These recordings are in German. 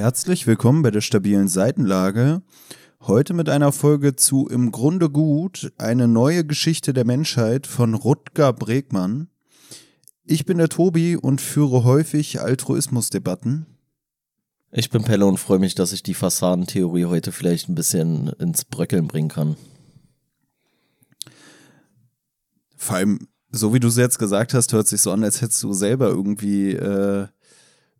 Herzlich willkommen bei der stabilen Seitenlage. Heute mit einer Folge zu Im Grunde gut, eine neue Geschichte der Menschheit von Rutger Bregmann. Ich bin der Tobi und führe häufig Altruismusdebatten. Ich bin Pelle und freue mich, dass ich die Fassadentheorie heute vielleicht ein bisschen ins Bröckeln bringen kann. Vor allem, so wie du es jetzt gesagt hast, hört sich so an, als hättest du selber irgendwie äh,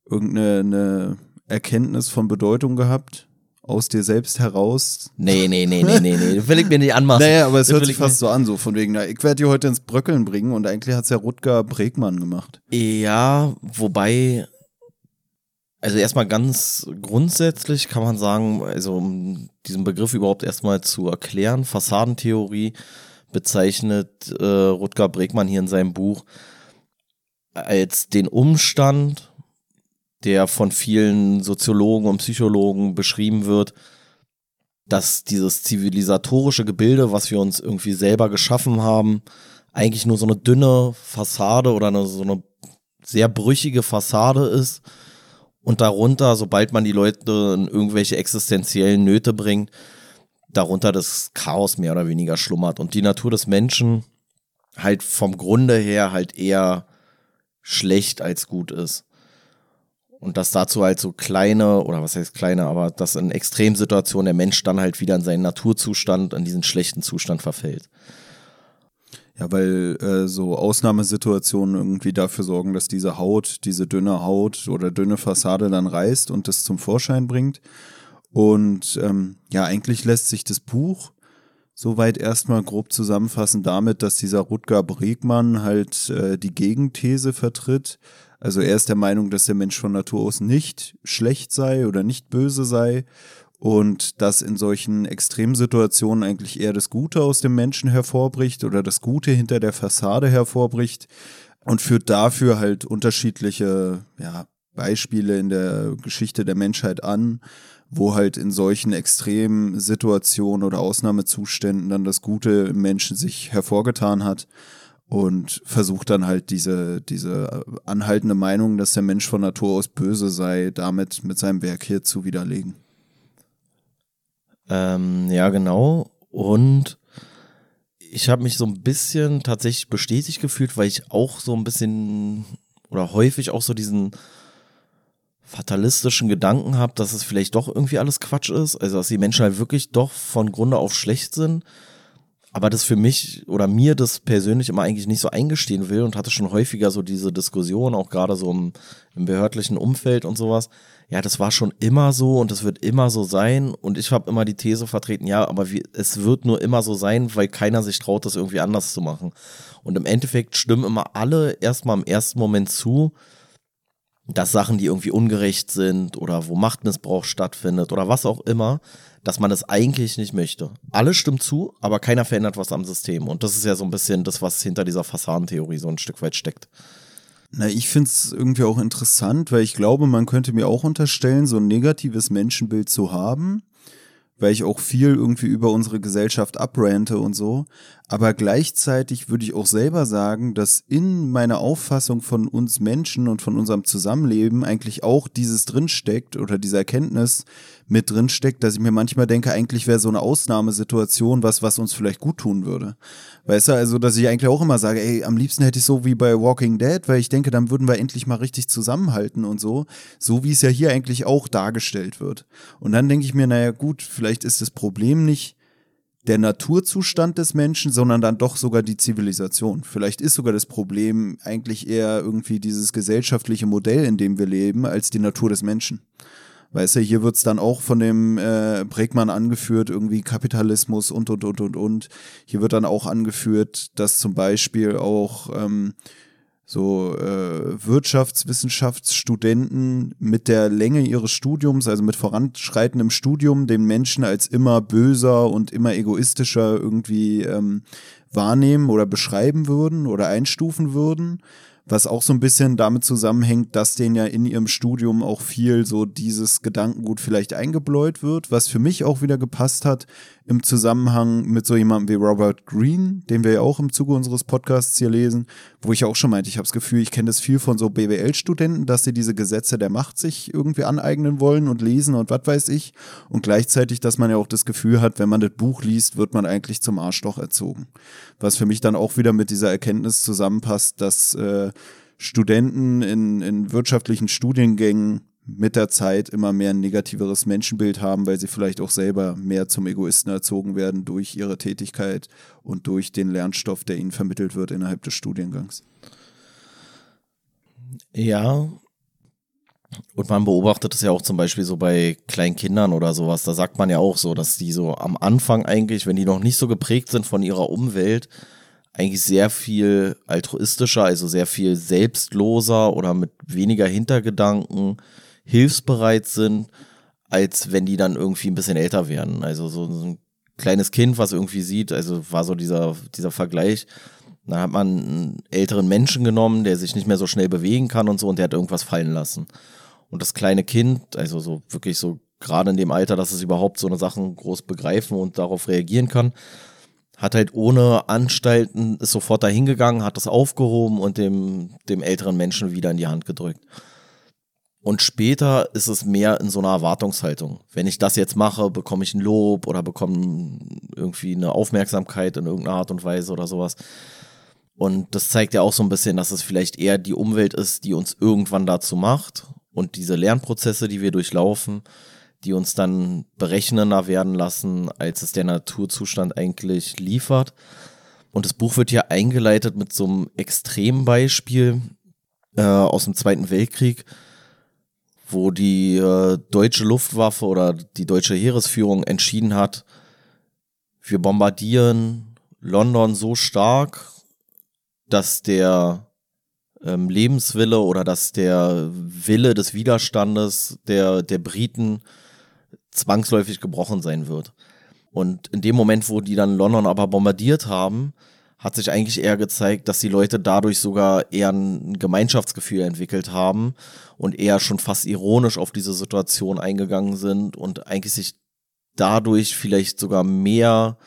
irgendeine Erkenntnis von Bedeutung gehabt aus dir selbst heraus. Nee, nee, nee, nee, nee, nee. Das will ich mir nicht anmachen. Naja, aber es das hört sich fast so an, so von wegen, na, ich werde dir heute ins Bröckeln bringen und eigentlich hat es ja Rutger Bregmann gemacht. Ja, wobei, also erstmal ganz grundsätzlich kann man sagen, also um diesen Begriff überhaupt erstmal zu erklären, Fassadentheorie bezeichnet äh, Rutger Bregmann hier in seinem Buch als den Umstand, der von vielen Soziologen und Psychologen beschrieben wird, dass dieses zivilisatorische Gebilde, was wir uns irgendwie selber geschaffen haben, eigentlich nur so eine dünne Fassade oder eine, so eine sehr brüchige Fassade ist und darunter, sobald man die Leute in irgendwelche existenziellen Nöte bringt, darunter das Chaos mehr oder weniger schlummert und die Natur des Menschen halt vom Grunde her halt eher schlecht als gut ist. Und dass dazu halt so kleine, oder was heißt kleine, aber dass in Extremsituationen der Mensch dann halt wieder in seinen Naturzustand, in diesen schlechten Zustand verfällt. Ja, weil äh, so Ausnahmesituationen irgendwie dafür sorgen, dass diese Haut, diese dünne Haut oder dünne Fassade dann reißt und das zum Vorschein bringt. Und ähm, ja, eigentlich lässt sich das Buch soweit erstmal grob zusammenfassen damit, dass dieser Rutger Bregmann halt äh, die Gegenthese vertritt, also er ist der Meinung, dass der Mensch von Natur aus nicht schlecht sei oder nicht böse sei und dass in solchen Extremsituationen eigentlich eher das Gute aus dem Menschen hervorbricht oder das Gute hinter der Fassade hervorbricht und führt dafür halt unterschiedliche ja, Beispiele in der Geschichte der Menschheit an, wo halt in solchen extremen Situationen oder Ausnahmezuständen dann das Gute im Menschen sich hervorgetan hat und versucht dann halt diese, diese anhaltende Meinung, dass der Mensch von Natur aus böse sei, damit mit seinem Werk hier zu widerlegen. Ähm, ja, genau. Und ich habe mich so ein bisschen tatsächlich bestätigt gefühlt, weil ich auch so ein bisschen oder häufig auch so diesen fatalistischen Gedanken habe, dass es vielleicht doch irgendwie alles Quatsch ist. Also, dass die Menschen halt wirklich doch von Grunde auf schlecht sind aber das für mich oder mir das persönlich immer eigentlich nicht so eingestehen will und hatte schon häufiger so diese Diskussion, auch gerade so im, im behördlichen Umfeld und sowas. Ja, das war schon immer so und das wird immer so sein. Und ich habe immer die These vertreten, ja, aber wie, es wird nur immer so sein, weil keiner sich traut, das irgendwie anders zu machen. Und im Endeffekt stimmen immer alle erstmal im ersten Moment zu, dass Sachen, die irgendwie ungerecht sind oder wo Machtmissbrauch stattfindet oder was auch immer, dass man es eigentlich nicht möchte. Alles stimmt zu, aber keiner verändert was am System. Und das ist ja so ein bisschen das, was hinter dieser Fassadentheorie so ein Stück weit steckt. Na, ich finde es irgendwie auch interessant, weil ich glaube, man könnte mir auch unterstellen, so ein negatives Menschenbild zu haben, weil ich auch viel irgendwie über unsere Gesellschaft abrante und so. Aber gleichzeitig würde ich auch selber sagen, dass in meiner Auffassung von uns Menschen und von unserem Zusammenleben eigentlich auch dieses drinsteckt oder diese Erkenntnis mit drinsteckt, dass ich mir manchmal denke, eigentlich wäre so eine Ausnahmesituation was, was uns vielleicht gut tun würde. Weißt du, also, dass ich eigentlich auch immer sage, ey, am liebsten hätte ich so wie bei Walking Dead, weil ich denke, dann würden wir endlich mal richtig zusammenhalten und so. So wie es ja hier eigentlich auch dargestellt wird. Und dann denke ich mir, naja, gut, vielleicht ist das Problem nicht, der Naturzustand des Menschen, sondern dann doch sogar die Zivilisation. Vielleicht ist sogar das Problem eigentlich eher irgendwie dieses gesellschaftliche Modell, in dem wir leben, als die Natur des Menschen. Weißt du, hier wird's dann auch von dem äh, Bregmann angeführt, irgendwie Kapitalismus und, und, und, und, und. Hier wird dann auch angeführt, dass zum Beispiel auch ähm, so äh, Wirtschaftswissenschaftsstudenten mit der Länge ihres Studiums, also mit voranschreitendem Studium, den Menschen als immer böser und immer egoistischer irgendwie ähm, wahrnehmen oder beschreiben würden oder einstufen würden. Was auch so ein bisschen damit zusammenhängt, dass denen ja in ihrem Studium auch viel so dieses Gedankengut vielleicht eingebläut wird, was für mich auch wieder gepasst hat im Zusammenhang mit so jemandem wie Robert Greene, den wir ja auch im Zuge unseres Podcasts hier lesen, wo ich auch schon meinte, ich habe das Gefühl, ich kenne das viel von so BWL-Studenten, dass sie diese Gesetze der Macht sich irgendwie aneignen wollen und lesen und was weiß ich. Und gleichzeitig, dass man ja auch das Gefühl hat, wenn man das Buch liest, wird man eigentlich zum Arschloch erzogen. Was für mich dann auch wieder mit dieser Erkenntnis zusammenpasst, dass äh, Studenten in, in wirtschaftlichen Studiengängen mit der Zeit immer mehr ein negativeres Menschenbild haben, weil sie vielleicht auch selber mehr zum Egoisten erzogen werden durch ihre Tätigkeit und durch den Lernstoff, der ihnen vermittelt wird innerhalb des Studiengangs. Ja. Und man beobachtet es ja auch zum Beispiel so bei kleinen Kindern oder sowas. Da sagt man ja auch so, dass die so am Anfang eigentlich, wenn die noch nicht so geprägt sind von ihrer Umwelt, eigentlich sehr viel altruistischer, also sehr viel selbstloser oder mit weniger Hintergedanken hilfsbereit sind, als wenn die dann irgendwie ein bisschen älter werden. Also so, so ein kleines Kind, was irgendwie sieht, also war so dieser, dieser Vergleich. Da hat man einen älteren Menschen genommen, der sich nicht mehr so schnell bewegen kann und so, und der hat irgendwas fallen lassen. Und das kleine Kind, also so wirklich so gerade in dem Alter, dass es überhaupt so eine Sachen groß begreifen und darauf reagieren kann, hat halt ohne Anstalten ist sofort dahin gegangen, hat das aufgehoben und dem, dem älteren Menschen wieder in die Hand gedrückt. Und später ist es mehr in so einer Erwartungshaltung. Wenn ich das jetzt mache, bekomme ich ein Lob oder bekomme irgendwie eine Aufmerksamkeit in irgendeiner Art und Weise oder sowas. Und das zeigt ja auch so ein bisschen, dass es vielleicht eher die Umwelt ist, die uns irgendwann dazu macht und diese Lernprozesse, die wir durchlaufen, die uns dann berechnender werden lassen, als es der Naturzustand eigentlich liefert. Und das Buch wird hier eingeleitet mit so einem Extrembeispiel äh, aus dem Zweiten Weltkrieg wo die äh, deutsche Luftwaffe oder die deutsche Heeresführung entschieden hat, wir bombardieren London so stark, dass der ähm, Lebenswille oder dass der Wille des Widerstandes der, der Briten zwangsläufig gebrochen sein wird. Und in dem Moment, wo die dann London aber bombardiert haben, hat sich eigentlich eher gezeigt, dass die Leute dadurch sogar eher ein Gemeinschaftsgefühl entwickelt haben und eher schon fast ironisch auf diese Situation eingegangen sind und eigentlich sich dadurch vielleicht sogar mehr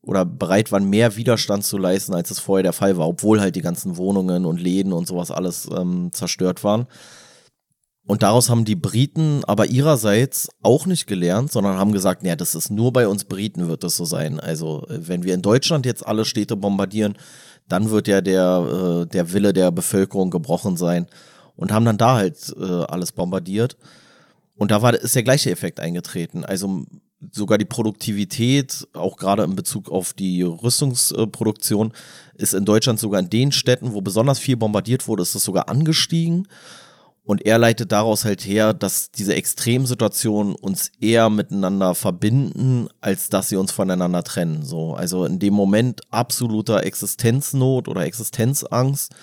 oder bereit waren, mehr Widerstand zu leisten, als es vorher der Fall war, obwohl halt die ganzen Wohnungen und Läden und sowas alles ähm, zerstört waren. Und daraus haben die Briten aber ihrerseits auch nicht gelernt, sondern haben gesagt, naja, das ist nur bei uns Briten wird das so sein. Also äh, wenn wir in Deutschland jetzt alle Städte bombardieren, dann wird ja der, äh, der Wille der Bevölkerung gebrochen sein. Und haben dann da halt äh, alles bombardiert. Und da war, ist der gleiche Effekt eingetreten. Also sogar die Produktivität, auch gerade in Bezug auf die Rüstungsproduktion, ist in Deutschland sogar in den Städten, wo besonders viel bombardiert wurde, ist das sogar angestiegen. Und er leitet daraus halt her, dass diese Extremsituationen uns eher miteinander verbinden, als dass sie uns voneinander trennen. So, also in dem Moment absoluter Existenznot oder Existenzangst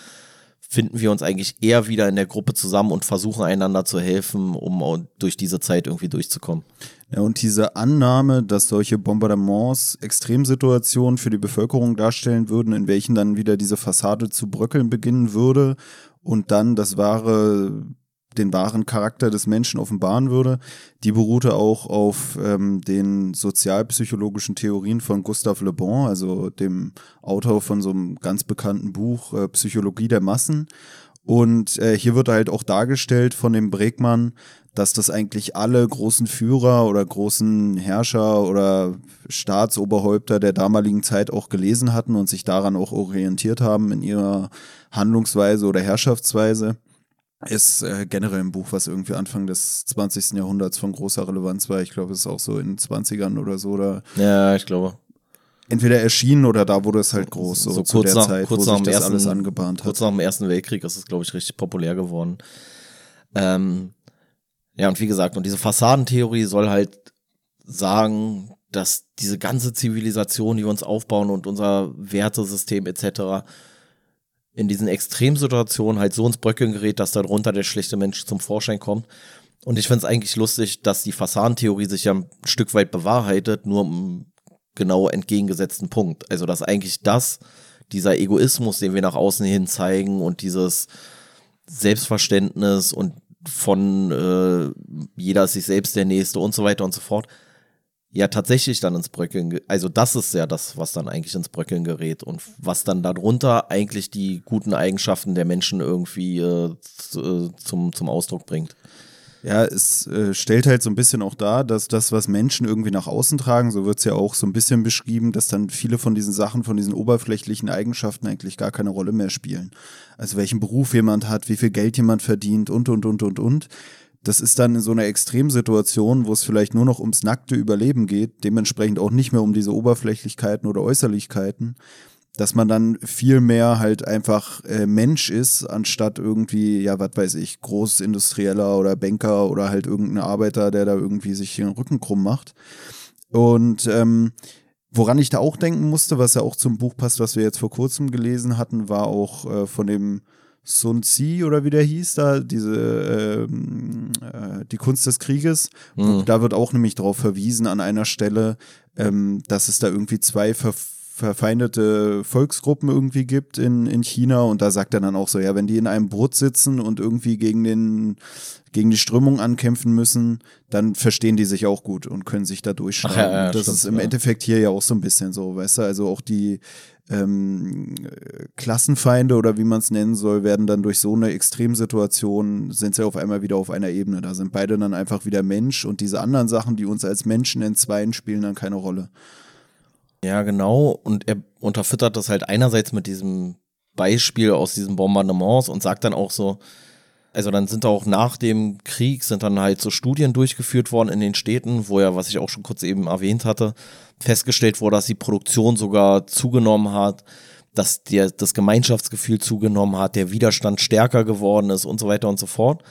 finden wir uns eigentlich eher wieder in der Gruppe zusammen und versuchen einander zu helfen, um durch diese Zeit irgendwie durchzukommen. Ja, und diese Annahme, dass solche Bombardements Extremsituationen für die Bevölkerung darstellen würden, in welchen dann wieder diese Fassade zu bröckeln beginnen würde und dann das wahre den wahren Charakter des Menschen offenbaren würde. Die beruhte auch auf ähm, den sozialpsychologischen Theorien von Gustave Le Bon, also dem Autor von so einem ganz bekannten Buch äh, Psychologie der Massen. Und äh, hier wird halt auch dargestellt von dem Bregmann, dass das eigentlich alle großen Führer oder großen Herrscher oder Staatsoberhäupter der damaligen Zeit auch gelesen hatten und sich daran auch orientiert haben in ihrer Handlungsweise oder Herrschaftsweise. Ist äh, generell ein Buch, was irgendwie Anfang des 20. Jahrhunderts von großer Relevanz war. Ich glaube, es ist auch so in den 20ern oder so. Oder ja, ich glaube. Entweder erschienen oder da wurde es halt groß, so, so zu der nach, Zeit, kurz wo nach sich dem das ersten, alles angebahnt hat. Kurz nach dem Ersten Weltkrieg ist es, glaube ich, richtig populär geworden. Ähm, ja, und wie gesagt, und diese Fassadentheorie soll halt sagen, dass diese ganze Zivilisation, die wir uns aufbauen und unser Wertesystem etc., in diesen Extremsituationen halt so ins Bröckeln gerät, dass darunter der schlechte Mensch zum Vorschein kommt. Und ich finde es eigentlich lustig, dass die Fassadentheorie sich ja ein Stück weit bewahrheitet, nur im genau entgegengesetzten Punkt. Also, dass eigentlich das, dieser Egoismus, den wir nach außen hin zeigen und dieses Selbstverständnis und von äh, jeder ist sich selbst der Nächste und so weiter und so fort, ja tatsächlich dann ins Bröckeln, also das ist ja das, was dann eigentlich ins Bröckeln gerät und was dann darunter eigentlich die guten Eigenschaften der Menschen irgendwie äh, zum, zum Ausdruck bringt. Ja, es äh, stellt halt so ein bisschen auch dar, dass das, was Menschen irgendwie nach außen tragen, so wird es ja auch so ein bisschen beschrieben, dass dann viele von diesen Sachen, von diesen oberflächlichen Eigenschaften eigentlich gar keine Rolle mehr spielen. Also welchen Beruf jemand hat, wie viel Geld jemand verdient und, und, und, und, und. Das ist dann in so einer Extremsituation, wo es vielleicht nur noch ums nackte Überleben geht, dementsprechend auch nicht mehr um diese Oberflächlichkeiten oder Äußerlichkeiten, dass man dann viel mehr halt einfach äh, Mensch ist, anstatt irgendwie, ja, was weiß ich, Großindustrieller oder Banker oder halt irgendein Arbeiter, der da irgendwie sich den Rücken krumm macht. Und ähm, woran ich da auch denken musste, was ja auch zum Buch passt, was wir jetzt vor kurzem gelesen hatten, war auch äh, von dem Sun Tzu oder wie der hieß da, diese ähm, äh, die Kunst des Krieges. Mhm. Da wird auch nämlich darauf verwiesen an einer Stelle, ähm, dass es da irgendwie zwei Ver verfeindete Volksgruppen irgendwie gibt in, in China und da sagt er dann auch so, ja, wenn die in einem Boot sitzen und irgendwie gegen den gegen die Strömung ankämpfen müssen, dann verstehen die sich auch gut und können sich da durchschlagen. Ja, ja, das stimmt, ist im ja. Endeffekt hier ja auch so ein bisschen so, weißt du, also auch die ähm, Klassenfeinde oder wie man es nennen soll, werden dann durch so eine Extremsituation, sind sie auf einmal wieder auf einer Ebene. Da sind beide dann einfach wieder Mensch und diese anderen Sachen, die uns als Menschen entzweien, spielen dann keine Rolle. Ja, genau. Und er unterfüttert das halt einerseits mit diesem Beispiel aus diesen Bombardements und sagt dann auch so, also dann sind auch nach dem Krieg sind dann halt so Studien durchgeführt worden in den Städten, wo ja, was ich auch schon kurz eben erwähnt hatte, festgestellt wurde, dass die Produktion sogar zugenommen hat, dass der, das Gemeinschaftsgefühl zugenommen hat, der Widerstand stärker geworden ist und so weiter und so fort.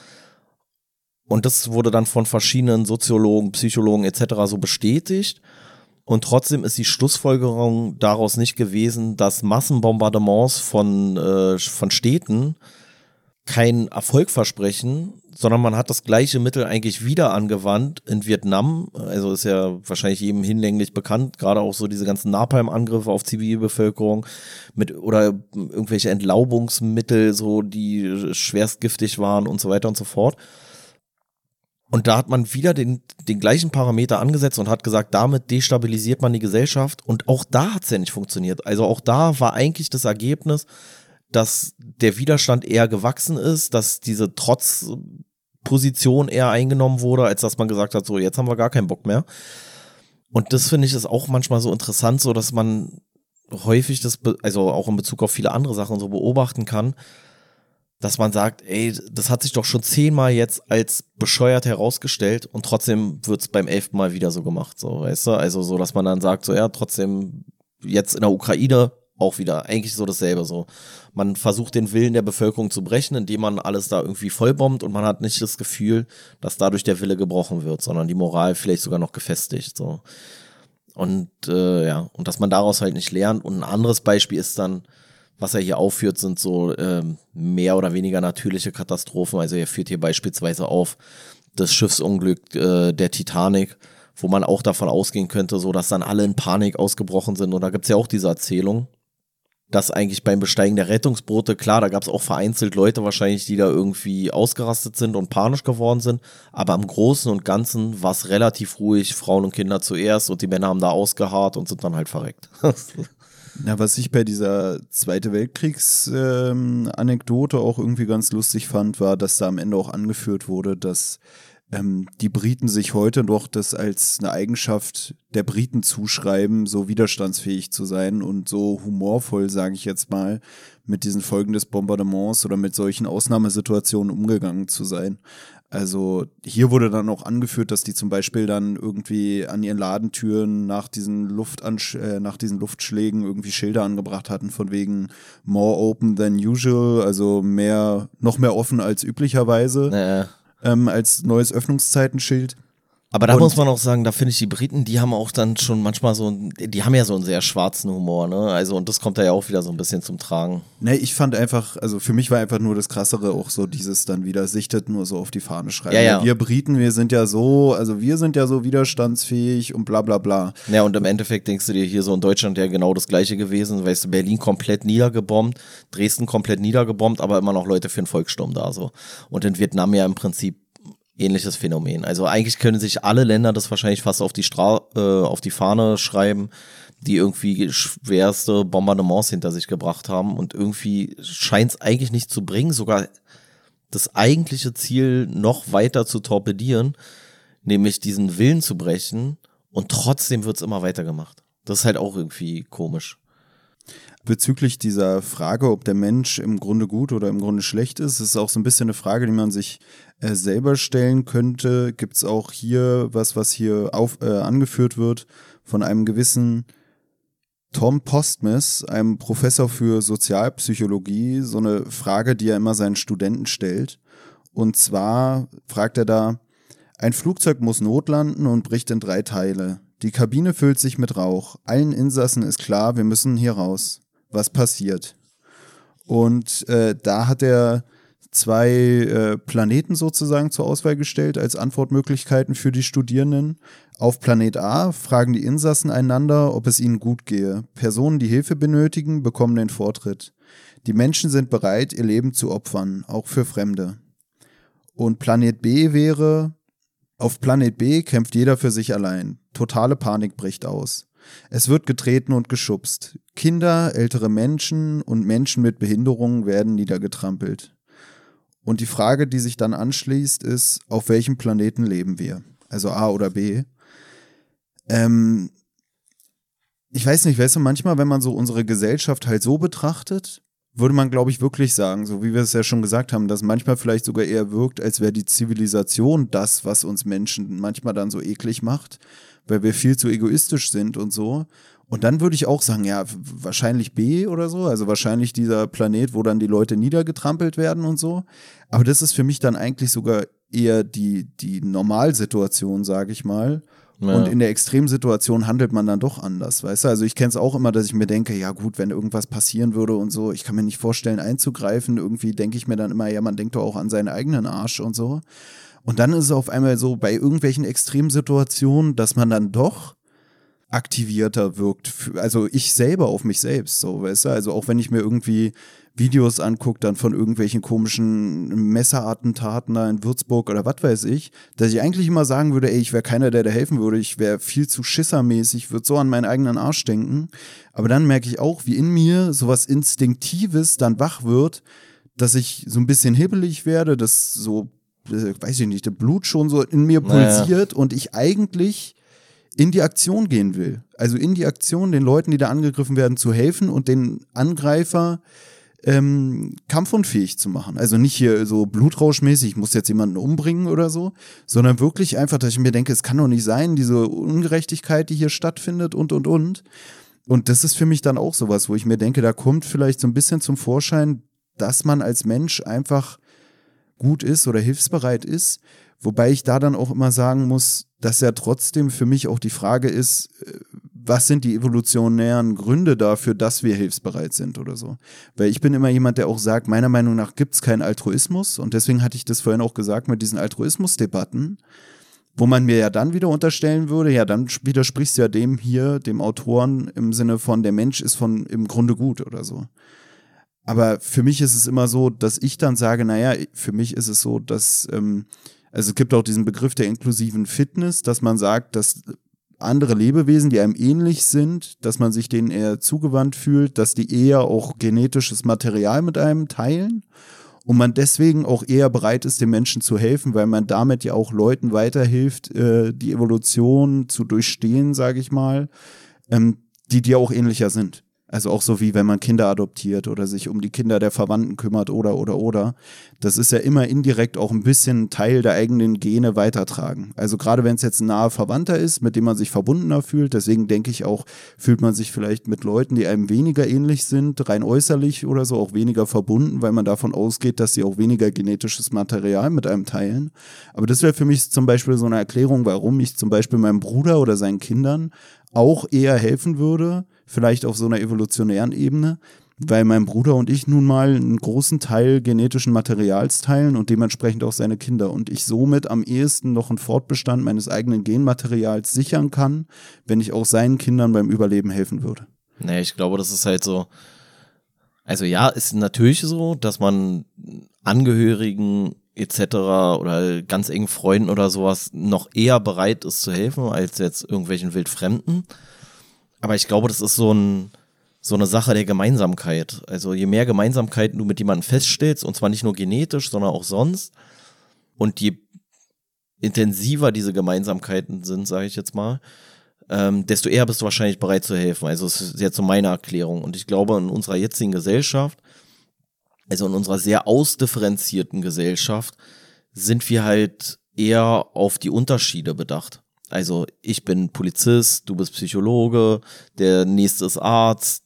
Und das wurde dann von verschiedenen Soziologen, Psychologen etc. so bestätigt. Und trotzdem ist die Schlussfolgerung daraus nicht gewesen, dass Massenbombardements von, äh, von Städten kein Erfolg versprechen, sondern man hat das gleiche Mittel eigentlich wieder angewandt in Vietnam. Also ist ja wahrscheinlich jedem hinlänglich bekannt, gerade auch so diese ganzen Napalm-Angriffe auf Zivilbevölkerung mit oder irgendwelche Entlaubungsmittel, so die schwerst giftig waren und so weiter und so fort. Und da hat man wieder den, den gleichen Parameter angesetzt und hat gesagt, damit destabilisiert man die Gesellschaft. Und auch da hat es ja nicht funktioniert. Also auch da war eigentlich das Ergebnis, dass der Widerstand eher gewachsen ist, dass diese Trotzposition eher eingenommen wurde, als dass man gesagt hat, so jetzt haben wir gar keinen Bock mehr. Und das finde ich ist auch manchmal so interessant, so dass man häufig das, also auch in Bezug auf viele andere Sachen so beobachten kann, dass man sagt, ey, das hat sich doch schon zehnmal jetzt als bescheuert herausgestellt und trotzdem wird es beim elften Mal wieder so gemacht, so, weißt du? Also so, dass man dann sagt, so ja, trotzdem jetzt in der Ukraine auch wieder eigentlich so dasselbe so. Man versucht den Willen der Bevölkerung zu brechen, indem man alles da irgendwie vollbombt und man hat nicht das Gefühl, dass dadurch der Wille gebrochen wird, sondern die Moral vielleicht sogar noch gefestigt so. Und äh, ja, und dass man daraus halt nicht lernt. Und ein anderes Beispiel ist dann, was er hier aufführt, sind so äh, mehr oder weniger natürliche Katastrophen. Also er führt hier beispielsweise auf das Schiffsunglück äh, der Titanic, wo man auch davon ausgehen könnte, so dass dann alle in Panik ausgebrochen sind. Und da gibt's ja auch diese Erzählung, dass eigentlich beim Besteigen der Rettungsboote, klar, da gab es auch vereinzelt Leute wahrscheinlich, die da irgendwie ausgerastet sind und panisch geworden sind, aber im Großen und Ganzen war es relativ ruhig, Frauen und Kinder zuerst und die Männer haben da ausgeharrt und sind dann halt verreckt. Na, was ich bei dieser Zweite Weltkriegs-Anekdote ähm, auch irgendwie ganz lustig fand, war, dass da am Ende auch angeführt wurde, dass ähm, die Briten sich heute noch das als eine Eigenschaft der Briten zuschreiben, so widerstandsfähig zu sein und so humorvoll, sage ich jetzt mal, mit diesen Folgen des Bombardements oder mit solchen Ausnahmesituationen umgegangen zu sein. Also hier wurde dann auch angeführt, dass die zum Beispiel dann irgendwie an ihren Ladentüren nach diesen, Luftansch äh, nach diesen Luftschlägen irgendwie Schilder angebracht hatten, von wegen more open than usual, also mehr, noch mehr offen als üblicherweise. Naja ähm, als neues Öffnungszeitenschild. Aber da und muss man auch sagen, da finde ich die Briten, die haben auch dann schon manchmal so, die haben ja so einen sehr schwarzen Humor, ne? Also und das kommt da ja auch wieder so ein bisschen zum Tragen. Ne, ich fand einfach, also für mich war einfach nur das Krassere auch so dieses dann wieder sichtet nur so auf die Fahne schreiben. Ja, ja. Wir Briten, wir sind ja so, also wir sind ja so widerstandsfähig und bla bla bla. Ja, und im Endeffekt denkst du dir hier so in Deutschland ja genau das gleiche gewesen, weißt du, Berlin komplett niedergebombt, Dresden komplett niedergebombt, aber immer noch Leute für einen Volkssturm da so. Und in Vietnam ja im Prinzip ähnliches Phänomen. Also eigentlich können sich alle Länder das wahrscheinlich fast auf die Stra äh, auf die Fahne schreiben, die irgendwie schwerste Bombardements hinter sich gebracht haben und irgendwie scheint es eigentlich nicht zu bringen, sogar das eigentliche Ziel noch weiter zu torpedieren, nämlich diesen Willen zu brechen und trotzdem wird es immer weiter gemacht. Das ist halt auch irgendwie komisch. Bezüglich dieser Frage, ob der Mensch im Grunde gut oder im Grunde schlecht ist, ist auch so ein bisschen eine Frage, die man sich äh, selber stellen könnte. Gibt es auch hier was, was hier auf, äh, angeführt wird von einem gewissen Tom Postmes, einem Professor für Sozialpsychologie, so eine Frage, die er immer seinen Studenten stellt. Und zwar fragt er da, ein Flugzeug muss notlanden und bricht in drei Teile. Die Kabine füllt sich mit Rauch. Allen Insassen ist klar, wir müssen hier raus. Was passiert? Und äh, da hat er zwei äh, Planeten sozusagen zur Auswahl gestellt als Antwortmöglichkeiten für die Studierenden. Auf Planet A fragen die Insassen einander, ob es ihnen gut gehe. Personen, die Hilfe benötigen, bekommen den Vortritt. Die Menschen sind bereit, ihr Leben zu opfern, auch für Fremde. Und Planet B wäre, auf Planet B kämpft jeder für sich allein. Totale Panik bricht aus. Es wird getreten und geschubst. Kinder, ältere Menschen und Menschen mit Behinderungen werden niedergetrampelt. Und die Frage, die sich dann anschließt, ist, auf welchem Planeten leben wir? Also A oder B. Ähm, ich weiß nicht, weißt du, manchmal, wenn man so unsere Gesellschaft halt so betrachtet, würde man, glaube ich, wirklich sagen, so wie wir es ja schon gesagt haben, dass manchmal vielleicht sogar eher wirkt, als wäre die Zivilisation das, was uns Menschen manchmal dann so eklig macht, weil wir viel zu egoistisch sind und so. Und dann würde ich auch sagen, ja, wahrscheinlich B oder so, also wahrscheinlich dieser Planet, wo dann die Leute niedergetrampelt werden und so. Aber das ist für mich dann eigentlich sogar eher die, die Normalsituation, sage ich mal. Ja. Und in der Extremsituation handelt man dann doch anders, weißt du? Also ich kenne es auch immer, dass ich mir denke, ja gut, wenn irgendwas passieren würde und so, ich kann mir nicht vorstellen, einzugreifen. Irgendwie denke ich mir dann immer, ja, man denkt doch auch an seinen eigenen Arsch und so. Und dann ist es auf einmal so bei irgendwelchen Extremsituationen, dass man dann doch aktivierter wirkt. Also ich selber auf mich selbst, so, weißt du? Also auch wenn ich mir irgendwie Videos angucke, dann von irgendwelchen komischen Messerattentaten da in Würzburg oder was weiß ich, dass ich eigentlich immer sagen würde, ey, ich wäre keiner, der da helfen würde, ich wäre viel zu schissermäßig, würde so an meinen eigenen Arsch denken. Aber dann merke ich auch, wie in mir sowas Instinktives dann wach wird, dass ich so ein bisschen hibbelig werde, dass so, äh, weiß ich nicht, der Blut schon so in mir pulsiert naja. und ich eigentlich in die Aktion gehen will. Also in die Aktion, den Leuten, die da angegriffen werden, zu helfen und den Angreifer ähm, kampfunfähig zu machen. Also nicht hier so blutrauschmäßig, ich muss jetzt jemanden umbringen oder so, sondern wirklich einfach, dass ich mir denke, es kann doch nicht sein, diese Ungerechtigkeit, die hier stattfindet und, und, und. Und das ist für mich dann auch sowas, wo ich mir denke, da kommt vielleicht so ein bisschen zum Vorschein, dass man als Mensch einfach gut ist oder hilfsbereit ist. Wobei ich da dann auch immer sagen muss, dass ja trotzdem für mich auch die Frage ist, äh, was sind die evolutionären Gründe dafür, dass wir hilfsbereit sind oder so. Weil ich bin immer jemand, der auch sagt, meiner Meinung nach gibt es keinen Altruismus und deswegen hatte ich das vorhin auch gesagt mit diesen Altruismusdebatten, wo man mir ja dann wieder unterstellen würde, ja, dann widersprichst du ja dem hier, dem Autoren im Sinne von, der Mensch ist von im Grunde gut oder so. Aber für mich ist es immer so, dass ich dann sage, naja, für mich ist es so, dass, ähm, also es gibt auch diesen Begriff der inklusiven Fitness, dass man sagt, dass andere Lebewesen, die einem ähnlich sind, dass man sich denen eher zugewandt fühlt, dass die eher auch genetisches Material mit einem teilen und man deswegen auch eher bereit ist, den Menschen zu helfen, weil man damit ja auch Leuten weiterhilft, äh, die Evolution zu durchstehen, sage ich mal, ähm, die dir auch ähnlicher sind. Also auch so wie wenn man Kinder adoptiert oder sich um die Kinder der Verwandten kümmert oder oder oder. Das ist ja immer indirekt auch ein bisschen Teil der eigenen Gene weitertragen. Also gerade wenn es jetzt ein naher Verwandter ist, mit dem man sich verbundener fühlt, deswegen denke ich auch, fühlt man sich vielleicht mit Leuten, die einem weniger ähnlich sind, rein äußerlich oder so, auch weniger verbunden, weil man davon ausgeht, dass sie auch weniger genetisches Material mit einem teilen. Aber das wäre für mich zum Beispiel so eine Erklärung, warum ich zum Beispiel meinem Bruder oder seinen Kindern auch eher helfen würde, vielleicht auf so einer evolutionären Ebene, weil mein Bruder und ich nun mal einen großen Teil genetischen Materials teilen und dementsprechend auch seine Kinder und ich somit am ehesten noch einen Fortbestand meines eigenen Genmaterials sichern kann, wenn ich auch seinen Kindern beim Überleben helfen würde. Nee, ich glaube, das ist halt so. Also ja, ist natürlich so, dass man Angehörigen etc. oder ganz engen Freunden oder sowas noch eher bereit ist zu helfen als jetzt irgendwelchen Wildfremden. Aber ich glaube, das ist so ein so eine Sache der Gemeinsamkeit. Also je mehr Gemeinsamkeiten du mit jemandem feststellst, und zwar nicht nur genetisch, sondern auch sonst, und je intensiver diese Gemeinsamkeiten sind, sage ich jetzt mal, ähm, desto eher bist du wahrscheinlich bereit zu helfen. Also das ist jetzt so meine Erklärung. Und ich glaube, in unserer jetzigen Gesellschaft, also in unserer sehr ausdifferenzierten Gesellschaft, sind wir halt eher auf die Unterschiede bedacht. Also ich bin Polizist, du bist Psychologe, der nächste ist Arzt,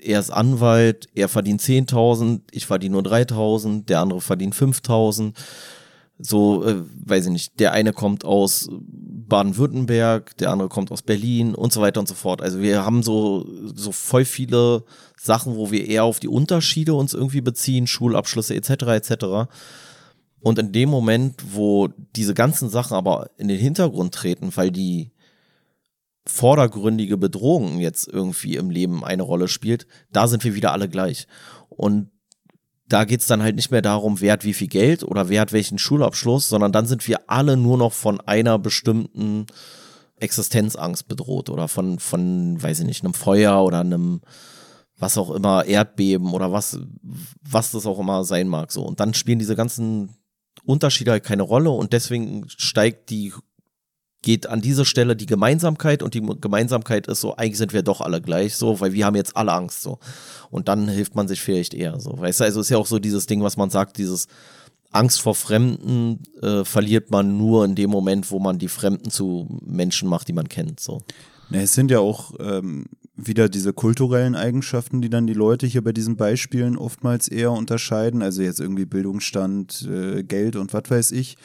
er ist Anwalt, er verdient 10.000, ich verdiene nur 3.000, der andere verdient 5.000. So, äh, weiß ich nicht, der eine kommt aus Baden-Württemberg, der andere kommt aus Berlin und so weiter und so fort. Also wir haben so, so voll viele Sachen, wo wir eher auf die Unterschiede uns irgendwie beziehen, Schulabschlüsse etc. etc. Und in dem Moment, wo diese ganzen Sachen aber in den Hintergrund treten, weil die vordergründige Bedrohung jetzt irgendwie im Leben eine Rolle spielt, da sind wir wieder alle gleich. Und da geht's dann halt nicht mehr darum, wer hat wie viel Geld oder wer hat welchen Schulabschluss, sondern dann sind wir alle nur noch von einer bestimmten Existenzangst bedroht oder von, von, weiß ich nicht, einem Feuer oder einem, was auch immer, Erdbeben oder was, was das auch immer sein mag, so. Und dann spielen diese ganzen Unterschiede halt keine Rolle und deswegen steigt die, geht an dieser Stelle die Gemeinsamkeit und die Gemeinsamkeit ist so, eigentlich sind wir doch alle gleich so, weil wir haben jetzt alle Angst so. Und dann hilft man sich vielleicht eher so. Weißt du, also ist ja auch so dieses Ding, was man sagt, dieses Angst vor Fremden äh, verliert man nur in dem Moment, wo man die Fremden zu Menschen macht, die man kennt. So. Ne, es sind ja auch ähm, wieder diese kulturellen Eigenschaften, die dann die Leute hier bei diesen Beispielen oftmals eher unterscheiden. Also jetzt irgendwie Bildungsstand, äh, Geld und was weiß ich.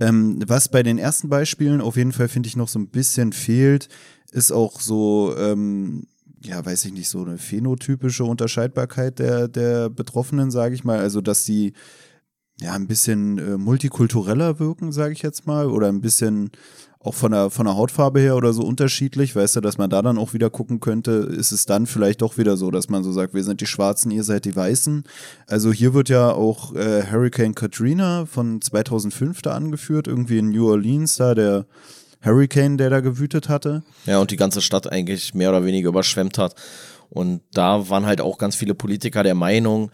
Ähm, was bei den ersten Beispielen auf jeden Fall, finde ich, noch so ein bisschen fehlt, ist auch so, ähm, ja, weiß ich nicht, so eine phänotypische Unterscheidbarkeit der, der Betroffenen, sage ich mal. Also, dass sie ja ein bisschen äh, multikultureller wirken, sage ich jetzt mal, oder ein bisschen auch von der, von der Hautfarbe her oder so unterschiedlich, weißt du, dass man da dann auch wieder gucken könnte, ist es dann vielleicht doch wieder so, dass man so sagt, wir sind die Schwarzen, ihr seid die Weißen. Also hier wird ja auch äh, Hurricane Katrina von 2005 da angeführt, irgendwie in New Orleans, da der Hurricane, der da gewütet hatte. Ja, und die ganze Stadt eigentlich mehr oder weniger überschwemmt hat. Und da waren halt auch ganz viele Politiker der Meinung,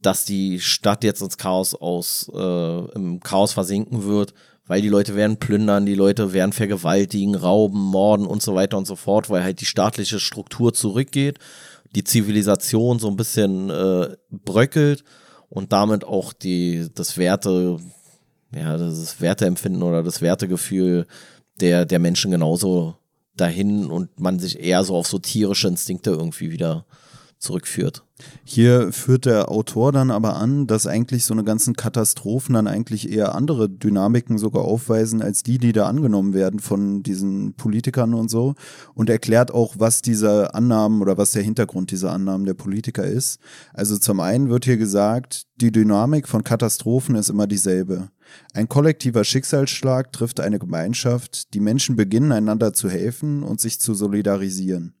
dass die Stadt jetzt ins Chaos aus, äh, im Chaos versinken wird weil die Leute werden plündern, die Leute werden vergewaltigen, rauben, morden und so weiter und so fort, weil halt die staatliche Struktur zurückgeht, die Zivilisation so ein bisschen äh, bröckelt und damit auch die, das Werte, ja, das Werteempfinden oder das Wertegefühl der, der Menschen genauso dahin und man sich eher so auf so tierische Instinkte irgendwie wieder zurückführt. Hier führt der Autor dann aber an, dass eigentlich so eine ganzen Katastrophen dann eigentlich eher andere Dynamiken sogar aufweisen als die, die da angenommen werden von diesen Politikern und so und erklärt auch, was diese Annahmen oder was der Hintergrund dieser Annahmen der Politiker ist. Also zum einen wird hier gesagt, die Dynamik von Katastrophen ist immer dieselbe. Ein kollektiver Schicksalsschlag trifft eine Gemeinschaft, die Menschen beginnen einander zu helfen und sich zu solidarisieren.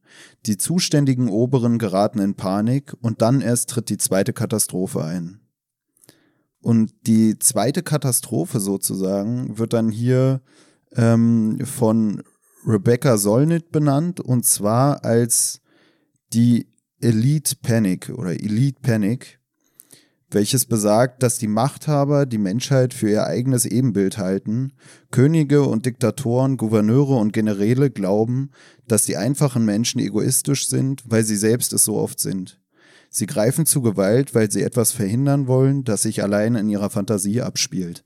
Die zuständigen Oberen geraten in Panik und dann erst tritt die zweite Katastrophe ein. Und die zweite Katastrophe sozusagen wird dann hier ähm, von Rebecca Solnit benannt und zwar als die Elite Panic oder Elite Panic welches besagt, dass die Machthaber die Menschheit für ihr eigenes Ebenbild halten, Könige und Diktatoren, Gouverneure und Generäle glauben, dass die einfachen Menschen egoistisch sind, weil sie selbst es so oft sind. Sie greifen zu Gewalt, weil sie etwas verhindern wollen, das sich allein in ihrer Fantasie abspielt.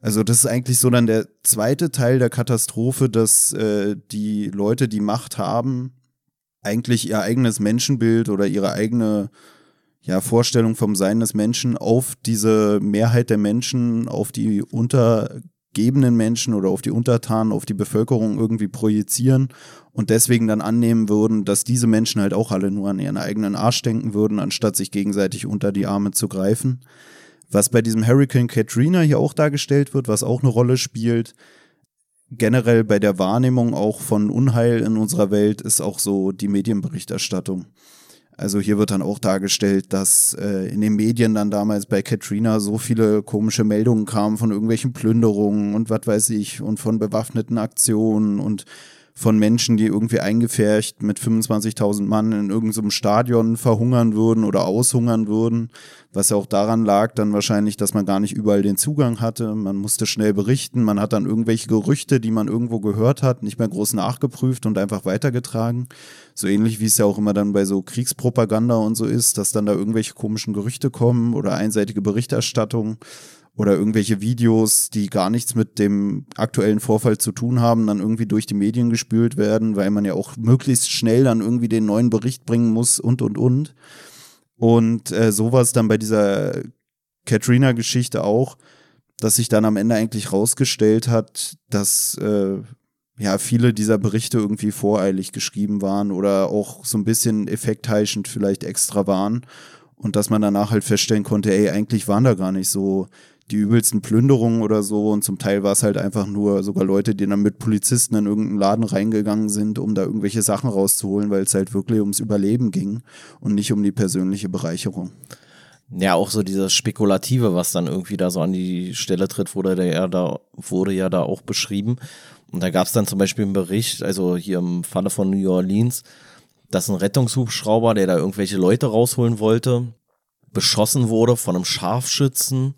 Also das ist eigentlich so dann der zweite Teil der Katastrophe, dass äh, die Leute, die Macht haben, eigentlich ihr eigenes Menschenbild oder ihre eigene ja, Vorstellung vom Sein des Menschen auf diese Mehrheit der Menschen, auf die untergebenen Menschen oder auf die Untertanen, auf die Bevölkerung irgendwie projizieren und deswegen dann annehmen würden, dass diese Menschen halt auch alle nur an ihren eigenen Arsch denken würden, anstatt sich gegenseitig unter die Arme zu greifen. Was bei diesem Hurricane Katrina hier auch dargestellt wird, was auch eine Rolle spielt, generell bei der Wahrnehmung auch von Unheil in unserer Welt, ist auch so die Medienberichterstattung. Also hier wird dann auch dargestellt, dass äh, in den Medien dann damals bei Katrina so viele komische Meldungen kamen von irgendwelchen Plünderungen und was weiß ich und von bewaffneten Aktionen und von Menschen, die irgendwie eingefärcht mit 25.000 Mann in irgendeinem so Stadion verhungern würden oder aushungern würden, was ja auch daran lag, dann wahrscheinlich, dass man gar nicht überall den Zugang hatte. Man musste schnell berichten, man hat dann irgendwelche Gerüchte, die man irgendwo gehört hat, nicht mehr groß nachgeprüft und einfach weitergetragen. So ähnlich wie es ja auch immer dann bei so Kriegspropaganda und so ist, dass dann da irgendwelche komischen Gerüchte kommen oder einseitige Berichterstattung oder irgendwelche Videos, die gar nichts mit dem aktuellen Vorfall zu tun haben, dann irgendwie durch die Medien gespült werden, weil man ja auch möglichst schnell dann irgendwie den neuen Bericht bringen muss und und und. Und äh, sowas dann bei dieser Katrina-Geschichte auch, dass sich dann am Ende eigentlich rausgestellt hat, dass äh, ja viele dieser Berichte irgendwie voreilig geschrieben waren oder auch so ein bisschen effektheischend vielleicht extra waren und dass man danach halt feststellen konnte, ey, eigentlich waren da gar nicht so die übelsten Plünderungen oder so und zum Teil war es halt einfach nur sogar Leute, die dann mit Polizisten in irgendeinen Laden reingegangen sind, um da irgendwelche Sachen rauszuholen, weil es halt wirklich ums Überleben ging und nicht um die persönliche Bereicherung. Ja, auch so dieses Spekulative, was dann irgendwie da so an die Stelle tritt, wurde ja da, wurde ja da auch beschrieben. Und da gab es dann zum Beispiel einen Bericht, also hier im Falle von New Orleans, dass ein Rettungshubschrauber, der da irgendwelche Leute rausholen wollte, beschossen wurde von einem Scharfschützen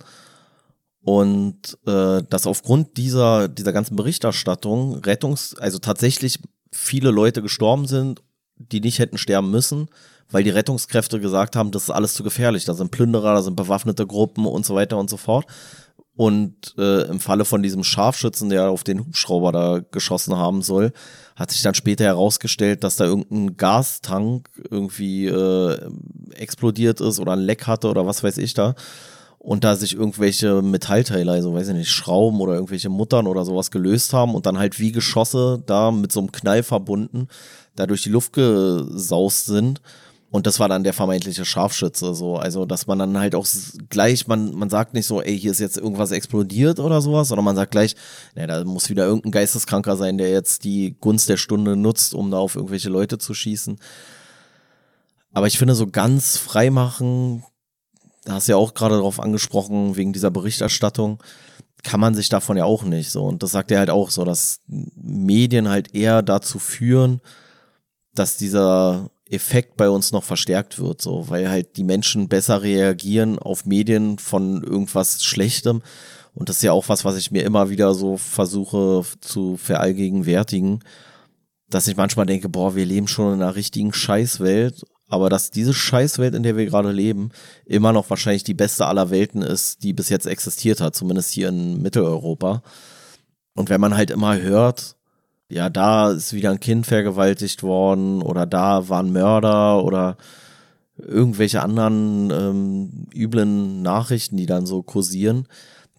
und äh, dass aufgrund dieser, dieser ganzen Berichterstattung Rettungs-, also tatsächlich viele Leute gestorben sind, die nicht hätten sterben müssen, weil die Rettungskräfte gesagt haben, das ist alles zu gefährlich. Da sind Plünderer, da sind bewaffnete Gruppen und so weiter und so fort. Und äh, im Falle von diesem Scharfschützen, der auf den Hubschrauber da geschossen haben soll, hat sich dann später herausgestellt, dass da irgendein Gastank irgendwie äh, explodiert ist oder ein Leck hatte oder was weiß ich da und da sich irgendwelche Metallteile, also weiß ich nicht, Schrauben oder irgendwelche Muttern oder sowas gelöst haben und dann halt wie Geschosse da mit so einem Knall verbunden, da durch die Luft gesaust sind. Und das war dann der vermeintliche Scharfschütze, so. Also, dass man dann halt auch gleich, man, man sagt nicht so, ey, hier ist jetzt irgendwas explodiert oder sowas, sondern man sagt gleich, ne, da muss wieder irgendein Geisteskranker sein, der jetzt die Gunst der Stunde nutzt, um da auf irgendwelche Leute zu schießen. Aber ich finde, so ganz freimachen da hast du ja auch gerade darauf angesprochen, wegen dieser Berichterstattung, kann man sich davon ja auch nicht so. Und das sagt er halt auch so, dass Medien halt eher dazu führen, dass dieser Effekt bei uns noch verstärkt wird, so, weil halt die Menschen besser reagieren auf Medien von irgendwas Schlechtem. Und das ist ja auch was, was ich mir immer wieder so versuche zu verallgegenwärtigen, dass ich manchmal denke, boah, wir leben schon in einer richtigen Scheißwelt aber dass diese Scheißwelt, in der wir gerade leben, immer noch wahrscheinlich die beste aller Welten ist, die bis jetzt existiert hat, zumindest hier in Mitteleuropa. Und wenn man halt immer hört, ja, da ist wieder ein Kind vergewaltigt worden oder da waren Mörder oder irgendwelche anderen ähm, üblen Nachrichten, die dann so kursieren,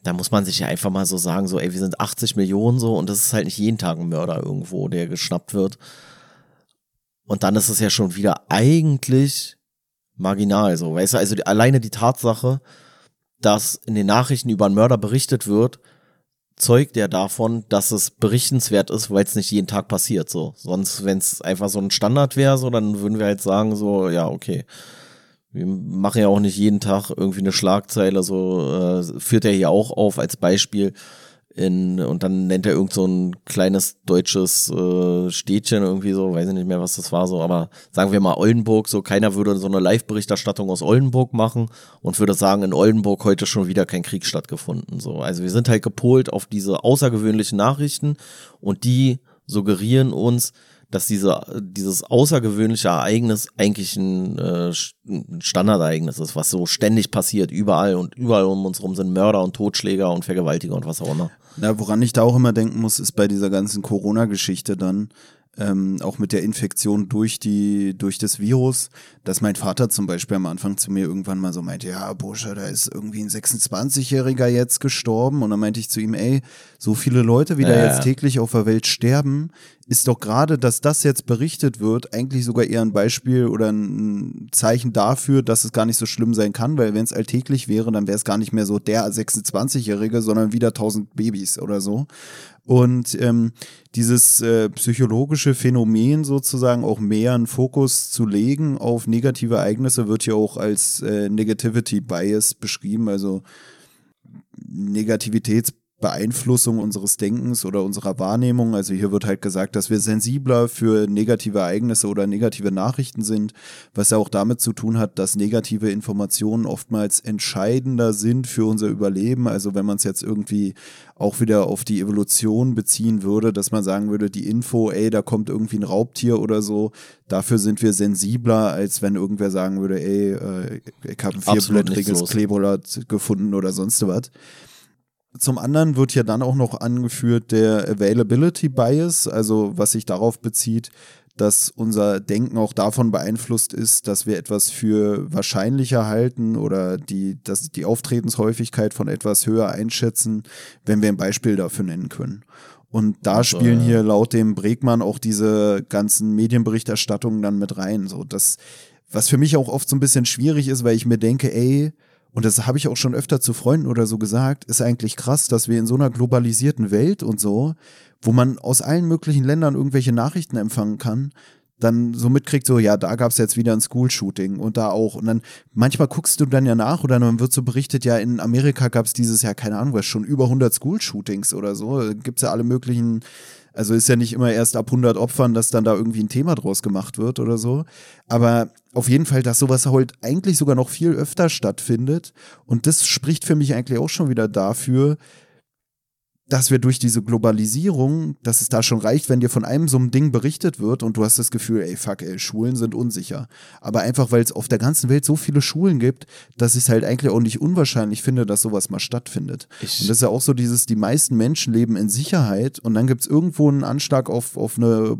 da muss man sich ja einfach mal so sagen, so, ey, wir sind 80 Millionen so und das ist halt nicht jeden Tag ein Mörder irgendwo, der geschnappt wird. Und dann ist es ja schon wieder eigentlich marginal so, weißt du, also die, alleine die Tatsache, dass in den Nachrichten über einen Mörder berichtet wird, zeugt ja davon, dass es berichtenswert ist, weil es nicht jeden Tag passiert so. Sonst, wenn es einfach so ein Standard wäre, so, dann würden wir halt sagen, so, ja, okay. Wir machen ja auch nicht jeden Tag irgendwie eine Schlagzeile, so äh, führt er hier auch auf als Beispiel in, und dann nennt er irgend so ein kleines deutsches äh, Städtchen irgendwie so, weiß ich nicht mehr, was das war so, aber sagen wir mal Oldenburg, so keiner würde so eine Live-Berichterstattung aus Oldenburg machen und würde sagen, in Oldenburg heute schon wieder kein Krieg stattgefunden. So, also wir sind halt gepolt auf diese außergewöhnlichen Nachrichten und die suggerieren uns, dass diese, dieses außergewöhnliche Ereignis eigentlich ein, äh, ein Standardereignis ist, was so ständig passiert, überall und überall um uns herum sind Mörder und Totschläger und Vergewaltiger und was auch immer. Na, woran ich da auch immer denken muss, ist bei dieser ganzen Corona-Geschichte dann, ähm, auch mit der Infektion durch die, durch das Virus, dass mein Vater zum Beispiel am Anfang zu mir irgendwann mal so meinte, ja, Bursche, da ist irgendwie ein 26-Jähriger jetzt gestorben. Und dann meinte ich zu ihm, ey, so viele Leute, wie da jetzt täglich auf der Welt sterben, ist doch gerade, dass das jetzt berichtet wird, eigentlich sogar eher ein Beispiel oder ein Zeichen dafür, dass es gar nicht so schlimm sein kann, weil wenn es alltäglich wäre, dann wäre es gar nicht mehr so der 26-Jährige, sondern wieder 1000 Babys oder so. Und ähm, dieses äh, psychologische Phänomen sozusagen auch mehr einen Fokus zu legen auf negative Ereignisse wird ja auch als äh, Negativity Bias beschrieben, also Negativitäts Beeinflussung unseres Denkens oder unserer Wahrnehmung. Also hier wird halt gesagt, dass wir sensibler für negative Ereignisse oder negative Nachrichten sind, was ja auch damit zu tun hat, dass negative Informationen oftmals entscheidender sind für unser Überleben. Also wenn man es jetzt irgendwie auch wieder auf die Evolution beziehen würde, dass man sagen würde, die Info, ey, da kommt irgendwie ein Raubtier oder so, dafür sind wir sensibler, als wenn irgendwer sagen würde, ey, äh, ich habe ein vierblättriges Kleeblatt gefunden oder sonst was. Zum anderen wird ja dann auch noch angeführt der Availability Bias, also was sich darauf bezieht, dass unser Denken auch davon beeinflusst ist, dass wir etwas für wahrscheinlicher halten oder die, dass die Auftretenshäufigkeit von etwas höher einschätzen, wenn wir ein Beispiel dafür nennen können. Und da also, spielen hier laut dem Bregmann auch diese ganzen Medienberichterstattungen dann mit rein. So, das, was für mich auch oft so ein bisschen schwierig ist, weil ich mir denke, ey, und das habe ich auch schon öfter zu Freunden oder so gesagt, ist eigentlich krass, dass wir in so einer globalisierten Welt und so, wo man aus allen möglichen Ländern irgendwelche Nachrichten empfangen kann, dann so mitkriegt, so, ja, da gab es jetzt wieder ein School-Shooting und da auch. Und dann manchmal guckst du dann ja nach oder dann wird so berichtet, ja, in Amerika gab es dieses Jahr, keine Ahnung, was schon über 100 School-Shootings oder so. Gibt es ja alle möglichen also ist ja nicht immer erst ab 100 Opfern, dass dann da irgendwie ein Thema draus gemacht wird oder so. Aber auf jeden Fall, dass sowas halt eigentlich sogar noch viel öfter stattfindet. Und das spricht für mich eigentlich auch schon wieder dafür, dass wir durch diese Globalisierung, dass es da schon reicht, wenn dir von einem so einem Ding berichtet wird und du hast das Gefühl, ey, fuck, ey, Schulen sind unsicher. Aber einfach, weil es auf der ganzen Welt so viele Schulen gibt, dass ich es halt eigentlich auch nicht unwahrscheinlich finde, dass sowas mal stattfindet. Ich und das ist ja auch so dieses, die meisten Menschen leben in Sicherheit und dann gibt es irgendwo einen Anschlag auf, auf eine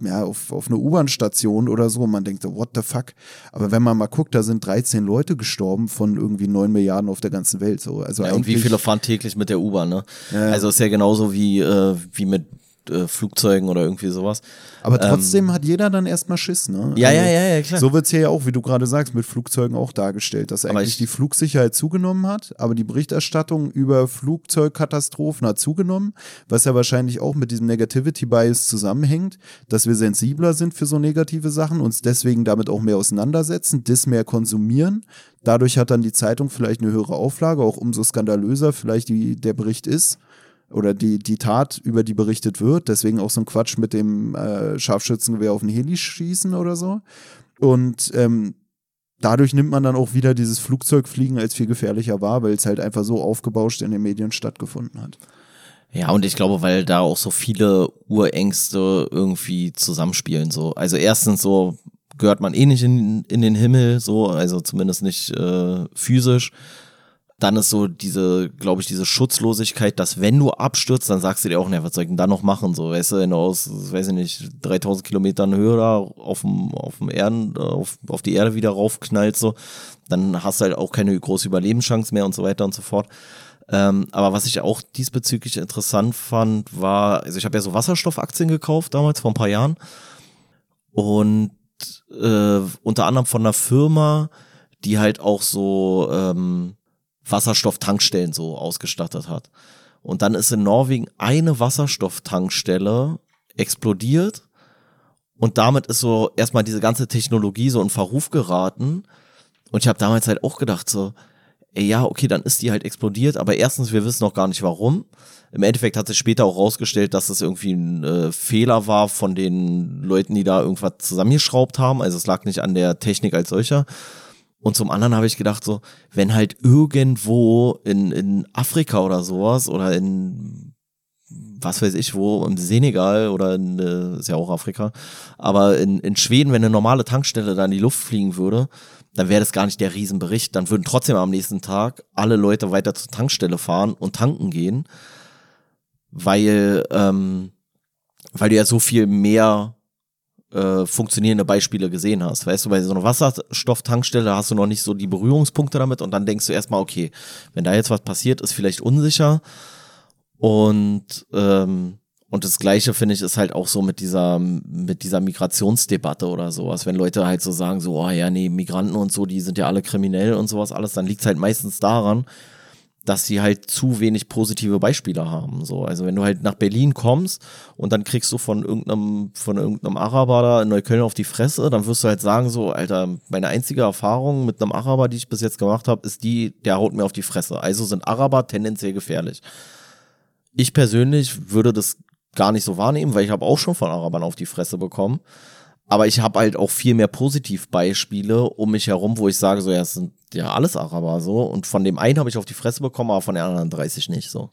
ja, auf, auf eine U-Bahn-Station oder so. Und man denkt so, what the fuck? Aber wenn man mal guckt, da sind 13 Leute gestorben von irgendwie 9 Milliarden auf der ganzen Welt. So. Also ja, und wie viele fahren täglich mit der U-Bahn, ne? Ja, also ist ja genauso wie, äh, wie mit äh, Flugzeugen oder irgendwie sowas. Aber trotzdem ähm, hat jeder dann erstmal Schiss, ne? Ja, also, ja, ja, ja, klar. So wird es hier ja auch, wie du gerade sagst, mit Flugzeugen auch dargestellt, dass eigentlich die Flugsicherheit zugenommen hat, aber die Berichterstattung über Flugzeugkatastrophen hat zugenommen, was ja wahrscheinlich auch mit diesem Negativity Bias zusammenhängt, dass wir sensibler sind für so negative Sachen, uns deswegen damit auch mehr auseinandersetzen, das mehr konsumieren. Dadurch hat dann die Zeitung vielleicht eine höhere Auflage, auch umso skandalöser vielleicht die, der Bericht ist oder die, die Tat, über die berichtet wird. Deswegen auch so ein Quatsch mit dem äh, Scharfschützengewehr auf den Heli schießen oder so. Und ähm, dadurch nimmt man dann auch wieder dieses Flugzeugfliegen als viel gefährlicher wahr, weil es halt einfach so aufgebauscht in den Medien stattgefunden hat. Ja, und ich glaube, weil da auch so viele Urängste irgendwie zusammenspielen. So. Also erstens so gehört man eh nicht in, in den Himmel, so, also zumindest nicht äh, physisch dann ist so diese, glaube ich, diese Schutzlosigkeit, dass wenn du abstürzt, dann sagst du dir auch, ne, was soll ich denn da noch machen? So, weißt du, wenn du aus, weiß ich nicht, 3000 Kilometern Höhe da auf dem, auf dem Erden, auf, auf die Erde wieder raufknallt, so, dann hast du halt auch keine große Überlebenschance mehr und so weiter und so fort. Ähm, aber was ich auch diesbezüglich interessant fand, war, also ich habe ja so Wasserstoffaktien gekauft damals vor ein paar Jahren und äh, unter anderem von einer Firma, die halt auch so ähm, Wasserstofftankstellen so ausgestattet hat. Und dann ist in Norwegen eine Wasserstofftankstelle explodiert und damit ist so erstmal diese ganze Technologie so in Verruf geraten. Und ich habe damals halt auch gedacht so, ey, ja, okay, dann ist die halt explodiert, aber erstens, wir wissen noch gar nicht warum. Im Endeffekt hat sich später auch rausgestellt, dass es irgendwie ein äh, Fehler war von den Leuten, die da irgendwas zusammengeschraubt haben. Also es lag nicht an der Technik als solcher, und zum anderen habe ich gedacht, so, wenn halt irgendwo in, in Afrika oder sowas oder in was weiß ich wo, im Senegal oder in, äh, ist ja auch Afrika, aber in, in Schweden, wenn eine normale Tankstelle da in die Luft fliegen würde, dann wäre das gar nicht der Riesenbericht. Dann würden trotzdem am nächsten Tag alle Leute weiter zur Tankstelle fahren und tanken gehen, weil, ähm, weil du ja so viel mehr äh, funktionierende Beispiele gesehen hast. Weißt du, bei so einer Wasserstofftankstelle hast du noch nicht so die Berührungspunkte damit und dann denkst du erstmal, okay, wenn da jetzt was passiert, ist vielleicht unsicher. Und ähm, und das Gleiche finde ich ist halt auch so mit dieser mit dieser Migrationsdebatte oder sowas. Wenn Leute halt so sagen, so, oh ja, nee, Migranten und so, die sind ja alle kriminell und sowas alles, dann liegt es halt meistens daran, dass sie halt zu wenig positive Beispiele haben. So, also wenn du halt nach Berlin kommst und dann kriegst du von irgendeinem, von irgendeinem Araber da in Neukölln auf die Fresse, dann wirst du halt sagen, so, Alter, meine einzige Erfahrung mit einem Araber, die ich bis jetzt gemacht habe, ist die, der haut mir auf die Fresse. Also sind Araber tendenziell gefährlich. Ich persönlich würde das gar nicht so wahrnehmen, weil ich habe auch schon von Arabern auf die Fresse bekommen. Aber ich habe halt auch viel mehr Positivbeispiele um mich herum, wo ich sage, so, ja, es sind ja alles Araber so. Und von dem einen habe ich auf die Fresse bekommen, aber von den anderen 30 nicht so.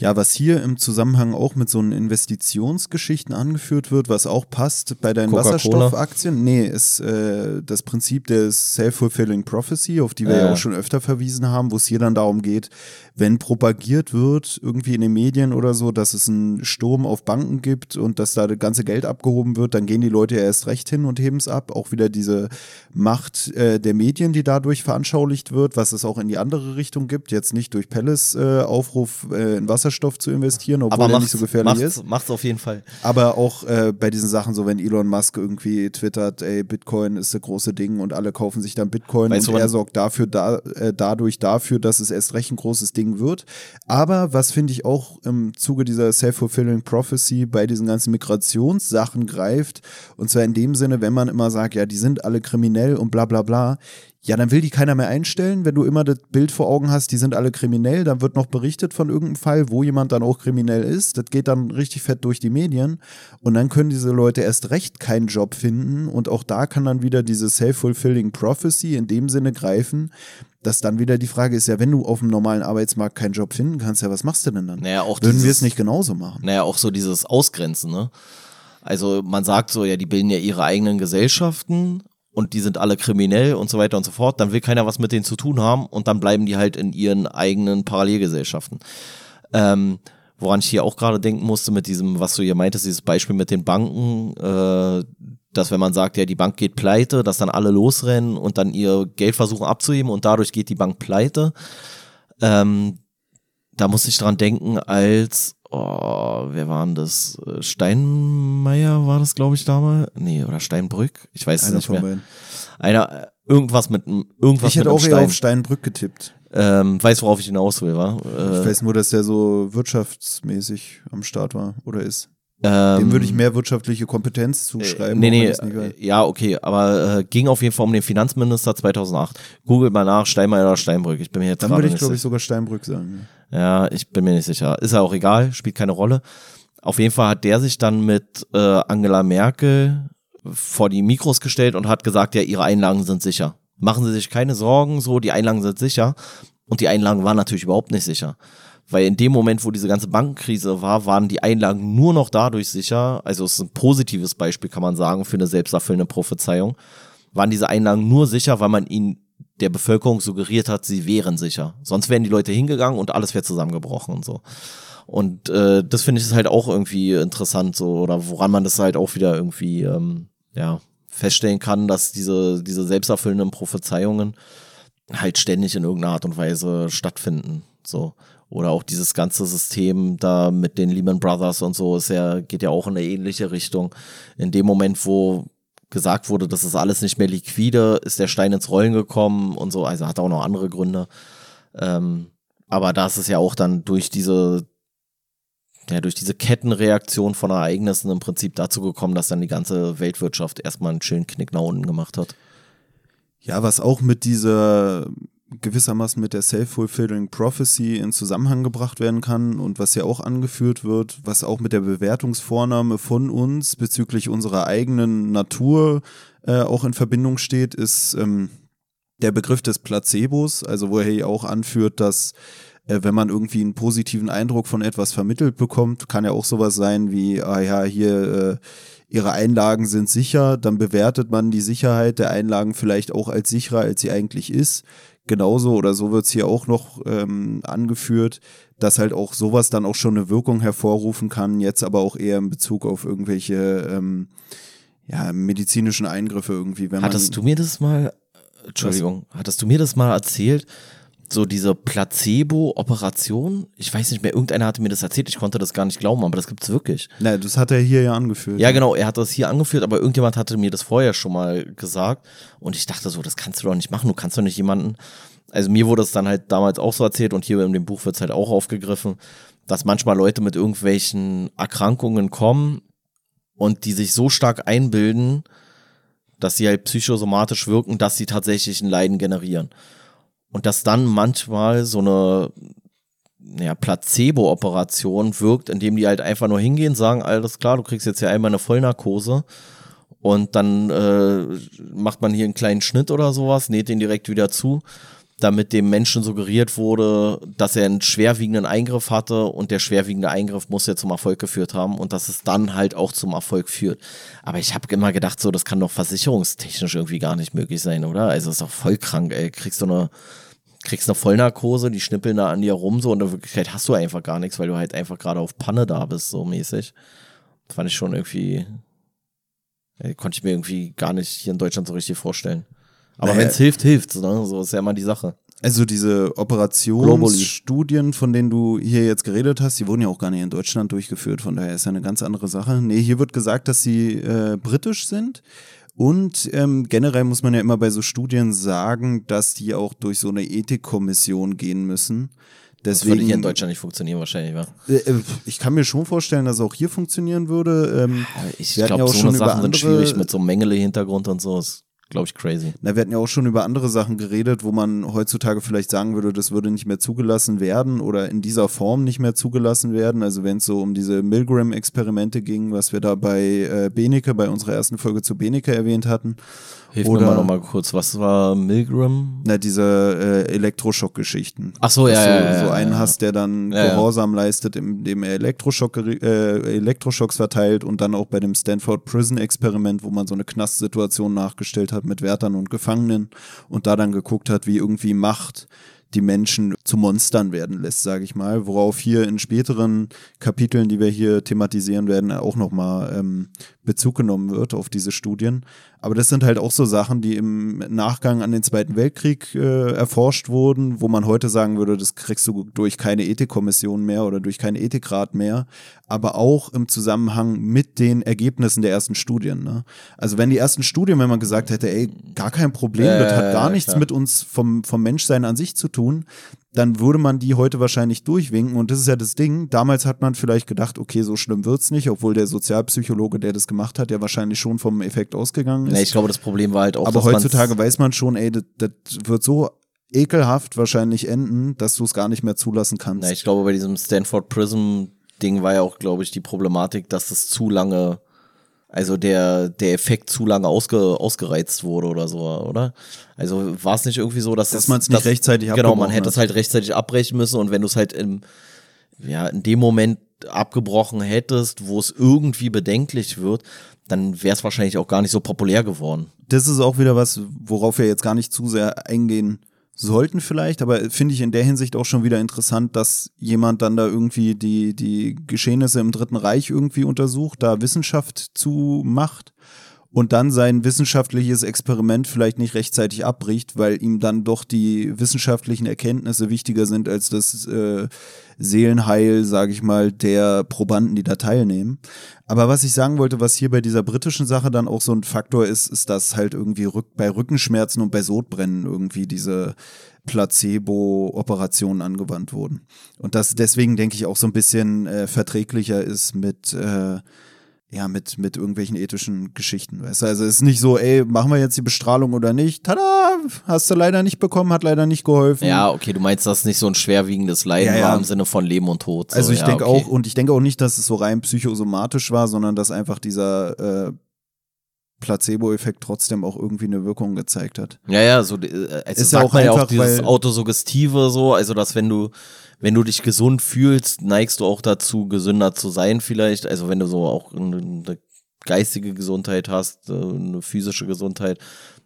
Ja, was hier im Zusammenhang auch mit so einen Investitionsgeschichten angeführt wird, was auch passt bei deinen Wasserstoffaktien, nee, ist äh, das Prinzip der Self-Fulfilling Prophecy, auf die wir äh. ja auch schon öfter verwiesen haben, wo es hier dann darum geht, wenn propagiert wird, irgendwie in den Medien oder so, dass es einen Sturm auf Banken gibt und dass da das ganze Geld abgehoben wird, dann gehen die Leute ja erst recht hin und heben es ab. Auch wieder diese Macht äh, der Medien, die dadurch veranschaulicht wird, was es auch in die andere Richtung gibt. Jetzt nicht durch Pelles äh, Aufruf äh, in Wasserstoff zu investieren, obwohl er nicht so gefährlich macht's, ist. Macht's auf jeden Fall. Aber auch äh, bei diesen Sachen, so wenn Elon Musk irgendwie twittert, ey, Bitcoin ist das große Ding und alle kaufen sich dann Bitcoin weißt und er sorgt dafür, da, äh, dadurch dafür, dass es erst recht ein großes Ding wird. Aber was finde ich auch im Zuge dieser Self-Fulfilling Prophecy bei diesen ganzen Migrationssachen greift, und zwar in dem Sinne, wenn man immer sagt, ja, die sind alle kriminell und bla bla bla, ja, dann will die keiner mehr einstellen. Wenn du immer das Bild vor Augen hast, die sind alle kriminell, dann wird noch berichtet von irgendeinem Fall, wo jemand dann auch kriminell ist. Das geht dann richtig fett durch die Medien. Und dann können diese Leute erst recht keinen Job finden. Und auch da kann dann wieder diese Self-Fulfilling Prophecy in dem Sinne greifen, dass dann wieder die Frage ist, ja, wenn du auf dem normalen Arbeitsmarkt keinen Job finden kannst, ja, was machst du denn dann? Naja, auch Würden wir es nicht genauso machen? Naja, auch so dieses Ausgrenzen, ne? Also man sagt so, ja, die bilden ja ihre eigenen Gesellschaften und die sind alle kriminell und so weiter und so fort, dann will keiner was mit denen zu tun haben und dann bleiben die halt in ihren eigenen Parallelgesellschaften. Ähm, woran ich hier auch gerade denken musste mit diesem, was du hier meintest, dieses Beispiel mit den Banken, äh, dass wenn man sagt, ja, die Bank geht pleite, dass dann alle losrennen und dann ihr Geld versuchen abzuheben und dadurch geht die Bank pleite. Ähm, da muss ich dran denken, als, oh, wer war denn das? Steinmeier war das, glaube ich, damals? Nee, oder Steinbrück? Ich weiß es nicht mehr. Beiden. Einer, irgendwas mit irgendwas Ich hätte auch Stein. eher auf Steinbrück getippt. Ähm, weiß, worauf ich hinaus will, war. Äh, ich weiß nur, dass der so wirtschaftsmäßig am Start war oder ist. Ähm, Dem würde ich mehr wirtschaftliche Kompetenz zuschreiben. Äh, nee, nee, ja, okay, aber äh, ging auf jeden Fall um den Finanzminister 2008. Googelt mal nach, Steinmeier oder Steinbrück. Ich bin mir jetzt Dann würde ich, glaube ich, sogar Steinbrück sagen. Ja, ich bin mir nicht sicher. Ist ja auch egal, spielt keine Rolle. Auf jeden Fall hat der sich dann mit äh, Angela Merkel vor die Mikros gestellt und hat gesagt, ja, ihre Einlagen sind sicher. Machen Sie sich keine Sorgen, so, die Einlagen sind sicher. Und die Einlagen waren natürlich überhaupt nicht sicher. Weil in dem Moment, wo diese ganze Bankenkrise war, waren die Einlagen nur noch dadurch sicher, also es ist ein positives Beispiel, kann man sagen, für eine selbsterfüllende Prophezeiung, waren diese Einlagen nur sicher, weil man ihnen der Bevölkerung suggeriert hat, sie wären sicher. Sonst wären die Leute hingegangen und alles wäre zusammengebrochen und so. Und äh, das finde ich halt auch irgendwie interessant, so, oder woran man das halt auch wieder irgendwie, ähm, ja, feststellen kann, dass diese, diese selbsterfüllenden Prophezeiungen halt ständig in irgendeiner Art und Weise stattfinden. So. Oder auch dieses ganze System da mit den Lehman Brothers und so ist ja, geht ja auch in eine ähnliche Richtung. In dem Moment, wo gesagt wurde, das ist alles nicht mehr liquide, ist der Stein ins Rollen gekommen und so. Also hat auch noch andere Gründe. Ähm, aber da ist es ja auch dann durch diese, ja, durch diese Kettenreaktion von Ereignissen im Prinzip dazu gekommen, dass dann die ganze Weltwirtschaft erstmal einen schönen Knick nach unten gemacht hat. Ja, was auch mit dieser gewissermaßen mit der Self-Fulfilling Prophecy in Zusammenhang gebracht werden kann und was ja auch angeführt wird, was auch mit der Bewertungsvornahme von uns bezüglich unserer eigenen Natur äh, auch in Verbindung steht, ist ähm, der Begriff des Placebos, also wo er ja auch anführt, dass äh, wenn man irgendwie einen positiven Eindruck von etwas vermittelt bekommt, kann ja auch sowas sein wie, ah ja, hier äh, ihre Einlagen sind sicher, dann bewertet man die Sicherheit der Einlagen vielleicht auch als sicherer, als sie eigentlich ist genauso oder so wird es hier auch noch ähm, angeführt, dass halt auch sowas dann auch schon eine Wirkung hervorrufen kann, jetzt aber auch eher in Bezug auf irgendwelche ähm, ja, medizinischen Eingriffe irgendwie. Wenn hattest du mir das mal, Entschuldigung, was? hattest du mir das mal erzählt, so diese Placebo-Operation. Ich weiß nicht mehr, irgendeiner hatte mir das erzählt, ich konnte das gar nicht glauben, aber das gibt es wirklich. Nein, das hat er hier ja angeführt. Ja, genau, er hat das hier angeführt, aber irgendjemand hatte mir das vorher schon mal gesagt und ich dachte so, das kannst du doch nicht machen, du kannst doch nicht jemanden also mir wurde es dann halt damals auch so erzählt und hier in dem Buch wird es halt auch aufgegriffen, dass manchmal Leute mit irgendwelchen Erkrankungen kommen und die sich so stark einbilden, dass sie halt psychosomatisch wirken, dass sie tatsächlich ein Leiden generieren. Und dass dann manchmal so eine ja, Placebo-Operation wirkt, indem die halt einfach nur hingehen, sagen, alles klar, du kriegst jetzt hier einmal eine Vollnarkose und dann äh, macht man hier einen kleinen Schnitt oder sowas, näht den direkt wieder zu, damit dem Menschen suggeriert wurde, dass er einen schwerwiegenden Eingriff hatte und der schwerwiegende Eingriff muss ja zum Erfolg geführt haben und dass es dann halt auch zum Erfolg führt. Aber ich habe immer gedacht, so, das kann doch versicherungstechnisch irgendwie gar nicht möglich sein, oder? Also ist doch voll krank, ey. Kriegst du eine kriegst eine Vollnarkose, die schnippeln da an dir rum so und in Wirklichkeit hast du einfach gar nichts, weil du halt einfach gerade auf Panne da bist, so mäßig. Das fand ich schon irgendwie, konnte ich mir irgendwie gar nicht hier in Deutschland so richtig vorstellen. Aber naja. wenn es hilft, hilft ne? So ist ja immer die Sache. Also diese Operationsstudien, von denen du hier jetzt geredet hast, die wurden ja auch gar nicht in Deutschland durchgeführt, von daher ist ja eine ganz andere Sache. Nee, hier wird gesagt, dass sie äh, britisch sind. Und ähm, generell muss man ja immer bei so Studien sagen, dass die auch durch so eine Ethikkommission gehen müssen. Deswegen, das würde hier in Deutschland nicht funktionieren wahrscheinlich, wa? Äh, äh, ich kann mir schon vorstellen, dass es auch hier funktionieren würde. Ähm, ich glaube, ja so schon Sachen sind schwierig mit so einem Mengele-Hintergrund und so glaube ich, crazy. Na, wir hatten ja auch schon über andere Sachen geredet, wo man heutzutage vielleicht sagen würde, das würde nicht mehr zugelassen werden oder in dieser Form nicht mehr zugelassen werden. Also wenn es so um diese Milgram-Experimente ging, was wir da bei äh, Benecke, bei unserer ersten Folge zu Benecke erwähnt hatten. Hilf Oder, mir mal nochmal kurz, was war Milgram? Na, diese äh, Elektroschock-Geschichten. Ach so, ja, du ja, ja, so einen hast, der dann ja, Gehorsam leistet, indem er Elektroschock, äh, Elektroschocks verteilt und dann auch bei dem Stanford Prison-Experiment, wo man so eine Knastsituation nachgestellt hat mit Wärtern und Gefangenen und da dann geguckt hat, wie irgendwie Macht die Menschen zu Monstern werden lässt, sage ich mal, worauf hier in späteren Kapiteln, die wir hier thematisieren werden, auch nochmal ähm, Bezug genommen wird auf diese Studien. Aber das sind halt auch so Sachen, die im Nachgang an den Zweiten Weltkrieg äh, erforscht wurden, wo man heute sagen würde, das kriegst du durch keine Ethikkommission mehr oder durch keinen Ethikrat mehr, aber auch im Zusammenhang mit den Ergebnissen der ersten Studien. Ne? Also wenn die ersten Studien, wenn man gesagt hätte, ey, gar kein Problem, äh, das hat gar nichts klar. mit uns vom, vom Menschsein an sich zu tun, dann würde man die heute wahrscheinlich durchwinken. Und das ist ja das Ding. Damals hat man vielleicht gedacht, okay, so schlimm wird's nicht, obwohl der Sozialpsychologe, der das gemacht hat, ja wahrscheinlich schon vom Effekt ausgegangen ist. Nee, ich glaube, das Problem war halt auch. Aber heutzutage weiß man schon, ey, das, das wird so ekelhaft wahrscheinlich enden, dass du es gar nicht mehr zulassen kannst. Nee, ich glaube, bei diesem Stanford Prism Ding war ja auch, glaube ich, die Problematik, dass es zu lange also der, der Effekt zu lange ausge, ausgereizt wurde oder so, oder? Also war es nicht irgendwie so, dass, dass man es nicht rechtzeitig Genau, man hätte es halt rechtzeitig abbrechen müssen und wenn du es halt im, ja, in dem Moment abgebrochen hättest, wo es irgendwie bedenklich wird, dann wäre es wahrscheinlich auch gar nicht so populär geworden. Das ist auch wieder was, worauf wir jetzt gar nicht zu sehr eingehen sollten vielleicht, aber finde ich in der Hinsicht auch schon wieder interessant, dass jemand dann da irgendwie die, die Geschehnisse im Dritten Reich irgendwie untersucht, da Wissenschaft zu macht und dann sein wissenschaftliches Experiment vielleicht nicht rechtzeitig abbricht, weil ihm dann doch die wissenschaftlichen Erkenntnisse wichtiger sind als das äh, Seelenheil, sage ich mal, der Probanden, die da teilnehmen. Aber was ich sagen wollte, was hier bei dieser britischen Sache dann auch so ein Faktor ist, ist, dass halt irgendwie rück bei Rückenschmerzen und bei Sodbrennen irgendwie diese Placebo-Operationen angewandt wurden. Und das deswegen denke ich auch so ein bisschen äh, verträglicher ist mit äh, ja, mit, mit irgendwelchen ethischen Geschichten. Weißt du? Also es ist nicht so, ey, machen wir jetzt die Bestrahlung oder nicht? Tada! Hast du leider nicht bekommen, hat leider nicht geholfen. Ja, okay, du meinst, dass nicht so ein schwerwiegendes Leiden ja, ja. war im Sinne von Leben und Tod. So. Also ich ja, denke okay. auch, und ich denke auch nicht, dass es so rein psychosomatisch war, sondern dass einfach dieser äh, Placebo-Effekt trotzdem auch irgendwie eine Wirkung gezeigt hat. Ja, ja, so äh, also ist ja auch einfach, ja auch dieses Autosuggestive so, also dass wenn du wenn du dich gesund fühlst, neigst du auch dazu, gesünder zu sein vielleicht. Also wenn du so auch eine geistige Gesundheit hast, äh, eine physische Gesundheit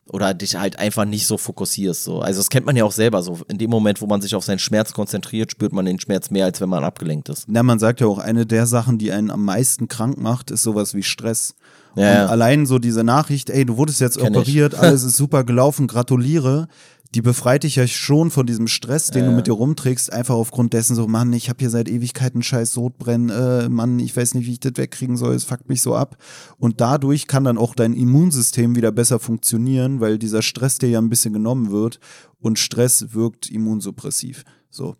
oder dich halt einfach nicht so fokussierst. So. Also das kennt man ja auch selber so. In dem Moment, wo man sich auf seinen Schmerz konzentriert, spürt man den Schmerz mehr, als wenn man abgelenkt ist. Na, man sagt ja auch, eine der Sachen, die einen am meisten krank macht, ist sowas wie Stress. Ja, und allein so diese Nachricht, ey, du wurdest jetzt operiert, alles ist super gelaufen, gratuliere die befreit dich ja schon von diesem Stress, den Ja, du mit dir rumträgst, einfach aufgrund dessen so, Mann, ich habe hier seit Ewigkeiten scheiß Sodbrennen, äh, Mann, ich weiß nicht, wie ich das wegkriegen soll, es fuckt mich so ab. Und dadurch kann dann auch dein Immunsystem wieder besser funktionieren, weil dieser Stress dir ja ein bisschen genommen wird und Stress wirkt immunsuppressiv. So.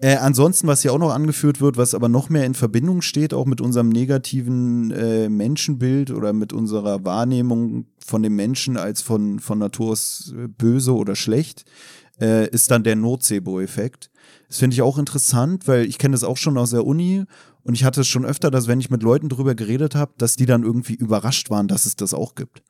Äh, ansonsten, was hier auch noch angeführt wird, was aber noch mehr in Verbindung steht, auch mit unserem negativen äh, Menschenbild oder mit unserer Wahrnehmung von dem Menschen als von, von Natur aus äh, böse oder schlecht, äh, ist dann der Nocebo-Effekt. Das finde ich auch interessant, weil ich kenne das auch schon aus der Uni und ich hatte es schon öfter, dass wenn ich mit Leuten drüber geredet habe, dass die dann irgendwie überrascht waren, dass es das auch gibt.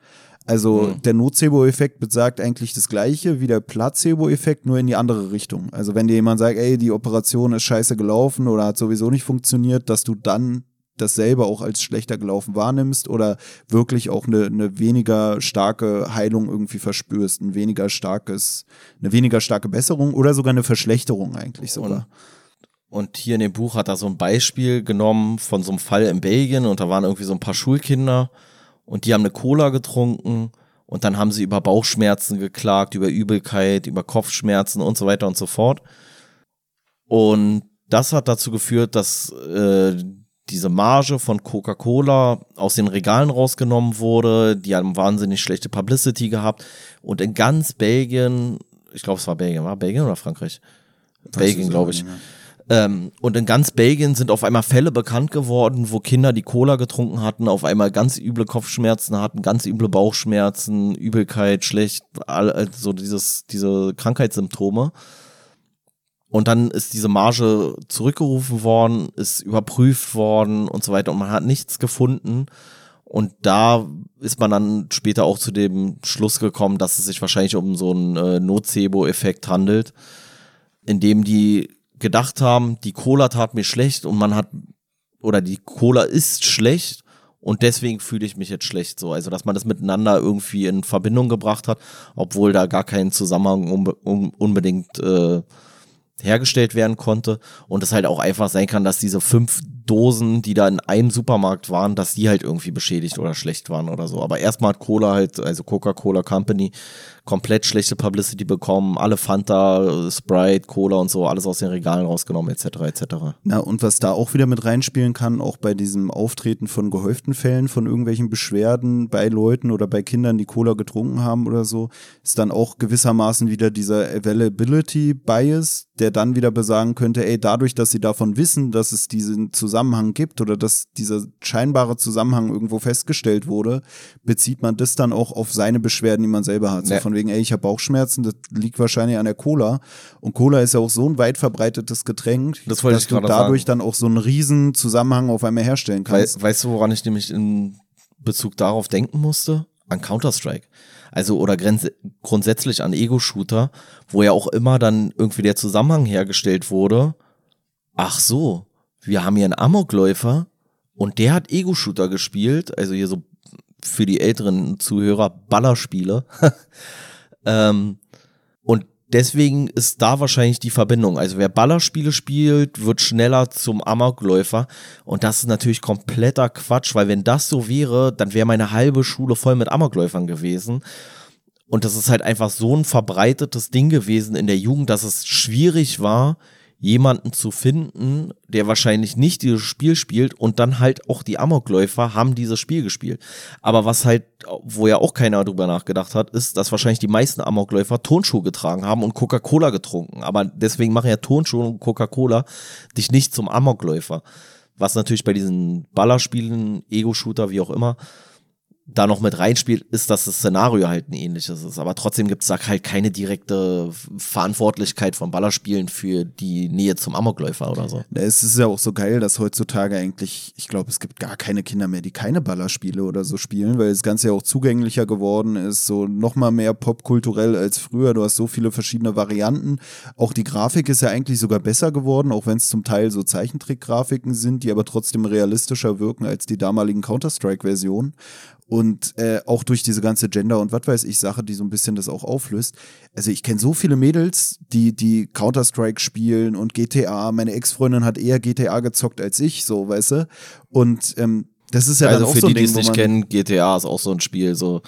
Also Mhm. der Nocebo-Effekt besagt eigentlich das gleiche wie der Placebo-Effekt, nur in die andere Richtung. Also wenn dir jemand sagt, ey, die Operation ist scheiße gelaufen oder hat sowieso nicht funktioniert, dass du dann dasselbe auch als schlechter gelaufen wahrnimmst oder wirklich auch eine, eine weniger starke Heilung irgendwie verspürst, ein weniger starkes, eine weniger starke Besserung oder sogar eine Verschlechterung eigentlich sogar. Und hier in dem Buch hat er so ein Beispiel genommen von so einem Fall in Belgien und da waren irgendwie so ein paar Schulkinder und die haben eine Cola getrunken und dann haben sie über Bauchschmerzen geklagt, über Übelkeit, über Kopfschmerzen und so weiter und so fort. Und das hat dazu geführt, dass äh, diese Marge von Coca-Cola aus den Regalen rausgenommen wurde. Die haben wahnsinnig schlechte Publicity gehabt. Und in ganz Belgien, ich glaube, es war Belgien, war Belgien oder Frankreich? Belgien, glaube ich. Ähm, und in ganz Belgien sind auf einmal Fälle bekannt geworden, wo Kinder, die Cola getrunken hatten, auf einmal ganz üble Kopfschmerzen hatten, ganz üble Bauchschmerzen, Übelkeit, schlecht, also dieses, diese Krankheitssymptome. Und dann ist diese Marge zurückgerufen worden, ist überprüft worden und so weiter und man hat nichts gefunden. Und da ist man dann später auch zu dem Schluss gekommen, dass es sich wahrscheinlich um so einen äh, Nocebo-Effekt handelt, in dem die gedacht haben, die Cola tat mir schlecht und man hat, oder die Cola ist schlecht und deswegen fühle ich mich jetzt schlecht so. Also, dass man das miteinander irgendwie in Verbindung gebracht hat, obwohl da gar kein Zusammenhang unbe un unbedingt äh, hergestellt werden konnte und es halt auch einfach sein kann, dass diese fünf Dosen, die da in einem Supermarkt waren, dass die halt irgendwie beschädigt oder schlecht waren oder so. Aber erstmal hat Cola halt, also Coca-Cola Company, komplett schlechte Publicity bekommen, alle Fanta, Sprite, Cola und so, alles aus den Regalen rausgenommen, etc. etc. Na, und was da auch wieder mit reinspielen kann, auch bei diesem Auftreten von gehäuften Fällen von irgendwelchen Beschwerden bei Leuten oder bei Kindern, die Cola getrunken haben oder so, ist dann auch gewissermaßen wieder dieser Availability Bias, der dann wieder besagen könnte, ey, dadurch, dass sie davon wissen, dass es diesen Zusammenhang gibt oder dass dieser scheinbare Zusammenhang irgendwo festgestellt wurde, bezieht man das dann auch auf seine Beschwerden, die man selber hat. So Ja. von wegen, ey, ich habe Bauchschmerzen, das liegt wahrscheinlich an der Cola. Und Cola ist ja auch so ein weit verbreitetes Getränk, Das dass du dadurch sagen. dann auch so einen riesen Zusammenhang auf einmal herstellen kannst. weißt du, woran ich nämlich in Bezug darauf denken musste? An Counter-Strike. Also oder grundsätzlich an Ego-Shooter, wo ja auch immer dann irgendwie der Zusammenhang hergestellt wurde. Ach so, wir haben hier einen Amokläufer und der hat Ego-Shooter gespielt, also hier so für die älteren Zuhörer Ballerspiele. ähm, deswegen ist da wahrscheinlich die Verbindung. Also wer Ballerspiele spielt, wird schneller zum Amokläufer. Und das ist natürlich kompletter Quatsch, weil wenn das so wäre, dann wäre meine halbe Schule voll mit Amokläufern gewesen. Und das ist halt einfach so ein verbreitetes Ding gewesen in der Jugend, dass es schwierig war, jemanden zu finden, der wahrscheinlich nicht dieses Spiel spielt und dann halt auch die Amokläufer haben dieses Spiel gespielt. Aber was halt, wo ja auch keiner drüber nachgedacht hat, ist, dass wahrscheinlich die meisten Amokläufer Turnschuhe getragen haben und Coca-Cola getrunken. Aber deswegen machen ja Turnschuhe und Coca-Cola dich nicht zum Amokläufer. Was natürlich bei diesen Ballerspielen, Ego-Shooter, wie auch immer, da noch mit reinspielt, ist, dass das Szenario halt ein ähnliches ist. Aber trotzdem gibt es da halt keine direkte Verantwortlichkeit von Ballerspielen für die Nähe zum Amokläufer oder so. Es ist ja auch so geil, dass heutzutage eigentlich, ich glaube, es gibt gar keine Kinder mehr, die keine Ballerspiele oder so spielen, weil das Ganze ja auch zugänglicher geworden ist, so nochmal mehr popkulturell als früher. Du hast so viele verschiedene Varianten. Auch die Grafik ist ja eigentlich sogar besser geworden, auch wenn es zum Teil so Zeichentrick-Grafiken sind, die aber trotzdem realistischer wirken als die damaligen Counter-Strike-Versionen. Und äh, auch durch diese ganze Gender- und was weiß ich Sache, die so ein bisschen das auch auflöst. Also ich kenne so viele Mädels, die, die Counter-Strike spielen und GTA. Meine Ex-Freundin hat eher GTA gezockt als ich, so, weißt du? Und ähm, das ist ja also dann auch für so ein die, die Ding, es wo nicht kennen, GTA ist auch so ein Spiel, so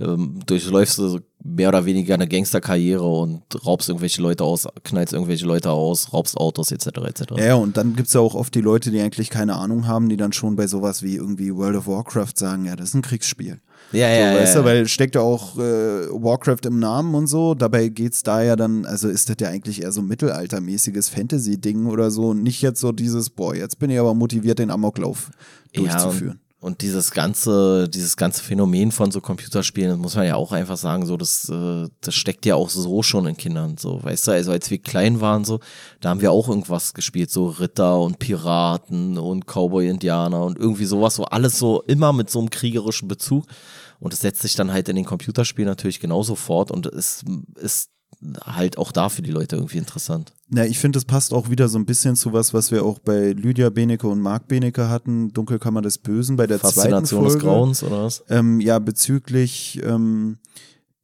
ähm, durchläufst du mehr oder weniger eine Gangsterkarriere und raubst irgendwelche Leute aus, knallst irgendwelche Leute aus, raubst Autos etc. etc. Ja, und dann gibt es ja auch oft die Leute, die eigentlich keine Ahnung haben, die dann schon bei sowas wie irgendwie World of Warcraft sagen, ja, das ist ein Kriegsspiel. Ja, ja, so, ja, weißt ja. du, weil steckt ja auch äh, Warcraft im Namen und so. Dabei geht's da ja dann, also ist das ja eigentlich eher so mittelaltermäßiges Fantasy-Ding oder so. Nicht jetzt so dieses, boah, jetzt bin ich aber motiviert, den Amoklauf durchzuführen. Und dieses ganze, dieses ganze Phänomen von so Computerspielen, das muss man ja auch einfach sagen, so, das, äh, das steckt ja auch so schon in Kindern, so, weißt du, also als wir klein waren, so, da haben wir auch irgendwas gespielt, so Ritter und Piraten und Cowboy-Indianer und irgendwie sowas, so alles so immer mit so einem kriegerischen Bezug. Und es setzt sich dann halt in den Computerspielen natürlich genauso fort und es ist halt auch da für die Leute irgendwie interessant. Na, ich finde, das passt auch wieder so ein bisschen zu was, was wir auch bei Lydia Benecke und Marc Benecke hatten, Dunkelkammer des Bösen, bei der zweiten Faszination Folge. des Grauens oder was? Ähm, ja, bezüglich ähm,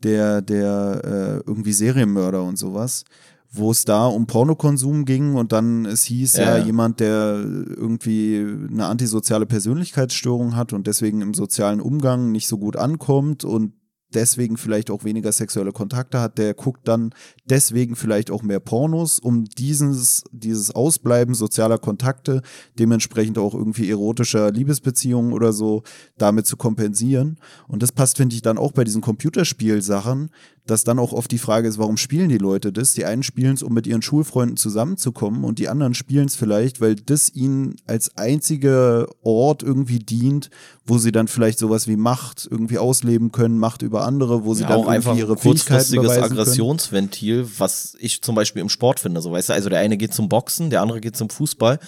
der, der äh, irgendwie Serienmörder und sowas, wo es da um Pornokonsum ging und dann es hieß Ja, ja. jemand, der irgendwie eine antisoziale Persönlichkeitsstörung hat und deswegen im sozialen Umgang nicht so gut ankommt und deswegen vielleicht auch weniger sexuelle Kontakte hat, der guckt dann deswegen vielleicht auch mehr Pornos, um dieses, dieses Ausbleiben sozialer Kontakte, dementsprechend auch irgendwie erotischer Liebesbeziehungen oder so, damit zu kompensieren. Und das passt, finde ich, dann auch bei diesen Computerspielsachen, dass dann auch oft die Frage ist, warum spielen die Leute das? Die einen spielen es, um mit ihren Schulfreunden zusammenzukommen und die anderen spielen es vielleicht, weil das ihnen als einziger Ort irgendwie dient, wo sie dann vielleicht sowas wie Macht irgendwie ausleben können, Macht über andere, wo sie ja, dann auch einfach ihre kurzfristiges beweisen können. Aggressionsventil, was ich zum Beispiel im Sport finde. So, weißt du, also der eine geht zum Boxen, der andere geht zum Fußball.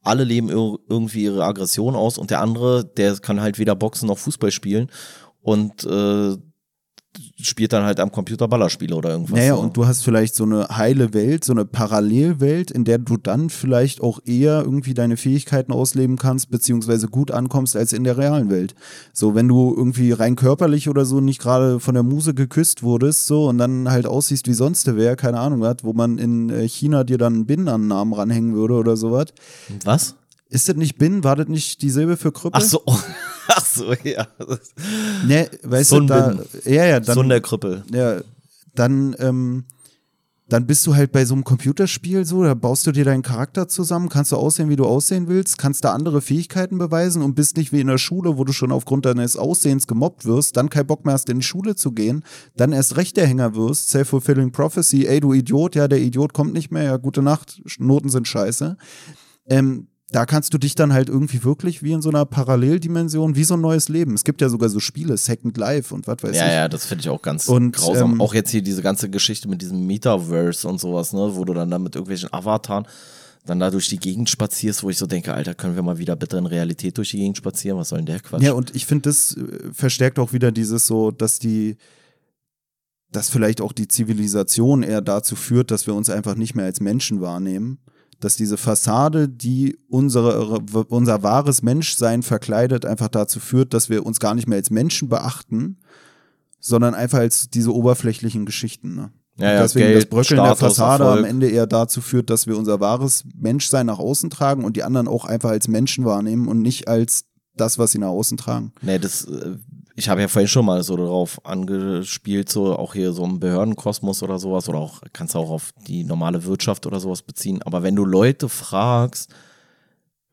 Alle leben ir irgendwie ihre Aggression aus und der andere, der kann halt weder Boxen noch Fußball spielen und äh, spielt dann halt am Computer Ballerspiele oder irgendwas. Naja, so. und du hast vielleicht so eine heile Welt, so eine Parallelwelt, in der du dann vielleicht auch eher irgendwie deine Fähigkeiten ausleben kannst, beziehungsweise gut ankommst als in der realen Welt. So, wenn du irgendwie rein körperlich oder so nicht gerade von der Muse geküsst wurdest, so, und dann halt aussiehst wie sonst wer, keine Ahnung hat, wo man in äh, China dir dann einen Bin an den Namen ranhängen würde oder sowas. was? Ist das nicht Bin? War das nicht die Silbe für Krüppel? Ach so, ach so, ja. Ne, weißt So du, da, Bin. ja, ja, dann, so Krüppel. ja, dann, ähm, dann bist du halt bei so einem Computerspiel so, da baust du dir deinen Charakter zusammen, kannst du aussehen, wie du aussehen willst, kannst da andere Fähigkeiten beweisen und bist nicht wie in der Schule, wo du schon aufgrund deines Aussehens gemobbt wirst, dann kein Bock mehr hast, in die Schule zu gehen, dann erst recht der Hänger wirst, self-fulfilling prophecy, ey du Idiot, ja, der Idiot kommt nicht mehr, ja, gute Nacht, Noten sind scheiße. Ähm, da kannst du dich dann halt irgendwie wirklich wie in so einer Paralleldimension, wie so ein neues Leben. Es gibt ja sogar so Spiele, Second Life und was weiß Ja, ich. ja, das finde ich auch ganz Und, grausam. ähm, auch jetzt hier diese ganze Geschichte mit diesem Metaverse und sowas, ne, wo du dann da mit irgendwelchen Avataren dann da durch die Gegend spazierst, wo ich so denke, Alter, können wir mal wieder bitte in Realität durch die Gegend spazieren? Was soll denn der Quatsch? Ja, und ich finde, das äh, verstärkt auch wieder dieses so, dass die, dass vielleicht auch die Zivilisation eher dazu führt, dass wir uns einfach nicht mehr als Menschen wahrnehmen. Dass diese Fassade, die unsere, unser wahres Menschsein verkleidet, einfach dazu führt, dass wir uns gar nicht mehr als Menschen beachten, sondern einfach als diese oberflächlichen Geschichten. Ne? Ja, ja, deswegen Geld, das Bröckeln der Status, Fassade Erfolg. am Ende eher dazu führt, dass wir unser wahres Menschsein nach außen tragen und die anderen auch einfach als Menschen wahrnehmen und nicht als das, was sie nach außen tragen. Nee, das, äh, ich habe ja vorhin schon mal so darauf angespielt, so auch hier so im Behördenkosmos oder sowas, oder auch, kannst du auch auf die normale Wirtschaft oder sowas beziehen. Aber wenn du Leute fragst,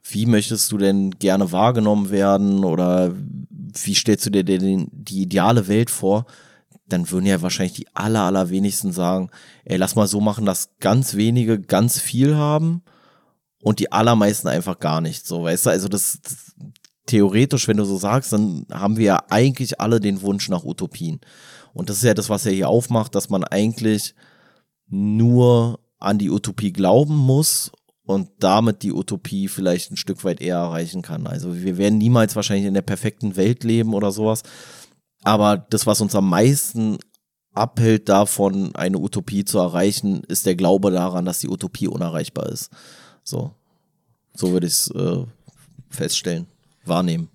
wie möchtest du denn gerne wahrgenommen werden oder wie stellst du dir denn die ideale Welt vor, dann würden ja wahrscheinlich die aller, allerwenigsten sagen, ey, lass mal so machen, dass ganz wenige ganz viel haben und die allermeisten einfach gar nicht. So, weißt du, also das, das theoretisch, wenn du so sagst, dann haben wir ja eigentlich alle den Wunsch nach Utopien. Und das ist ja das, was er hier aufmacht, dass man eigentlich nur an die Utopie glauben muss und damit die Utopie vielleicht ein Stück weit eher erreichen kann. Also wir werden niemals wahrscheinlich in der perfekten Welt leben oder sowas. Aber das, was uns am meisten abhält davon, eine Utopie zu erreichen, ist der Glaube daran, dass die Utopie unerreichbar ist. So, so würde ich es äh, feststellen, wahrnehmen.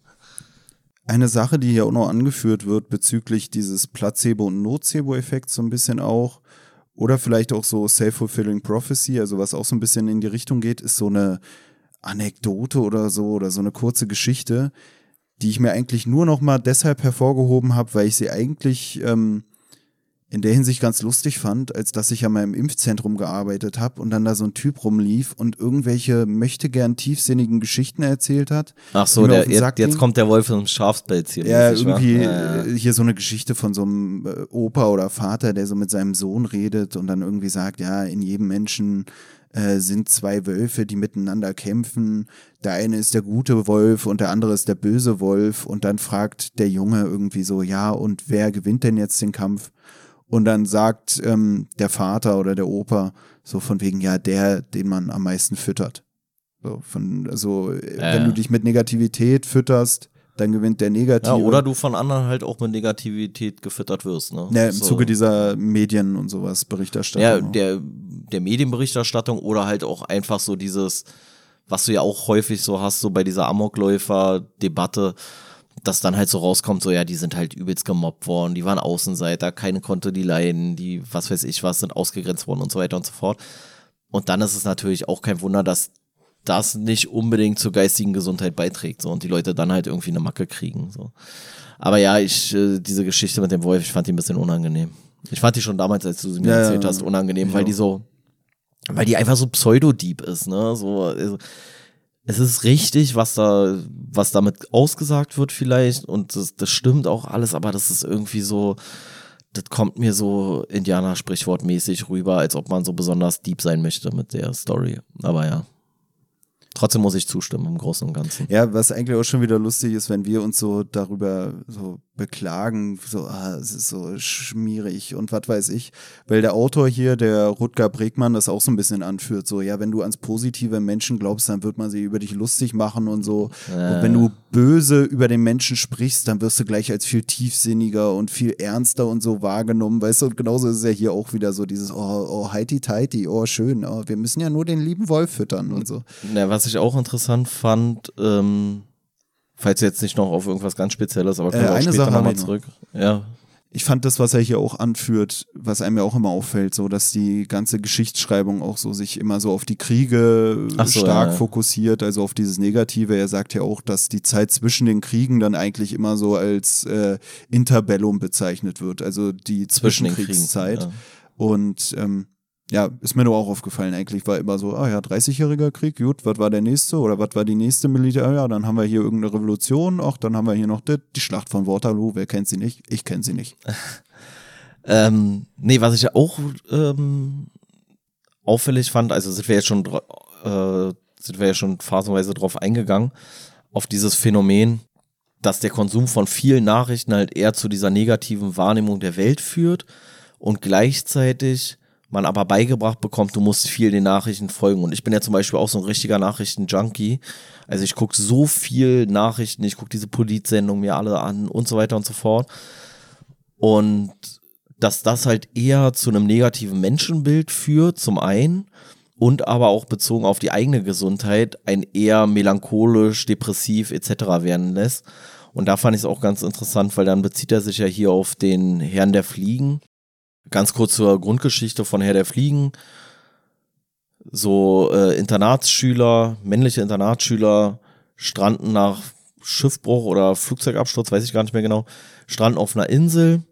Eine Sache, die hier auch noch angeführt wird bezüglich dieses Placebo- und Nocebo-Effekts so ein bisschen auch, oder vielleicht auch so Self-Fulfilling Prophecy, also was auch so ein bisschen in die Richtung geht, ist so eine Anekdote oder so oder so eine kurze Geschichte. die ich mir eigentlich nur noch mal deshalb hervorgehoben habe, weil ich sie eigentlich ähm, in der Hinsicht ganz lustig fand, als dass ich an meinem Impfzentrum gearbeitet habe und dann da so ein Typ rumlief und irgendwelche möchte gern tiefsinnigen Geschichten erzählt hat. Ach so, der, jetzt, jetzt kommt der Wolf im Schafspelz hier. Ja, irgendwie ja, ja. hier so eine Geschichte von so einem äh, Opa oder Vater, der so mit seinem Sohn redet und dann irgendwie sagt, ja, in jedem Menschen äh, sind zwei Wölfe, die miteinander kämpfen. Der eine ist der gute Wolf und der andere ist der böse Wolf. Und dann fragt der Junge irgendwie so, ja, und wer gewinnt denn jetzt den Kampf? Und dann sagt ähm, der Vater oder der Opa so von wegen, ja, der, den man am meisten füttert. So, von, also, äh. wenn du dich mit Negativität fütterst, dann gewinnt der Negative. Ja, oder du von anderen halt auch mit Negativität gefüttert wirst. Ne? Ja, im so. Zuge dieser Medien und sowas, Berichterstattung. Ja, der, der Medienberichterstattung oder halt auch einfach so dieses, was du ja auch häufig so hast, so bei dieser Amokläufer-Debatte, dass dann halt so rauskommt, so ja, die sind halt übelst gemobbt worden, die waren Außenseiter, keine konnte die leiden, die, was weiß ich was, sind ausgegrenzt worden und so weiter und so fort. Und dann ist es natürlich auch kein Wunder, dass das nicht unbedingt zur geistigen Gesundheit beiträgt, so und die Leute dann halt irgendwie eine Macke kriegen, so. Aber ja, ich, äh, diese Geschichte mit dem Wolf, ich fand die ein bisschen unangenehm. Ich fand die schon damals, als du sie mir ja, erzählt hast, unangenehm, weil die so, weil die einfach so Pseudodieb ist, ne, so, also, es ist richtig, was da, was damit ausgesagt wird vielleicht und das, das stimmt auch alles, aber das ist irgendwie so, das kommt mir so Indianer-Sprichwortmäßig rüber, als ob man so besonders deep sein möchte mit der Story. Aber ja. Trotzdem muss ich zustimmen im Großen und Ganzen. Ja, was eigentlich auch schon wieder lustig ist, wenn wir uns so darüber so beklagen, so, ah, es ist so schmierig und was weiß ich. Weil der Autor hier, der Rutger Bregmann, das auch so ein bisschen anführt, so, ja, wenn du ans positive Menschen glaubst, dann wird man sich über dich lustig machen und so. Äh. Und wenn du böse über den Menschen sprichst, dann wirst du gleich als viel tiefsinniger und viel ernster und so wahrgenommen, weißt du, und genauso ist es ja hier auch wieder so dieses, oh, oh, heiti teiti, oh, schön, oh, wir müssen ja nur den lieben Wolf füttern und so. Ja, was ich auch interessant fand, ähm, Falls jetzt nicht noch auf irgendwas ganz Spezielles, aber können äh, wir auch später nochmal zurück. Ja. Ich fand das, was er hier auch anführt, was einem ja auch immer auffällt, so dass die ganze Geschichtsschreibung auch so sich immer so auf die Kriege so, stark ja, ja. fokussiert, also auf dieses Negative. Er sagt ja auch, dass die Zeit zwischen den Kriegen dann eigentlich immer so als äh, Interbellum bezeichnet wird, also die Zwischenkriegszeit. Ja. Und ähm, ja, ist mir nur auch aufgefallen eigentlich, war immer so, ah ja, 30-jähriger Krieg, gut, was war der nächste oder was war die nächste Militär? Ja, dann haben wir hier irgendeine Revolution, ach, dann haben wir hier noch die, die Schlacht von Waterloo, wer kennt sie nicht? Ich kenne sie nicht. ähm, nee, was ich auch ähm, auffällig fand, also sind wir jetzt schon, äh, sind wir ja schon phasenweise drauf eingegangen, auf dieses Phänomen, dass der Konsum von vielen Nachrichten halt eher zu dieser negativen Wahrnehmung der Welt führt und gleichzeitig man aber beigebracht bekommt, du musst viel den Nachrichten folgen. Und ich bin ja zum Beispiel auch so ein richtiger Nachrichten-Junkie. Also ich gucke so viel Nachrichten, ich gucke diese Politsendungen mir alle an und so weiter und so fort. Und dass das halt eher zu einem negativen Menschenbild führt, zum einen, und aber auch bezogen auf die eigene Gesundheit ein eher melancholisch, depressiv etc. werden lässt. Und da fand ich es auch ganz interessant, weil dann bezieht er sich ja hier auf den Herrn der Fliegen, Ganz kurz zur Grundgeschichte von Herr der Fliegen. So äh, Internatsschüler, männliche Internatsschüler stranden nach Schiffbruch oder Flugzeugabsturz, weiß ich gar nicht mehr genau, stranden auf einer Insel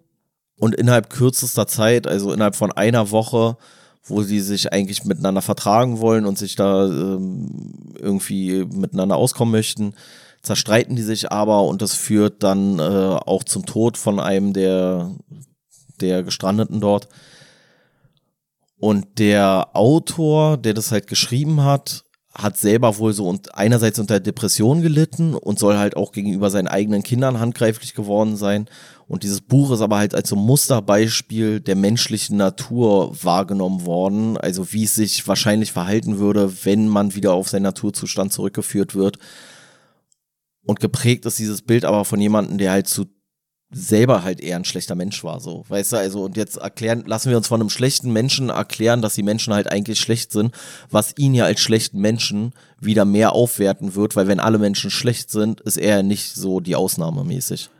und innerhalb kürzester Zeit, also innerhalb von einer Woche, wo sie sich eigentlich miteinander vertragen wollen und sich da ähm, irgendwie miteinander auskommen möchten, zerstreiten die sich aber und das führt dann äh, auch zum Tod von einem der der Gestrandeten dort. Und der Autor, der das halt geschrieben hat, hat selber wohl so und einerseits unter Depression gelitten und soll halt auch gegenüber seinen eigenen Kindern handgreiflich geworden sein. Und dieses Buch ist aber halt als so Musterbeispiel der menschlichen Natur wahrgenommen worden. Also wie es sich wahrscheinlich verhalten würde, wenn man wieder auf seinen Naturzustand zurückgeführt wird. Und geprägt ist dieses Bild aber von jemandem, der halt zu selber halt eher ein schlechter Mensch war, so, weißt du, also und jetzt erklären, lassen wir uns von einem schlechten Menschen erklären, dass die Menschen halt eigentlich schlecht sind, was ihn ja als schlechten Menschen wieder mehr aufwerten wird, weil wenn alle Menschen schlecht sind, ist er nicht so die Ausnahme mäßig.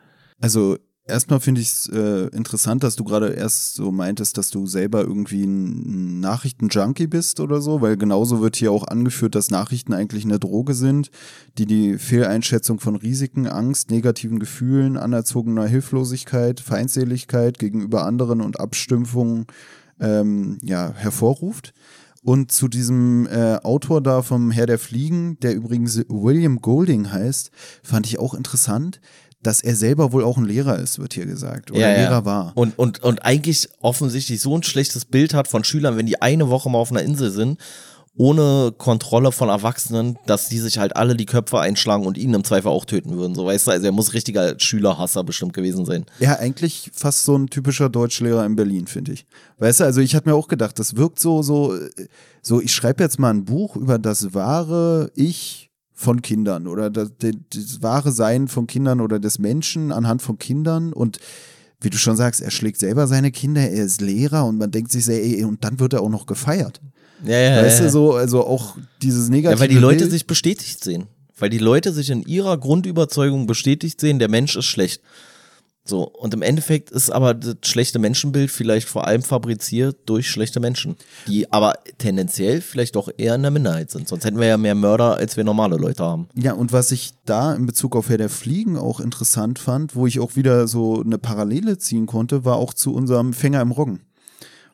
Also erstmal finde ich es äh, interessant, dass du gerade erst so meintest, dass du selber irgendwie ein Nachrichtenjunkie bist oder so, weil genauso wird hier auch angeführt, dass Nachrichten eigentlich eine Droge sind, die die Fehleinschätzung von Risiken, Angst, negativen Gefühlen, anerzogener Hilflosigkeit, Feindseligkeit gegenüber anderen und Abstümpfungen ähm, ja, hervorruft. Und zu diesem äh, Autor da vom Herr der Fliegen, der übrigens William Golding heißt, fand ich auch interessant dass er selber wohl auch ein Lehrer ist, wird hier gesagt. Oder Ja, ja. Lehrer war. Und, und, und eigentlich offensichtlich so ein schlechtes Bild hat von Schülern, wenn die eine Woche mal auf einer Insel sind, ohne Kontrolle von Erwachsenen, dass die sich halt alle die Köpfe einschlagen und ihn im Zweifel auch töten würden. So weißt du, also er muss richtiger Schülerhasser bestimmt gewesen sein. Ja, eigentlich fast so ein typischer Deutschlehrer in Berlin, finde ich. Weißt du, also ich hatte mir auch gedacht, das wirkt so, so, so, ich schreibe jetzt mal ein Buch über das wahre Ich von Kindern oder das, das wahre Sein von Kindern oder des Menschen anhand von Kindern und wie du schon sagst, er schlägt selber seine Kinder, er ist Lehrer und man denkt sich sehr, ey, und dann wird er auch noch gefeiert. Ja, ja, Weißt ja. du, so, also auch dieses negative ja, weil die Leute Bild. sich bestätigt sehen. Weil die Leute sich in ihrer Grundüberzeugung bestätigt sehen, der Mensch ist schlecht. So, und im Endeffekt ist aber das schlechte Menschenbild vielleicht vor allem fabriziert durch schlechte Menschen, die aber tendenziell vielleicht doch eher in der Minderheit sind. Sonst hätten wir ja mehr Mörder, als wir normale Leute haben. Ja, und was ich da in Bezug auf Herr der Fliegen auch interessant fand, wo ich auch wieder so eine Parallele ziehen konnte, war auch zu unserem Fänger im Roggen.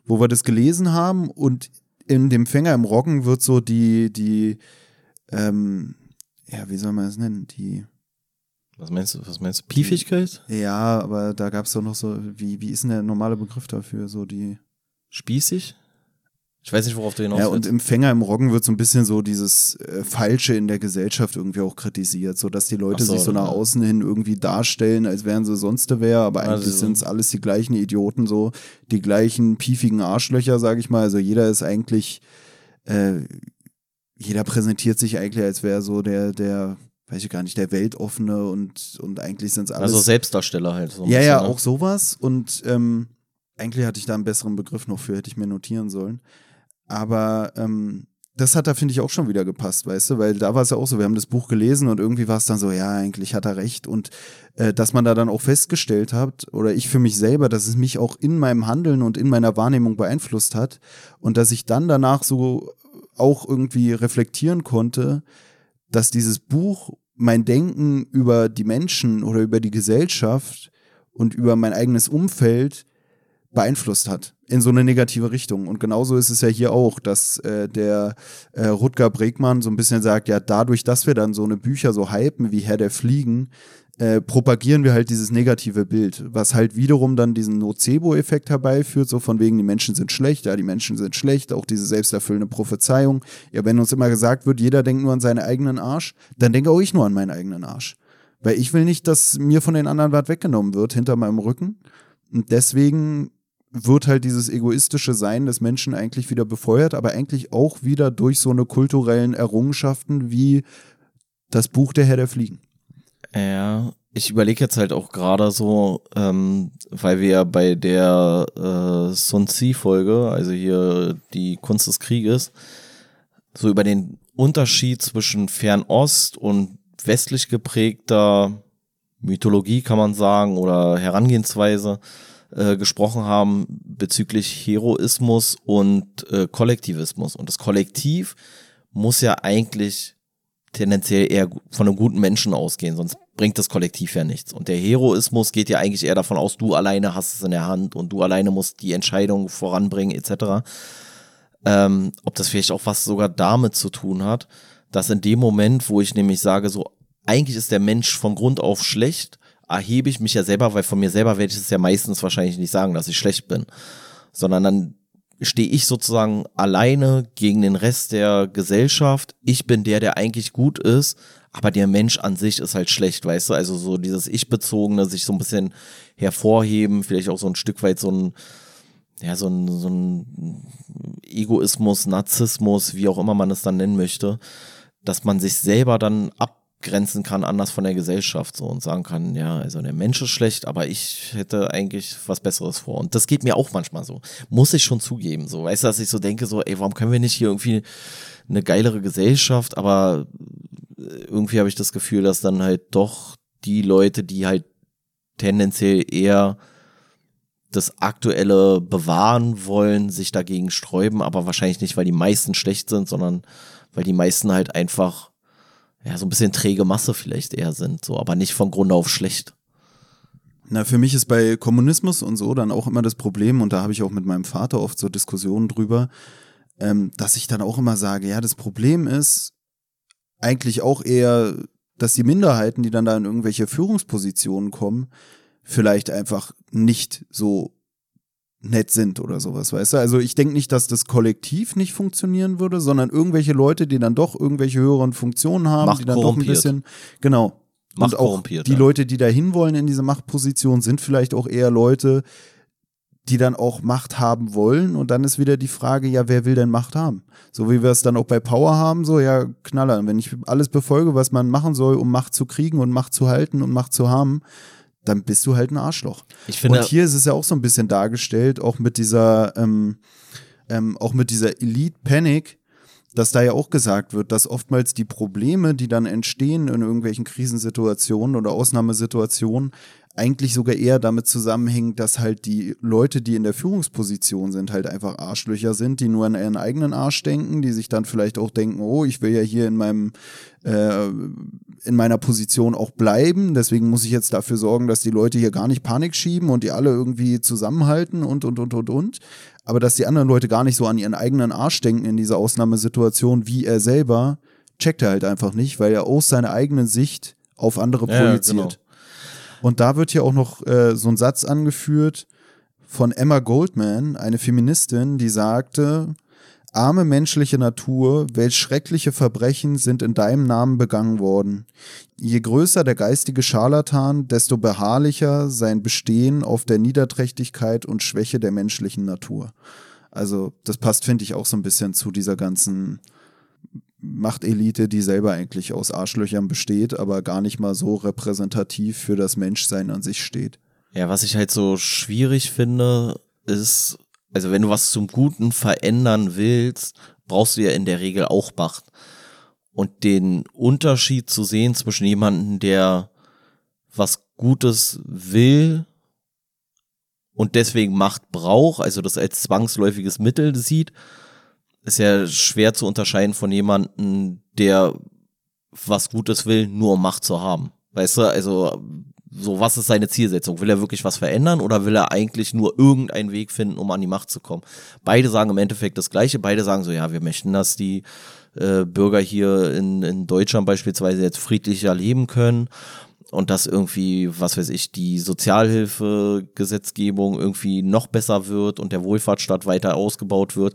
Wo wir das gelesen haben und in dem Fänger im Roggen wird so die, die, ähm, ja, wie soll man das nennen? Die, Was meinst du? Was meinst du? Piefigkeit? ja, aber da gab es doch noch so, wie, wie ist denn der normale Begriff dafür? So die, Spießig? Ich weiß nicht, worauf du hinaus Ja, und im Fänger im Roggen wird so ein bisschen so dieses äh, Falsche in der Gesellschaft irgendwie auch kritisiert, so dass die Leute so, sich so nach außen hin irgendwie darstellen, als wären sie sonst wer, aber eigentlich Also- sind es alles die gleichen Idioten, so die gleichen piefigen Arschlöcher, sag ich mal. Also jeder ist eigentlich, äh, jeder präsentiert sich eigentlich, als wäre so der, der, weiß ich gar nicht, der Weltoffene und, und eigentlich sind es alles. also Selbstdarsteller halt. So Ja, bisschen, ja, ne? auch sowas. Und ähm, eigentlich hatte ich da einen besseren Begriff noch für, hätte ich mir notieren sollen. Aber ähm, das hat da, finde ich, auch schon wieder gepasst, weißt du, weil da war es ja auch so, wir haben das Buch gelesen und irgendwie war es dann so, ja, eigentlich hat er recht. Und äh, dass man da dann auch festgestellt hat, oder ich für mich selber, dass es mich auch in meinem Handeln und in meiner Wahrnehmung beeinflusst hat und dass ich dann danach so auch irgendwie reflektieren konnte, dass dieses Buch mein Denken über die Menschen oder über die Gesellschaft und über mein eigenes Umfeld beeinflusst hat in so eine negative Richtung. Und genauso ist es ja hier auch, dass äh, der äh, Rutger Bregmann so ein bisschen sagt, ja, dadurch, dass wir dann so eine Bücher so hypen wie Herr der Fliegen, äh, propagieren wir halt dieses negative Bild, was halt wiederum dann diesen Nocebo-Effekt herbeiführt, so von wegen, die Menschen sind schlecht, ja, die Menschen sind schlecht, auch diese selbsterfüllende Prophezeiung. Ja, wenn uns immer gesagt wird, jeder denkt nur an seinen eigenen Arsch, dann denke auch ich nur an meinen eigenen Arsch. Weil ich will nicht, dass mir von den anderen was weggenommen wird hinter meinem Rücken. Und deswegen wird halt dieses egoistische Sein des Menschen eigentlich wieder befeuert, aber eigentlich auch wieder durch so eine kulturellen Errungenschaften wie das Buch Der Herr der Fliegen. Ja, ich überlege jetzt halt auch gerade so, ähm, weil wir ja bei der äh, Sun Tzu-Folge, also hier die Kunst des Krieges, so über den Unterschied zwischen Fernost und westlich geprägter Mythologie, kann man sagen, oder Herangehensweise äh, gesprochen haben bezüglich Heroismus und äh, Kollektivismus. Und das Kollektiv muss ja eigentlich tendenziell eher von einem guten Menschen ausgehen, sonst bringt das Kollektiv ja nichts. Und der Heroismus geht ja eigentlich eher davon aus, du alleine hast es in der Hand und du alleine musst die Entscheidung voranbringen, etc. Ähm, ob das vielleicht auch was sogar damit zu tun hat, dass in dem Moment, wo ich nämlich sage, so, eigentlich ist der Mensch von Grund auf schlecht, erhebe ich mich ja selber, weil von mir selber werde ich es ja meistens wahrscheinlich nicht sagen, dass ich schlecht bin, sondern dann stehe ich sozusagen alleine gegen den Rest der Gesellschaft. Ich bin der, der eigentlich gut ist, aber der Mensch an sich ist halt schlecht, weißt du? Also so dieses Ich-bezogene, sich so ein bisschen hervorheben, vielleicht auch so ein Stück weit so ein, ja, so ein, so ein Egoismus, Narzissmus, wie auch immer man es dann nennen möchte, dass man sich selber dann abgrenzen kann, anders von der Gesellschaft so und sagen kann, ja, also der Mensch ist schlecht, aber ich hätte eigentlich was Besseres vor. Und das geht mir auch manchmal so. Muss ich schon zugeben. So, weißt du, dass ich so denke, so, ey, warum können wir nicht hier irgendwie eine geilere Gesellschaft, aber irgendwie habe ich das Gefühl, dass dann halt doch die Leute, die halt tendenziell eher das Aktuelle bewahren wollen, sich dagegen sträuben, aber wahrscheinlich nicht, weil die meisten schlecht sind, sondern weil die meisten halt einfach ja so ein bisschen träge Masse vielleicht eher sind, so, aber nicht von Grund auf schlecht. Na, für mich ist bei Kommunismus und so dann auch immer das Problem, und da habe ich auch mit meinem Vater oft so Diskussionen drüber, ähm, dass ich dann auch immer sage, ja, das Problem ist eigentlich auch eher, dass die Minderheiten, die dann da in irgendwelche Führungspositionen kommen, vielleicht einfach nicht so nett sind oder sowas, weißt du? Also ich denke nicht, dass das Kollektiv nicht funktionieren würde, sondern irgendwelche Leute, die dann doch irgendwelche höheren Funktionen haben, Macht die dann doch ein bisschen, genau. Macht und auch die ja. Leute, die da hinwollen in diese Machtposition, sind vielleicht auch eher Leute, die dann auch Macht haben wollen. Und dann ist wieder die Frage, ja, wer will denn Macht haben? So wie wir es dann auch bei Power haben, so, ja, Knaller. Wenn ich alles befolge, was man machen soll, um Macht zu kriegen und Macht zu halten und Macht zu haben, dann bist du halt ein Arschloch. Ich finde, und hier ist es ja auch so ein bisschen dargestellt, auch mit dieser, ähm, ähm, auch mit dieser Elite Panic, dass da ja auch gesagt wird, dass oftmals die Probleme, die dann entstehen in irgendwelchen Krisensituationen oder Ausnahmesituationen, eigentlich sogar eher damit zusammenhängen, dass halt die Leute, die in der Führungsposition sind, halt einfach Arschlöcher sind, die nur an ihren eigenen Arsch denken, die sich dann vielleicht auch denken, oh, ich will ja hier in meinem äh, in meiner Position auch bleiben, deswegen muss ich jetzt dafür sorgen, dass die Leute hier gar nicht Panik schieben und die alle irgendwie zusammenhalten und und und und und, aber dass die anderen Leute gar nicht so an ihren eigenen Arsch denken in dieser Ausnahmesituation wie er selber, checkt er halt einfach nicht, weil er aus seiner eigenen Sicht auf andere Ja, projiziert. genau. Und da wird hier auch noch äh, so ein Satz angeführt von Emma Goldman, eine Feministin, die sagte, arme menschliche Natur, welch schreckliche Verbrechen sind in deinem Namen begangen worden. Je größer der geistige Scharlatan, desto beharrlicher sein Bestehen auf der Niederträchtigkeit und Schwäche der menschlichen Natur. Also das passt, finde ich, auch so ein bisschen zu dieser ganzen Machtelite, die selber eigentlich aus Arschlöchern besteht, aber gar nicht mal so repräsentativ für das Menschsein an sich steht. Ja, was ich halt so schwierig finde, ist, also wenn du was zum Guten verändern willst, brauchst du ja in der Regel auch Macht. Und den Unterschied zu sehen zwischen jemandem, der was Gutes will und deswegen Macht braucht, also das als zwangsläufiges Mittel sieht, ist ja schwer zu unterscheiden von jemandem, der was Gutes will, nur um Macht zu haben. Weißt du, also so, was ist seine Zielsetzung? Will er wirklich was verändern oder will er eigentlich nur irgendeinen Weg finden, um an die Macht zu kommen? Beide sagen im Endeffekt das Gleiche. Beide sagen so, ja, wir möchten, dass die äh, Bürger hier in, in Deutschland beispielsweise jetzt friedlicher leben können und dass irgendwie, was weiß ich, die Sozialhilfegesetzgebung irgendwie noch besser wird und der Wohlfahrtsstaat weiter ausgebaut wird.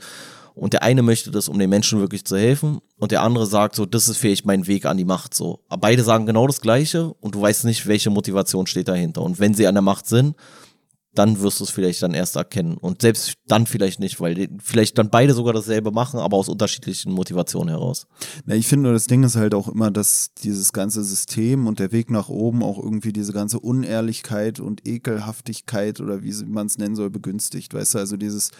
Und der eine möchte das, um den Menschen wirklich zu helfen. Und der andere sagt so, das ist vielleicht mein Weg an die Macht. So. Aber beide sagen genau das Gleiche und du weißt nicht, welche Motivation steht dahinter. Und wenn sie an der Macht sind, dann wirst du es vielleicht dann erst erkennen. Und selbst dann vielleicht nicht, weil die vielleicht dann beide sogar dasselbe machen, aber aus unterschiedlichen Motivationen heraus. Na, ich finde nur, das Ding ist halt auch immer, dass dieses ganze System und der Weg nach oben auch irgendwie diese ganze Unehrlichkeit und Ekelhaftigkeit oder wie man es nennen soll, begünstigt. Weißt du, also dieses,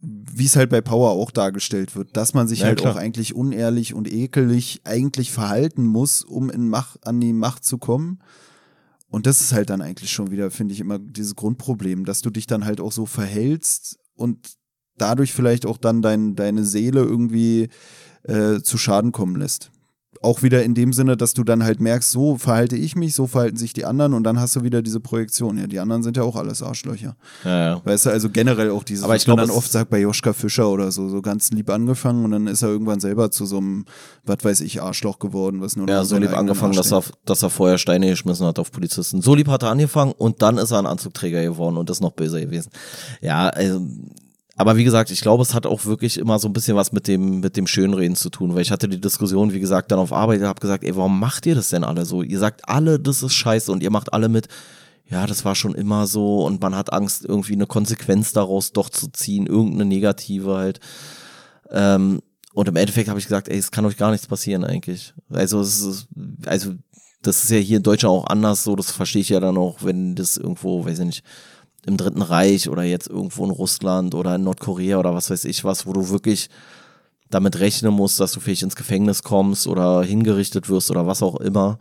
wie es halt bei Power auch dargestellt wird, dass man sich Ja, halt klar. auch eigentlich unehrlich und ekelig eigentlich verhalten muss, um in Macht, an die Macht zu kommen. Und das ist halt dann eigentlich schon wieder, finde ich, immer dieses Grundproblem, dass du dich dann halt auch so verhältst und dadurch vielleicht auch dann dein, deine Seele irgendwie äh, zu Schaden kommen lässt. Auch wieder in dem Sinne, dass du dann halt merkst, so verhalte ich mich, so verhalten sich die anderen und dann hast du wieder diese Projektion. Ja, die anderen sind ja auch alles Arschlöcher. Ja, ja. Weißt du, also generell auch dieses, Aber ich was man dann oft sagt bei Joschka Fischer oder so, so ganz lieb angefangen und dann ist er irgendwann selber zu so einem, was weiß ich, Arschloch geworden, was nur noch Ja, so lieb angefangen, dass er, dass er vorher Steine geschmissen hat auf Polizisten. So lieb hat er angefangen und dann ist er ein Anzugträger geworden und ist noch böser gewesen. Ja, also, aber wie gesagt, ich glaube, es hat auch wirklich immer so ein bisschen was mit dem, mit dem Schönreden zu tun, weil ich hatte die Diskussion, wie gesagt, dann auf Arbeit, habe gesagt, ey, warum macht ihr das denn alle so? Ihr sagt alle, das ist scheiße und ihr macht alle mit, ja, das war schon immer so und man hat Angst, irgendwie eine Konsequenz daraus doch zu ziehen, irgendeine negative halt. Ähm, und im Endeffekt habe ich gesagt, ey, es kann euch gar nichts passieren eigentlich. Also es ist, also das ist ja hier in Deutschland auch anders so, das verstehe ich ja dann auch, wenn das irgendwo, weiß ich nicht, im Dritten Reich oder jetzt irgendwo in Russland oder in Nordkorea oder was weiß ich was, wo du wirklich damit rechnen musst, dass du vielleicht ins Gefängnis kommst oder hingerichtet wirst oder was auch immer,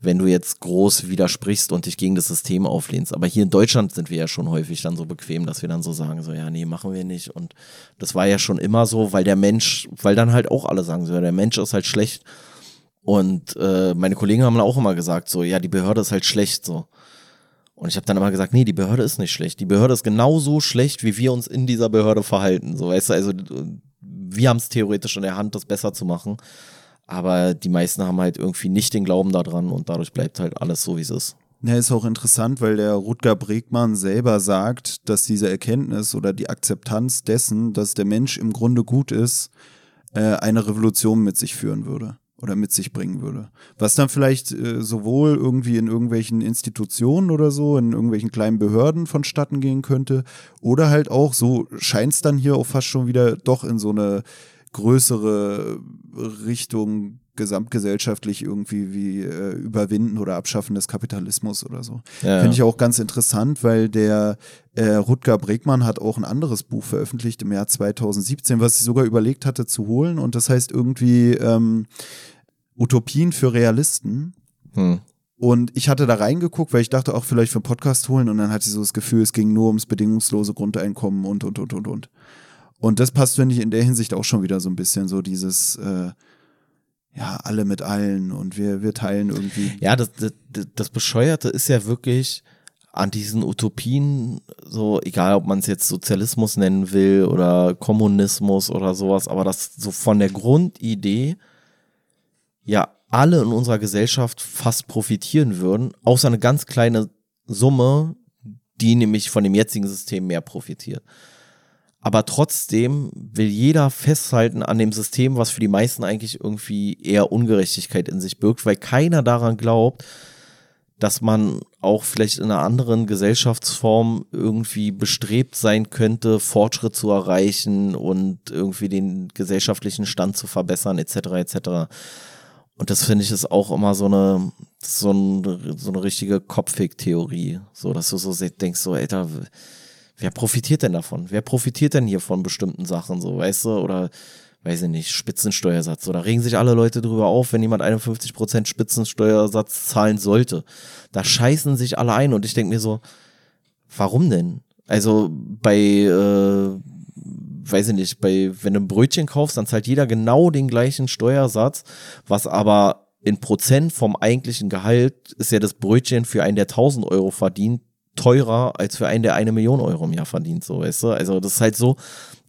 wenn du jetzt groß widersprichst und dich gegen das System auflehnst. Aber hier in Deutschland sind wir ja schon häufig dann so bequem, dass wir dann so sagen, so ja, nee, machen wir nicht. Und das war ja schon immer so, weil der Mensch, weil dann halt auch alle sagen so, ja, der Mensch ist halt schlecht. Und äh, meine Kollegen haben auch immer gesagt, so, ja, die Behörde ist halt schlecht, so. Und ich habe dann immer gesagt, nee, die Behörde ist nicht schlecht. Die Behörde ist genauso schlecht, wie wir uns in dieser Behörde verhalten. So, weißt du, also wir haben es theoretisch in der Hand, das besser zu machen. Aber die meisten haben halt irgendwie nicht den Glauben daran und dadurch bleibt halt alles so, wie es ist. Ja, ist auch interessant, weil der Rutger Bregmann selber sagt, dass diese Erkenntnis oder die Akzeptanz dessen, dass der Mensch im Grunde gut ist, äh, eine Revolution mit sich führen würde oder mit sich bringen würde. Was dann vielleicht äh, sowohl irgendwie in irgendwelchen Institutionen oder so, in irgendwelchen kleinen Behörden vonstatten gehen könnte, oder halt auch, so scheint es dann hier auch fast schon wieder doch in so eine größere Richtung gesamtgesellschaftlich irgendwie wie äh, Überwinden oder Abschaffen des Kapitalismus oder so. Ja, Finde ich auch ganz interessant, weil der äh, Rutger Bregmann hat auch ein anderes Buch veröffentlicht im Jahr 2017, was ich sogar überlegt hatte zu holen und das heißt irgendwie ähm, Utopien für Realisten. Hm. Und ich hatte da reingeguckt, weil ich dachte auch vielleicht für einen Podcast holen und dann hatte ich so das Gefühl, es ging nur ums bedingungslose Grundeinkommen und, und, und, und, und. Und das passt, finde ich, in der Hinsicht auch schon wieder so ein bisschen so dieses, äh, ja, alle mit allen und wir, wir teilen irgendwie. Ja, das, das, das Bescheuerte ist ja wirklich an diesen Utopien, so, egal ob man es jetzt Sozialismus nennen will oder Kommunismus oder sowas, aber das so von der Grundidee, ja, alle in unserer Gesellschaft fast profitieren würden, außer eine ganz kleine Summe, die nämlich von dem jetzigen System mehr profitiert aber trotzdem will jeder festhalten an dem System, was für die meisten eigentlich irgendwie eher Ungerechtigkeit in sich birgt, weil keiner daran glaubt, dass man auch vielleicht in einer anderen Gesellschaftsform irgendwie bestrebt sein könnte, Fortschritt zu erreichen und irgendwie den gesellschaftlichen Stand zu verbessern, etc. etc. Und das finde ich ist auch immer so eine, so, ein, so eine richtige Kopfweg-Theorie. So, dass du so denkst, so, Alter, wer profitiert denn davon? Wer profitiert denn hier von bestimmten Sachen, so, weißt du? Oder, weiß ich nicht, Spitzensteuersatz. Oder regen sich alle Leute drüber auf, wenn jemand 51% Spitzensteuersatz zahlen sollte. Da scheißen sich alle ein und ich denke mir so, warum denn? Also bei, äh, weiß ich nicht, bei, wenn du ein Brötchen kaufst, dann zahlt jeder genau den gleichen Steuersatz, was aber in Prozent vom eigentlichen Gehalt ist ja das Brötchen für einen, der 1000 Euro verdient, teurer als für einen, der eine Million Euro im Jahr verdient, so, weißt du? Also das ist halt so,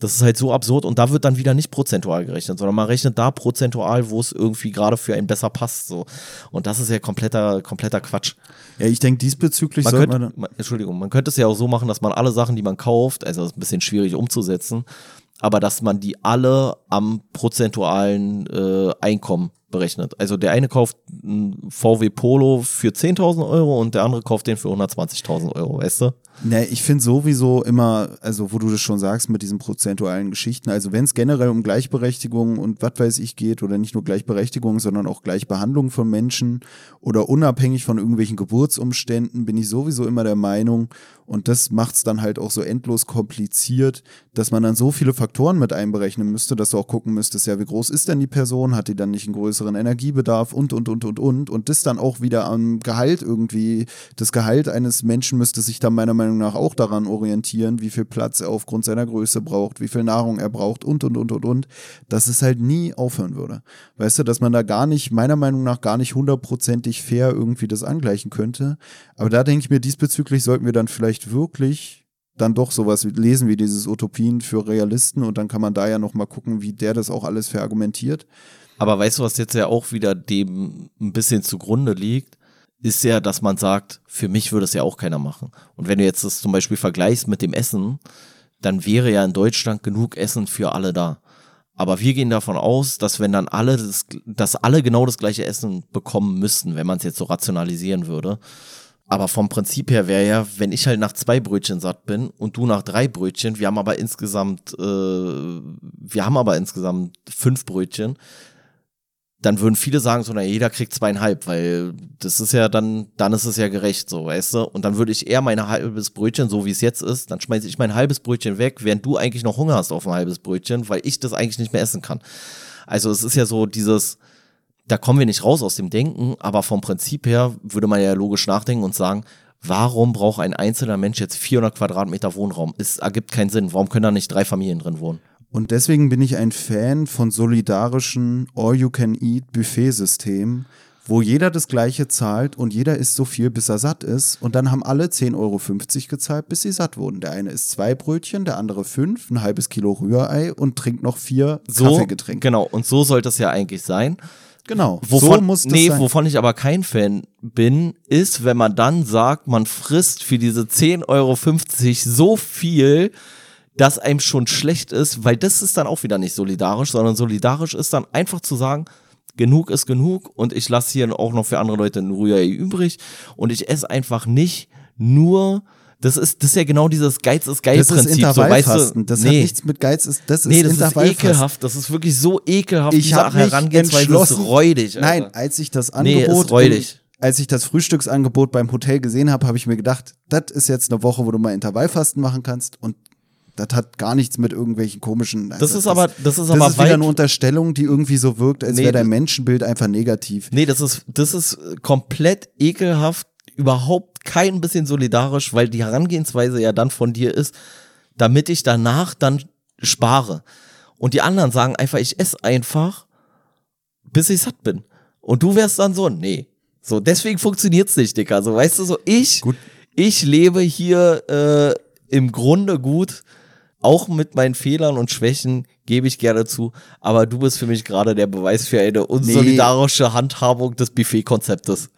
das ist halt so absurd und da wird dann wieder nicht prozentual gerechnet, sondern man rechnet da prozentual, wo es irgendwie gerade für einen besser passt, so. Und das ist ja kompletter, kompletter Quatsch. Ja, ich denke diesbezüglich man könnte, man, Entschuldigung, man könnte es ja auch so machen, dass man alle Sachen, die man kauft, also das ist ein bisschen schwierig umzusetzen, aber dass man die alle am prozentualen äh, Einkommen berechnet. Also der eine kauft ein VW Polo für 10.000 Euro und der andere kauft den für 120.000 Euro, weißt du? Ne, ich finde sowieso immer, also wo du das schon sagst mit diesen prozentualen Geschichten, also wenn es generell um Gleichberechtigung und was weiß ich geht oder nicht nur Gleichberechtigung, sondern auch Gleichbehandlung von Menschen oder unabhängig von irgendwelchen Geburtsumständen, bin ich sowieso immer der Meinung und das macht es dann halt auch so endlos kompliziert, dass man dann so viele Faktoren mit einberechnen müsste, dass du auch gucken müsstest, ja, wie groß ist denn die Person, hat die dann nicht einen größeren Energiebedarf? Und, und, und, und, und. Und das dann auch wieder am Gehalt irgendwie, das Gehalt eines Menschen müsste sich dann meiner Meinung Meinung nach auch daran orientieren, wie viel Platz er aufgrund seiner Größe braucht, wie viel Nahrung er braucht und, und, und, und, und, dass es halt nie aufhören würde. Weißt du, dass man da gar nicht, meiner Meinung nach, gar nicht hundertprozentig fair irgendwie das angleichen könnte. Aber da denke ich mir, diesbezüglich sollten wir dann vielleicht wirklich dann doch sowas lesen wie dieses Utopien für Realisten und dann kann man da ja nochmal gucken, wie der das auch alles verargumentiert. Aber weißt du, was jetzt ja auch wieder dem ein bisschen zugrunde liegt? Ist ja, dass man sagt, für mich würde es ja auch keiner machen. Und wenn du jetzt das zum Beispiel vergleichst mit dem Essen, dann wäre ja in Deutschland genug Essen für alle da. Aber wir gehen davon aus, dass wenn dann alle das, dass alle genau das gleiche Essen bekommen müssten, wenn man es jetzt so rationalisieren würde. Aber vom Prinzip her wäre ja, wenn ich halt nach zwei Brötchen satt bin und du nach drei Brötchen, wir haben aber insgesamt, äh, wir haben aber insgesamt fünf Brötchen, dann würden viele sagen, so, na, jeder kriegt zweieinhalb, weil das ist ja dann, dann ist es ja gerecht, so, weißt du? Und dann würde ich eher mein halbes Brötchen, so wie es jetzt ist, dann schmeiße ich mein halbes Brötchen weg, während du eigentlich noch Hunger hast auf ein halbes Brötchen, weil ich das eigentlich nicht mehr essen kann. Also es ist ja so dieses, da kommen wir nicht raus aus dem Denken, aber vom Prinzip her würde man ja logisch nachdenken und sagen, warum braucht ein einzelner Mensch jetzt 400 Quadratmeter Wohnraum? Es ergibt keinen Sinn. Warum können da nicht drei Familien drin wohnen? Und deswegen bin ich ein Fan von solidarischen All-You-Can-Eat-Buffet-Systemen, wo jeder das Gleiche zahlt und jeder isst so viel, bis er satt ist. Und dann haben alle 10,50 Euro gezahlt, bis sie satt wurden. Der eine isst zwei Brötchen, der andere fünf, ein halbes Kilo Rührei und trinkt noch vier So, Kaffeegetränke. genau. Und so sollte es ja eigentlich sein. Genau. Wovon, so muss das nee, sein. wovon ich aber kein Fan bin, ist, wenn man dann sagt, man frisst für diese 10,50 Euro so viel, dass einem schon schlecht ist, weil das ist dann auch wieder nicht solidarisch, sondern solidarisch ist dann einfach zu sagen, genug ist genug und ich lasse hier auch noch für andere Leute ein Rührei übrig und ich esse einfach nicht nur das ist, das ist ja genau dieses Geiz ist geil das ist Prinzip. So, weißt Intervallfasten. du, das nee, hat nichts mit Geiz. Ist, das nee, ist das ist ekelhaft. Das ist wirklich so ekelhaft. Ich habe Herangehensweise ist räudig. Alter. Nein, als ich das Nee, ist Angebot, räudig. als ich das Frühstücksangebot beim Hotel gesehen habe, habe ich mir gedacht, das ist jetzt eine Woche, wo du mal Intervallfasten machen kannst und das hat gar nichts mit irgendwelchen komischen. Das also ist aber, das ist das aber ist wieder eine Unterstellung, die irgendwie so wirkt, als Nee, wäre dein das- Menschenbild einfach negativ. Nee, das ist, das ist komplett ekelhaft, überhaupt kein bisschen solidarisch, weil die Herangehensweise ja dann von dir ist, damit ich danach dann spare. Und die anderen sagen einfach, ich esse einfach, bis ich satt bin. Und du wärst dann so, nee. So, deswegen funktioniert's nicht, Dicker. So, weißt du, so, ich, Gut. ich lebe hier äh, im Grunde gut, auch mit meinen Fehlern und Schwächen gebe ich gerne zu, aber du bist für mich gerade der Beweis für eine unsolidarische Handhabung des Buffet-Konzeptes.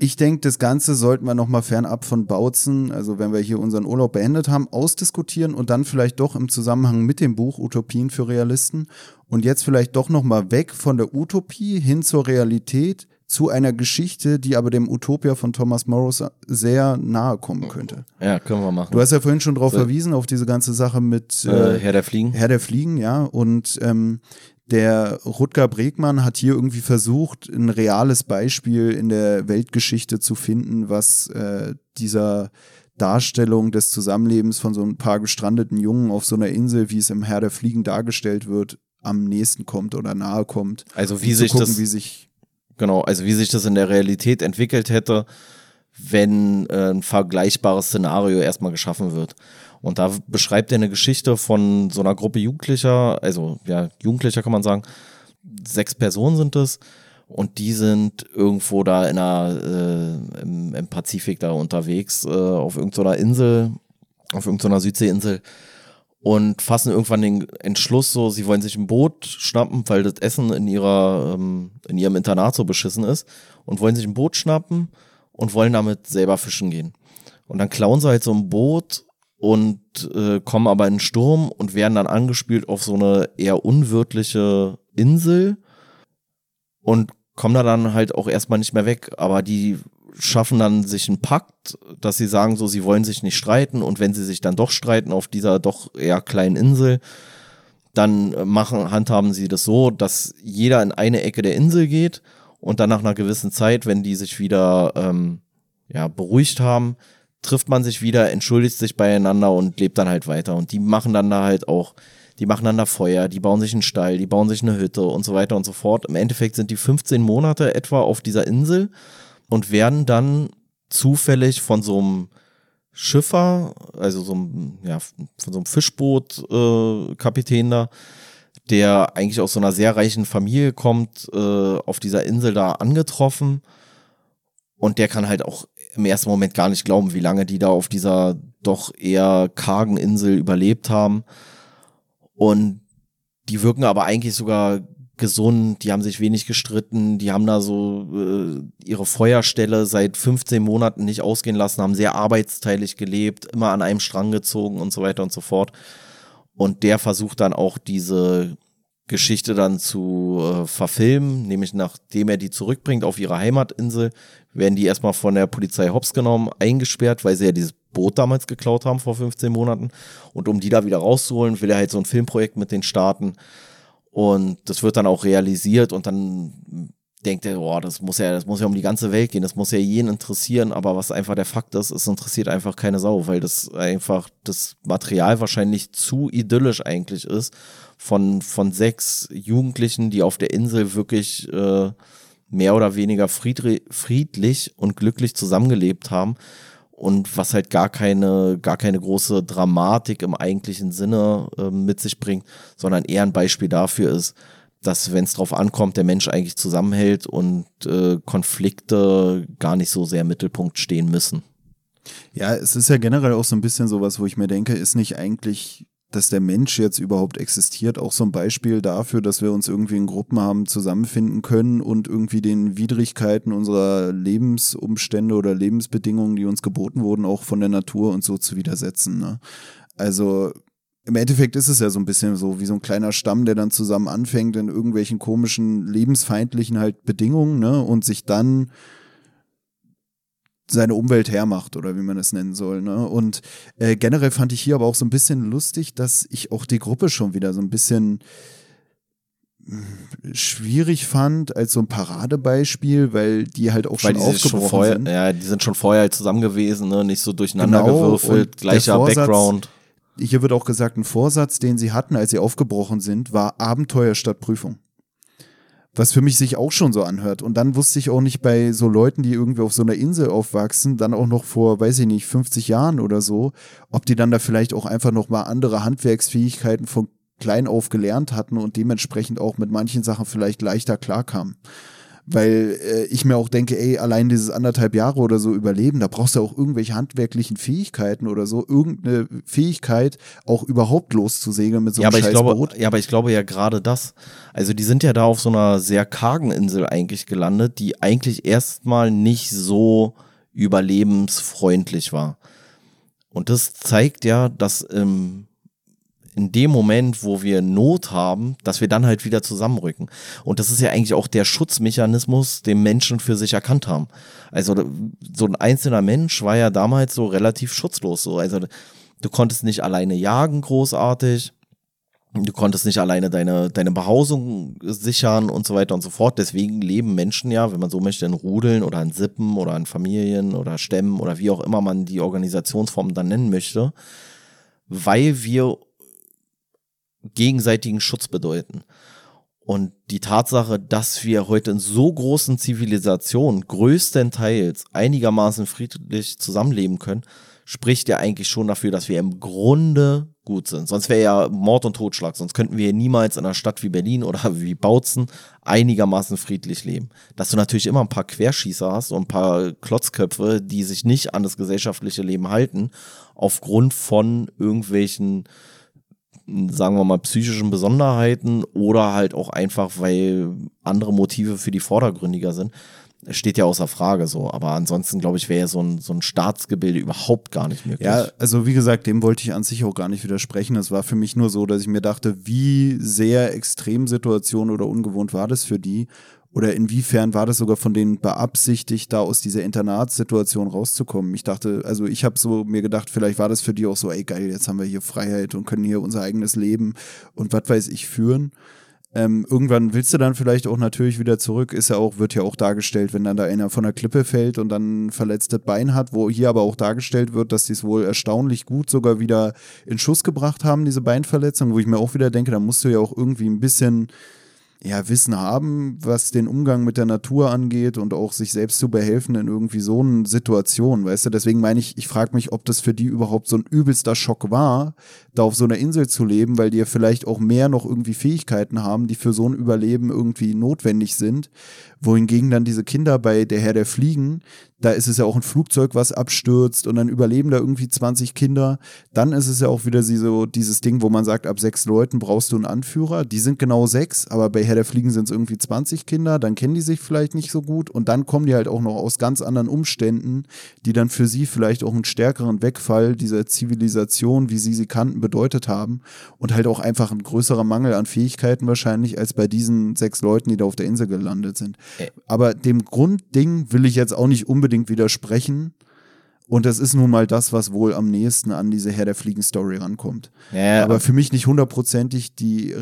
Ich denke, das Ganze sollten wir nochmal fernab von Bautzen, also wenn wir hier unseren Urlaub beendet haben, ausdiskutieren und dann vielleicht doch im Zusammenhang mit dem Buch Utopien für Realisten und jetzt vielleicht doch nochmal weg von der Utopie hin zur Realität zu einer Geschichte, die aber dem Utopia von Thomas Morris sehr nahe kommen könnte. Ja, können wir machen. Du hast ja vorhin schon darauf So. verwiesen, auf diese ganze Sache mit äh, äh, Herr der Fliegen. Herr der Fliegen, ja. Und ähm, der Rutger Bregmann hat hier irgendwie versucht, ein reales Beispiel in der Weltgeschichte zu finden, was äh, dieser Darstellung des Zusammenlebens von so ein paar gestrandeten Jungen auf so einer Insel, wie es im Herr der Fliegen dargestellt wird, am nächsten kommt oder nahe kommt. Also wie sich gucken, das wie sich Genau, also wie sich das in der Realität entwickelt hätte, wenn äh, ein vergleichbares Szenario erstmal geschaffen wird. Und da beschreibt er eine Geschichte von so einer Gruppe Jugendlicher, also ja, Jugendlicher kann man sagen, sechs Personen sind es und die sind irgendwo da in einer, äh, im, im Pazifik da unterwegs, äh, auf irgendeiner Insel, auf irgendeiner Südseeinsel und fassen irgendwann den Entschluss so, sie wollen sich ein Boot schnappen, weil das Essen in ihrer, ähm, in ihrem Internat so beschissen ist und wollen sich ein Boot schnappen und wollen damit selber fischen gehen. Und dann klauen sie halt so ein Boot und äh, kommen aber in einen Sturm und werden dann angespült auf so eine eher unwirtliche Insel und kommen da dann halt auch erstmal nicht mehr weg. Aber die schaffen dann sich einen Pakt, dass sie sagen, so, sie wollen sich nicht streiten und wenn sie sich dann doch streiten auf dieser doch eher kleinen Insel, dann äh, machen, handhaben sie das so, dass jeder in eine Ecke der Insel geht und dann nach einer gewissen Zeit, wenn die sich wieder ähm, ja, beruhigt haben, trifft man sich wieder, entschuldigt sich beieinander und lebt dann halt weiter. Und die machen dann da halt auch, die machen dann da Feuer, die bauen sich einen Stall, die bauen sich eine Hütte und so weiter und so fort. Im Endeffekt sind die 15 Monate etwa auf dieser Insel und werden dann zufällig von so einem Schiffer, also so einem, ja, von so einem Fischboot-Kapitän äh, da, der eigentlich aus so einer sehr reichen Familie kommt, äh, auf dieser Insel da angetroffen. Und der kann halt auch im ersten Moment gar nicht glauben, wie lange die da auf dieser doch eher kargen Insel überlebt haben. Und die wirken aber eigentlich sogar gesund, die haben sich wenig gestritten, die haben da so äh, ihre Feuerstelle seit 15 Monaten nicht ausgehen lassen, haben sehr arbeitsteilig gelebt, immer an einem Strang gezogen und so weiter und so fort. Und der versucht dann auch diese Geschichte dann zu äh, verfilmen, nämlich nachdem er die zurückbringt auf ihre Heimatinsel, werden die erstmal von der Polizei hops genommen, eingesperrt, weil sie ja dieses Boot damals geklaut haben vor 15 Monaten. Und um die da wieder rauszuholen, will er halt so ein Filmprojekt mit den starten. Und das wird dann auch realisiert und dann denkt er, boah, das muss ja, das muss ja um die ganze Welt gehen, das muss ja jeden interessieren, aber was einfach der Fakt ist, es interessiert einfach keine Sau, weil das einfach das Material wahrscheinlich zu idyllisch eigentlich ist von, von sechs Jugendlichen, die auf der Insel wirklich äh, mehr oder weniger friedlich und glücklich zusammengelebt haben und was halt gar keine, gar keine große Dramatik im eigentlichen Sinne äh, mit sich bringt, sondern eher ein Beispiel dafür ist, dass, wenn es drauf ankommt, der Mensch eigentlich zusammenhält und äh, Konflikte gar nicht so sehr im Mittelpunkt stehen müssen. Ja, es ist ja generell auch so ein bisschen sowas, wo ich mir denke, ist nicht eigentlich dass der Mensch jetzt überhaupt existiert, auch so ein Beispiel dafür, dass wir uns irgendwie in Gruppen haben zusammenfinden können und irgendwie den Widrigkeiten unserer Lebensumstände oder Lebensbedingungen, die uns geboten wurden, auch von der Natur und so zu widersetzen. Ne? Also im Endeffekt ist es ja so ein bisschen so wie so ein kleiner Stamm, der dann zusammen anfängt in irgendwelchen komischen, lebensfeindlichen halt Bedingungen, ne, und sich dann seine Umwelt hermacht oder wie man es nennen soll. Ne? Und äh, generell fand ich hier aber auch so ein bisschen lustig, dass ich auch die Gruppe schon wieder so ein bisschen hm, schwierig fand als so ein Paradebeispiel, weil die halt auch weil schon aufgebrochen schon vorher, sind. Ja, die sind schon vorher halt zusammen gewesen, ne? nicht so durcheinander genau, gewürfelt, gleicher Vorsatz, Background. Hier wird auch gesagt, ein Vorsatz, den sie hatten, als sie aufgebrochen sind, war Abenteuer statt Prüfung was für mich sich auch schon so anhört. Und dann wusste ich auch nicht bei so Leuten, die irgendwie auf so einer Insel aufwachsen, dann auch noch vor, weiß ich nicht, 50 Jahren oder so, ob die dann da vielleicht auch einfach noch mal andere Handwerksfähigkeiten von klein auf gelernt hatten und dementsprechend auch mit manchen Sachen vielleicht leichter klarkamen. Weil äh, ich mir auch denke, ey, allein dieses anderthalb Jahre oder so überleben, da brauchst du auch irgendwelche handwerklichen Fähigkeiten oder so, irgendeine Fähigkeit, auch überhaupt loszusegeln mit so einem ja, aber ich glaube, Boot. Ja, aber ich glaube ja gerade das. Also die sind ja da auf so einer sehr kargen Insel eigentlich gelandet, die eigentlich erstmal nicht so überlebensfreundlich war. Und das zeigt ja, dass im in dem Moment, wo wir Not haben, dass wir dann halt wieder zusammenrücken. Und das ist ja eigentlich auch der Schutzmechanismus, den Menschen für sich erkannt haben. Also so ein einzelner Mensch war ja damals so relativ schutzlos. So. Also du konntest nicht alleine jagen großartig. Du konntest nicht alleine deine, deine Behausung sichern und so weiter und so fort. Deswegen leben Menschen ja, wenn man so möchte, in Rudeln oder in Sippen oder in Familien oder Stämmen oder wie auch immer man die Organisationsform dann nennen möchte, weil wir gegenseitigen Schutz bedeuten. Und die Tatsache, dass wir heute in so großen Zivilisationen größtenteils einigermaßen friedlich zusammenleben können, spricht ja eigentlich schon dafür, dass wir im Grunde gut sind. Sonst wäre ja Mord und Totschlag. Sonst könnten wir niemals in einer Stadt wie Berlin oder wie Bautzen einigermaßen friedlich leben. Dass du natürlich immer ein paar Querschießer hast und ein paar Klotzköpfe, die sich nicht an das gesellschaftliche Leben halten, aufgrund von irgendwelchen sagen wir mal, psychischen Besonderheiten oder halt auch einfach, weil andere Motive für die vordergründiger sind, steht ja außer Frage so. Aber ansonsten, glaube ich, wäre so ein, so ein Staatsgebilde überhaupt gar nicht möglich. Ja, also wie gesagt, dem wollte ich an sich auch gar nicht widersprechen. Es war für mich nur so, dass ich mir dachte, wie sehr Extremsituation oder ungewohnt war das für die oder inwiefern war das sogar von denen beabsichtigt, da aus dieser Internatssituation rauszukommen? Ich dachte, also ich habe so mir gedacht, vielleicht war das für die auch so, ey geil, jetzt haben wir hier Freiheit und können hier unser eigenes Leben und was weiß ich führen. Ähm, irgendwann willst du dann vielleicht auch natürlich wieder zurück, ist ja auch, wird ja auch dargestellt, wenn dann da einer von der Klippe fällt und dann ein verletztes Bein hat, wo hier aber auch dargestellt wird, dass die es wohl erstaunlich gut sogar wieder in Schuss gebracht haben, diese Beinverletzung, wo ich mir auch wieder denke, da musst du ja auch irgendwie ein bisschen ja, Wissen haben, was den Umgang mit der Natur angeht und auch sich selbst zu behelfen in irgendwie so einer Situation, weißt du? Deswegen meine ich, ich frage mich, ob das für die überhaupt so ein übelster Schock war, da auf so einer Insel zu leben, weil die ja vielleicht auch mehr noch irgendwie Fähigkeiten haben, die für so ein Überleben irgendwie notwendig sind. Wohingegen dann diese Kinder bei der Herr der Fliegen, da ist es ja auch ein Flugzeug, was abstürzt und dann überleben da irgendwie 20 Kinder. Dann ist es ja auch wieder so dieses Ding, wo man sagt, ab sechs Leuten brauchst du einen Anführer. Die sind genau sechs, aber bei Herr der Fliegen sind es irgendwie 20 Kinder, dann kennen die sich vielleicht nicht so gut und dann kommen die halt auch noch aus ganz anderen Umständen, die dann für sie vielleicht auch einen stärkeren Wegfall dieser Zivilisation, wie sie sie kannten, bedeutet haben und halt auch einfach ein größerer Mangel an Fähigkeiten wahrscheinlich als bei diesen sechs Leuten, die da auf der Insel gelandet sind. Aber dem Grundding will ich jetzt auch nicht unbedingt widersprechen. Und das ist nun mal das, was wohl am nächsten an diese Herr der Fliegen-Story rankommt. Ja, aber für mich nicht hundertprozentig die,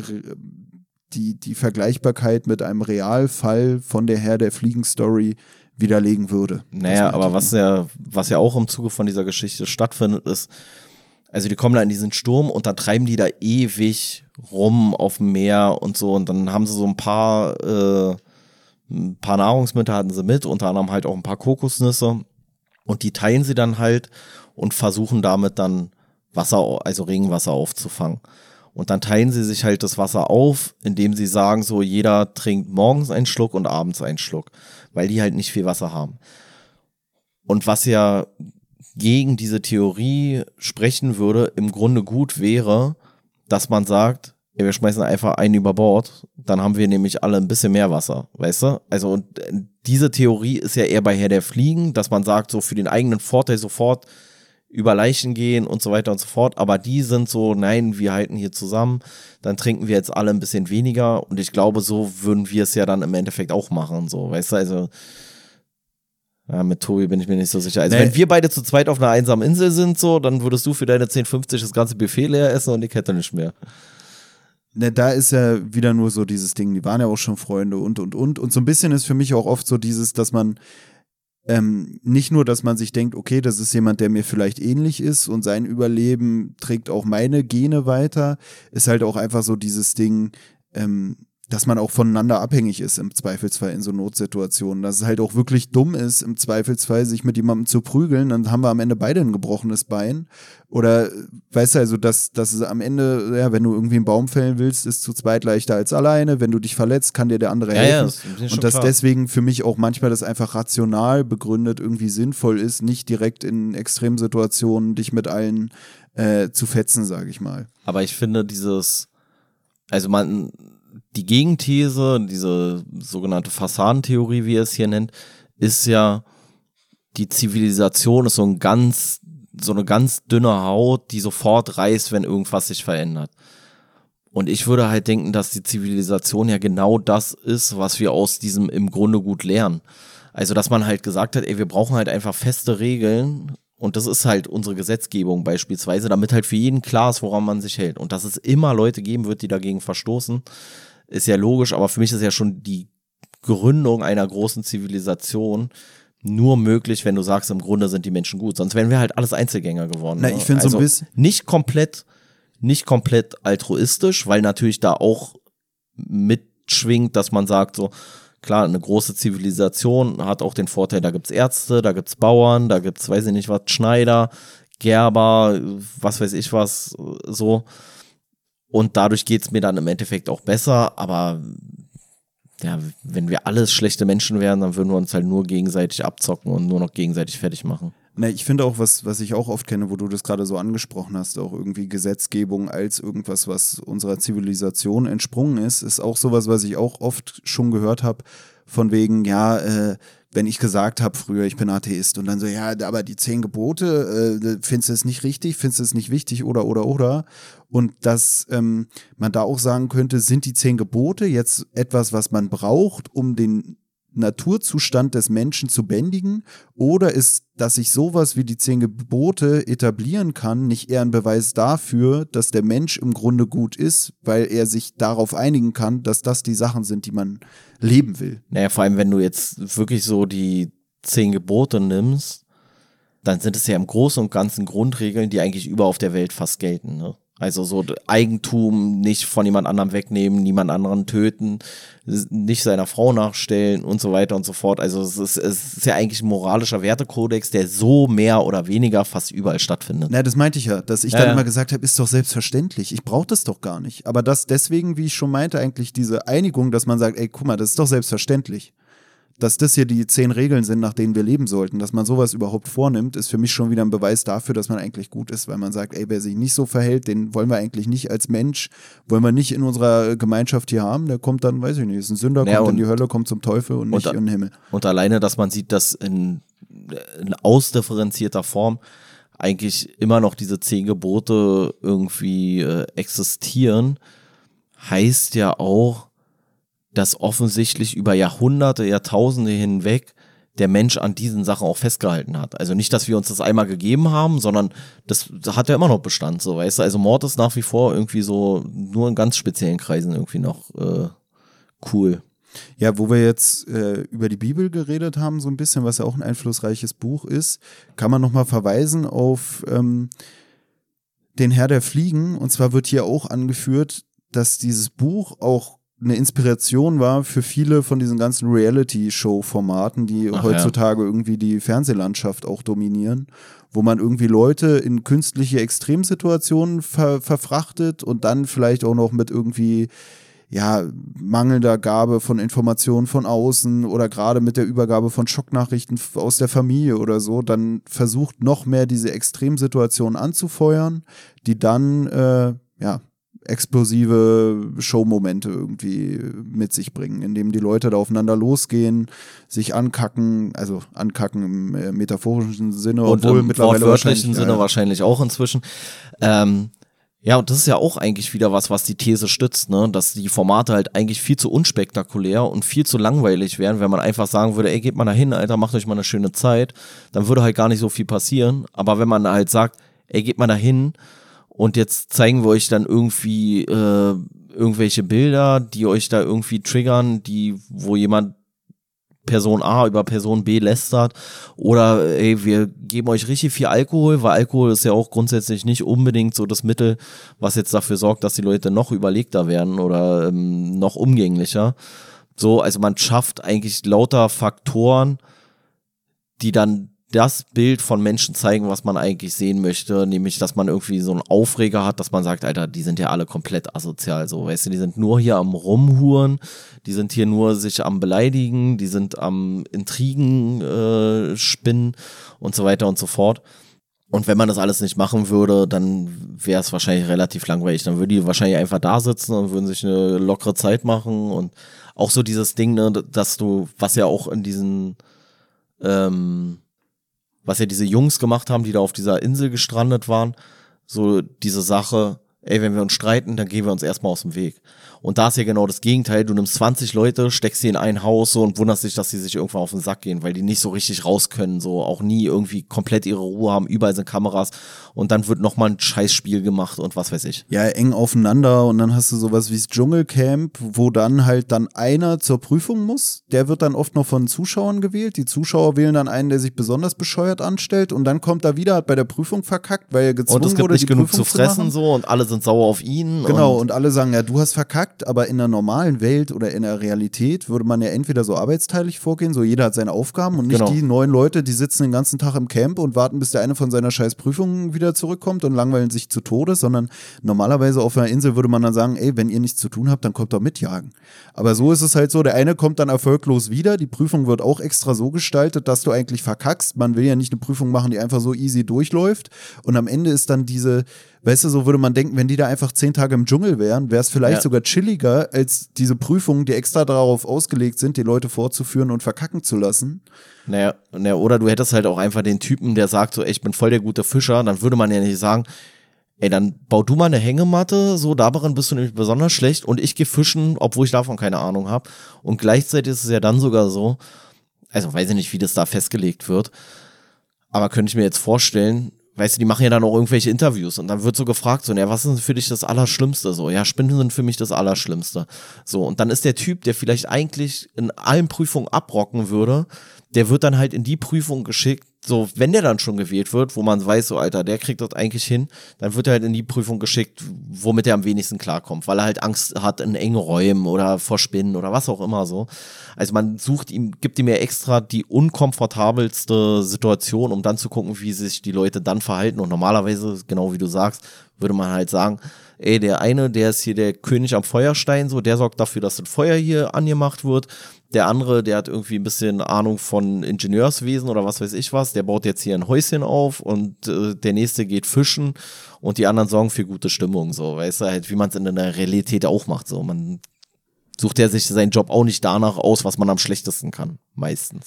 die, die Vergleichbarkeit mit einem Realfall von der Herr der Fliegen-Story widerlegen würde. Naja, aber was ja, was ja auch im Zuge von dieser Geschichte stattfindet, ist, also die kommen da in diesen Sturm und dann treiben die da ewig rum auf dem Meer und so und dann haben sie so ein paar äh, Ein paar Nahrungsmittel hatten sie mit, unter anderem halt auch ein paar Kokosnüsse. Und die teilen sie dann halt und versuchen damit dann Wasser, also Regenwasser aufzufangen. Und dann teilen sie sich halt das Wasser auf, indem sie sagen, so jeder trinkt morgens einen Schluck und abends einen Schluck, weil die halt nicht viel Wasser haben. Und was ja gegen diese Theorie sprechen würde, im Grunde gut wäre, dass man sagt, ja, wir schmeißen einfach einen über Bord, dann haben wir nämlich alle ein bisschen mehr Wasser, weißt du? Also und äh, diese Theorie ist ja eher bei Herr der Fliegen, dass man sagt, so für den eigenen Vorteil sofort über Leichen gehen und so weiter und so fort. Aber die sind so, nein, wir halten hier zusammen, dann trinken wir jetzt alle ein bisschen weniger. Und ich glaube, so würden wir es ja dann im Endeffekt auch machen, so, weißt du, also. Ja, mit Tobi bin ich mir nicht so sicher. Also, nee. wenn wir beide zu zweit auf einer einsamen Insel sind, so, dann würdest du für deine 10,50 das ganze Buffet leer essen und ich hätte nicht mehr. Ne, da ist ja wieder nur so dieses Ding, die waren ja auch schon Freunde und und und. Und so ein bisschen ist für mich auch oft so dieses, dass man ähm, nicht nur, dass man sich denkt, okay, das ist jemand, der mir vielleicht ähnlich ist und sein Überleben trägt auch meine Gene weiter, ist halt auch einfach so dieses Ding, ähm, dass man auch voneinander abhängig ist im Zweifelsfall in so Notsituationen. Dass es halt auch wirklich dumm ist, im Zweifelsfall sich mit jemandem zu prügeln, dann haben wir am Ende beide ein gebrochenes Bein. Oder weißt du, also, dass, dass es am Ende, ja, wenn du irgendwie einen Baum fällen willst, ist zu zweit leichter als alleine. Wenn du dich verletzt, kann dir der andere ja, helfen. Ja, das Und dass klar. deswegen für mich auch manchmal das einfach rational begründet irgendwie sinnvoll ist, nicht direkt in Extremsituationen dich mit allen äh, zu fetzen, sage ich mal. Aber ich finde dieses, also man, die Gegenthese, diese sogenannte Fassadentheorie, wie er es hier nennt, ist ja, die Zivilisation ist so ein ganz, so eine ganz dünne Haut, die sofort reißt, wenn irgendwas sich verändert. Und ich würde halt denken, dass die Zivilisation ja genau das ist, was wir aus diesem im Grunde gut lernen. Also, dass man halt gesagt hat, ey, wir brauchen halt einfach feste Regeln. Und das ist halt unsere Gesetzgebung beispielsweise, damit halt für jeden klar ist, woran man sich hält. Und dass es immer Leute geben wird, die dagegen verstoßen ist ja logisch, aber für mich ist ja schon die Gründung einer großen Zivilisation nur möglich, wenn du sagst, im Grunde sind die Menschen gut. Sonst wären wir halt alles Einzelgänger geworden. Na, ich finde also so ein also bisschen. Nicht komplett, nicht komplett altruistisch, weil natürlich da auch mitschwingt, dass man sagt, so, klar, eine große Zivilisation hat auch den Vorteil, da gibt's Ärzte, da gibt's Bauern, da gibt's, weiß ich nicht was, Schneider, Gerber, was weiß ich was, so. Und dadurch geht es mir dann im Endeffekt auch besser, aber ja, wenn wir alles schlechte Menschen wären, dann würden wir uns halt nur gegenseitig abzocken und nur noch gegenseitig fertig machen. Na, ich finde auch, was, was ich auch oft kenne, wo du das gerade so angesprochen hast, auch irgendwie Gesetzgebung als irgendwas, was unserer Zivilisation entsprungen ist, ist auch sowas, was ich auch oft schon gehört habe, von wegen, ja, äh, wenn ich gesagt habe früher, ich bin Atheist und dann so, ja, aber die zehn Gebote, äh, findest du es nicht richtig, findest du es nicht wichtig? Oder oder oder. Und dass ähm, man da auch sagen könnte, sind die zehn Gebote jetzt etwas, was man braucht, um den Naturzustand des Menschen zu bändigen? Oder ist, dass ich sowas wie die zehn Gebote etablieren kann, nicht eher ein Beweis dafür, dass der Mensch im Grunde gut ist, weil er sich darauf einigen kann, dass das die Sachen sind, die man leben will? Naja, vor allem, wenn du jetzt wirklich so die zehn Gebote nimmst, dann sind es ja im Großen und Ganzen Grundregeln, die eigentlich überall auf der Welt fast gelten. Ne? Also so Eigentum nicht von jemand anderem wegnehmen, niemand anderen töten, nicht seiner Frau nachstellen und so weiter und so fort. Also es ist, es ist ja eigentlich ein moralischer Wertekodex, der so mehr oder weniger fast überall stattfindet. Na, das meinte ich ja, dass ich ja, dann ja. immer gesagt habe, ist doch selbstverständlich. Ich brauche das doch gar nicht. Aber das deswegen, wie ich schon meinte, eigentlich diese Einigung, dass man sagt, ey, guck mal, das ist doch selbstverständlich dass das hier die zehn Regeln sind, nach denen wir leben sollten, dass man sowas überhaupt vornimmt, ist für mich schon wieder ein Beweis dafür, dass man eigentlich gut ist, weil man sagt, ey, wer sich nicht so verhält, den wollen wir eigentlich nicht als Mensch, wollen wir nicht in unserer Gemeinschaft hier haben, der kommt dann, weiß ich nicht, ist ein Sünder, ja, kommt in die Hölle, kommt zum Teufel und, und nicht in den Himmel. Und alleine, dass man sieht, dass in, in ausdifferenzierter Form eigentlich immer noch diese zehn Gebote irgendwie äh, existieren, heißt ja auch, dass offensichtlich über Jahrhunderte, Jahrtausende hinweg der Mensch an diesen Sachen auch festgehalten hat. Also nicht, dass wir uns das einmal gegeben haben, sondern das hat ja immer noch Bestand, so weißt du. Also Mord ist nach wie vor irgendwie so nur in ganz speziellen Kreisen irgendwie noch äh, cool. Ja, wo wir jetzt äh, über die Bibel geredet haben, so ein bisschen, was ja auch ein einflussreiches Buch ist, kann man nochmal verweisen auf ähm, den Herr der Fliegen. Und zwar wird hier auch angeführt, dass dieses Buch auch eine Inspiration war für viele von diesen ganzen Reality-Show-Formaten, die Ach, heutzutage irgendwie die Fernsehlandschaft auch dominieren, wo man irgendwie Leute in künstliche Extremsituationen ver verfrachtet und dann vielleicht auch noch mit irgendwie ja, mangelnder Gabe von Informationen von außen oder gerade mit der Übergabe von Schocknachrichten aus der Familie oder so, dann versucht noch mehr diese Extremsituationen anzufeuern, die dann, äh, ja, explosive Showmomente irgendwie mit sich bringen, indem die Leute da aufeinander losgehen, sich ankacken, also ankacken im äh, metaphorischen Sinne, Und obwohl im mittlerweile wahrscheinlich, Sinne ja, wahrscheinlich auch inzwischen. Ähm, ja, und das ist ja auch eigentlich wieder was, was die These stützt, ne? dass die Formate halt eigentlich viel zu unspektakulär und viel zu langweilig wären, wenn man einfach sagen würde, ey, geht mal da hin, Alter, macht euch mal eine schöne Zeit, dann würde halt gar nicht so viel passieren. Aber wenn man halt sagt, ey, geht mal da hin und jetzt zeigen wir euch dann irgendwie äh, irgendwelche Bilder, die euch da irgendwie triggern, die, wo jemand Person A über Person B lästert oder ey, wir geben euch richtig viel Alkohol, weil Alkohol ist ja auch grundsätzlich nicht unbedingt so das Mittel, was jetzt dafür sorgt, dass die Leute noch überlegter werden oder ähm, noch umgänglicher. So, also man schafft eigentlich lauter Faktoren, die dann das Bild von Menschen zeigen, was man eigentlich sehen möchte, nämlich, dass man irgendwie so einen Aufreger hat, dass man sagt, Alter, die sind ja alle komplett asozial, so, weißt du, die sind nur hier am Rumhuren, die sind hier nur sich am Beleidigen, die sind am Intrigen äh, spinnen und so weiter und so fort. Und wenn man das alles nicht machen würde, dann wäre es wahrscheinlich relativ langweilig. Dann würden die wahrscheinlich einfach da sitzen und würden sich eine lockere Zeit machen und auch so dieses Ding, ne, dass du, was ja auch in diesen ähm, was ja diese Jungs gemacht haben, die da auf dieser Insel gestrandet waren, so diese Sache, ey, wenn wir uns streiten, dann gehen wir uns erstmal aus dem Weg. Und da ist ja genau das Gegenteil. Du nimmst 20 Leute, steckst sie in ein Haus so und wunderst dich, dass sie sich irgendwann auf den Sack gehen, weil die nicht so richtig raus können, so auch nie irgendwie komplett ihre Ruhe haben, überall sind Kameras und dann wird nochmal ein Scheißspiel gemacht und was weiß ich. ja, eng aufeinander und dann hast du sowas wie das Dschungelcamp, wo dann halt dann einer zur Prüfung muss. Der wird dann oft noch von Zuschauern gewählt. Die Zuschauer wählen dann einen, der sich besonders bescheuert anstellt und dann kommt er wieder, hat bei der Prüfung verkackt, weil er gezwungen Und es gibt wurde, nicht die genug Prüfung zu fressen machen. so und alle sind sauer auf ihn. Genau, Und und alle sagen, ja, du hast verkackt, aber in der normalen Welt oder in der Realität würde man ja entweder so arbeitsteilig vorgehen, so jeder hat seine Aufgaben und nicht Genau. die neun Leute, die sitzen den ganzen Tag im Camp und warten, bis der eine von seiner scheiß Prüfung wieder zurückkommt und langweilen sich zu Tode, sondern normalerweise auf einer Insel würde man dann sagen, ey, wenn ihr nichts zu tun habt, dann kommt doch mitjagen. Aber so ist es halt so, der eine kommt dann erfolglos wieder, die Prüfung wird auch extra so gestaltet, dass du eigentlich verkackst. Man will ja nicht eine Prüfung machen, die einfach so easy durchläuft und am Ende ist dann diese Weißt du, so würde man denken, wenn die da einfach zehn Tage im Dschungel wären, wäre es vielleicht Ja. sogar chilliger als diese Prüfungen, die extra darauf ausgelegt sind, die Leute vorzuführen und verkacken zu lassen. Naja, naja, oder du hättest halt auch einfach den Typen, der sagt so, ey, ich bin voll der gute Fischer, dann würde man ja nicht sagen, ey, dann bau du mal eine Hängematte, so darin bist du nämlich besonders schlecht und ich gehe fischen, obwohl ich davon keine Ahnung habe. Und gleichzeitig ist es ja dann sogar so, also weiß ich nicht, wie das da festgelegt wird, aber könnte ich mir jetzt vorstellen, weißt du, die machen ja dann auch irgendwelche Interviews und dann wird so gefragt, so, ja, was ist denn für dich das Allerschlimmste? So, ja, Spinnen sind für mich das Allerschlimmste. So, und dann ist der Typ, der vielleicht eigentlich in allen Prüfungen abrocken würde, der wird dann halt in die Prüfung geschickt, so, wenn der dann schon gewählt wird, wo man weiß, so, Alter, der kriegt das eigentlich hin, dann wird er halt in die Prüfung geschickt, womit er am wenigsten klarkommt, weil er halt Angst hat in engen Räumen oder vor Spinnen oder was auch immer so. Also man sucht ihm, gibt ihm ja extra die unkomfortabelste Situation, um dann zu gucken, wie sich die Leute dann verhalten. Und normalerweise, genau wie du sagst, würde man halt sagen, ey, der eine, der ist hier der König am Feuerstein, so, der sorgt dafür, dass das Feuer hier angemacht wird. Der andere, der hat irgendwie ein bisschen Ahnung von Ingenieurswesen oder was weiß ich was, der baut jetzt hier ein Häuschen auf und äh, der nächste geht fischen und die anderen sorgen für gute Stimmung, so, weißt du, halt, wie man es in der Realität auch macht, so. Man sucht ja sich seinen Job auch nicht danach aus, was man am schlechtesten kann, meistens.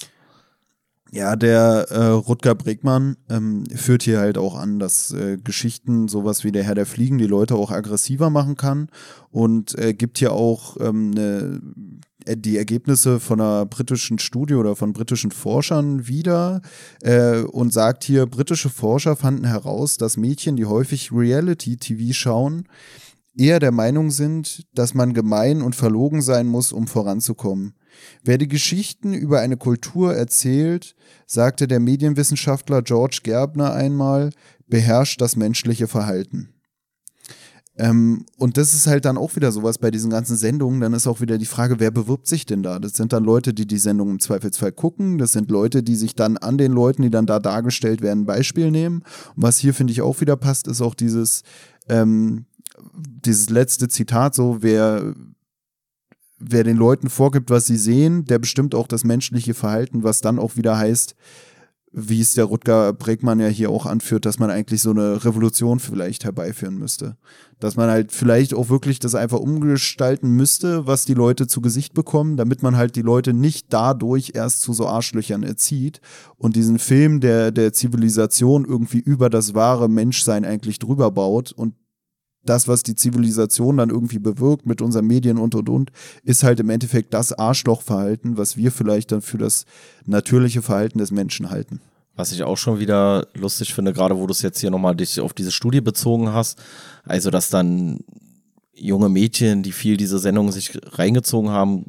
Ja, der äh, Rutger Bregmann ähm, führt hier halt auch an, dass äh, Geschichten, sowas wie der Herr der Fliegen, die Leute auch aggressiver machen kann und äh, gibt hier auch ähm, ne, äh, die Ergebnisse von einer britischen Studie oder von britischen Forschern wieder äh, und sagt hier, britische Forscher fanden heraus, dass Mädchen, die häufig Reality-TV schauen, eher der Meinung sind, dass man gemein und verlogen sein muss, um voranzukommen. Wer die Geschichten über eine Kultur erzählt, sagte der Medienwissenschaftler George Gerbner einmal, beherrscht das menschliche Verhalten. Ähm, und das ist halt dann auch wieder sowas bei diesen ganzen Sendungen. Dann ist auch wieder die Frage, wer bewirbt sich denn da? Das sind dann Leute, die die Sendung im Zweifelsfall gucken. Das sind Leute, die sich dann an den Leuten, die dann da dargestellt werden, ein Beispiel nehmen. Und was hier, finde ich, auch wieder passt, ist auch dieses, ähm, dieses letzte Zitat, so, wer, wer den Leuten vorgibt, was sie sehen, der bestimmt auch das menschliche Verhalten, was dann auch wieder heißt, wie es der Rutger Bregmann ja hier auch anführt, dass man eigentlich so eine Revolution vielleicht herbeiführen müsste. Dass man halt vielleicht auch wirklich das einfach umgestalten müsste, was die Leute zu Gesicht bekommen, damit man halt die Leute nicht dadurch erst zu so Arschlöchern erzieht und diesen Film der, der Zivilisation irgendwie über das wahre Menschsein eigentlich drüber baut und das, was die Zivilisation dann irgendwie bewirkt mit unseren Medien und und und, ist halt im Endeffekt das Arschlochverhalten, was wir vielleicht dann für das natürliche Verhalten des Menschen halten. Was ich auch schon wieder lustig finde, gerade wo du es jetzt hier nochmal dich auf diese Studie bezogen hast, also dass dann junge Mädchen, die viel diese Sendung sich reingezogen haben,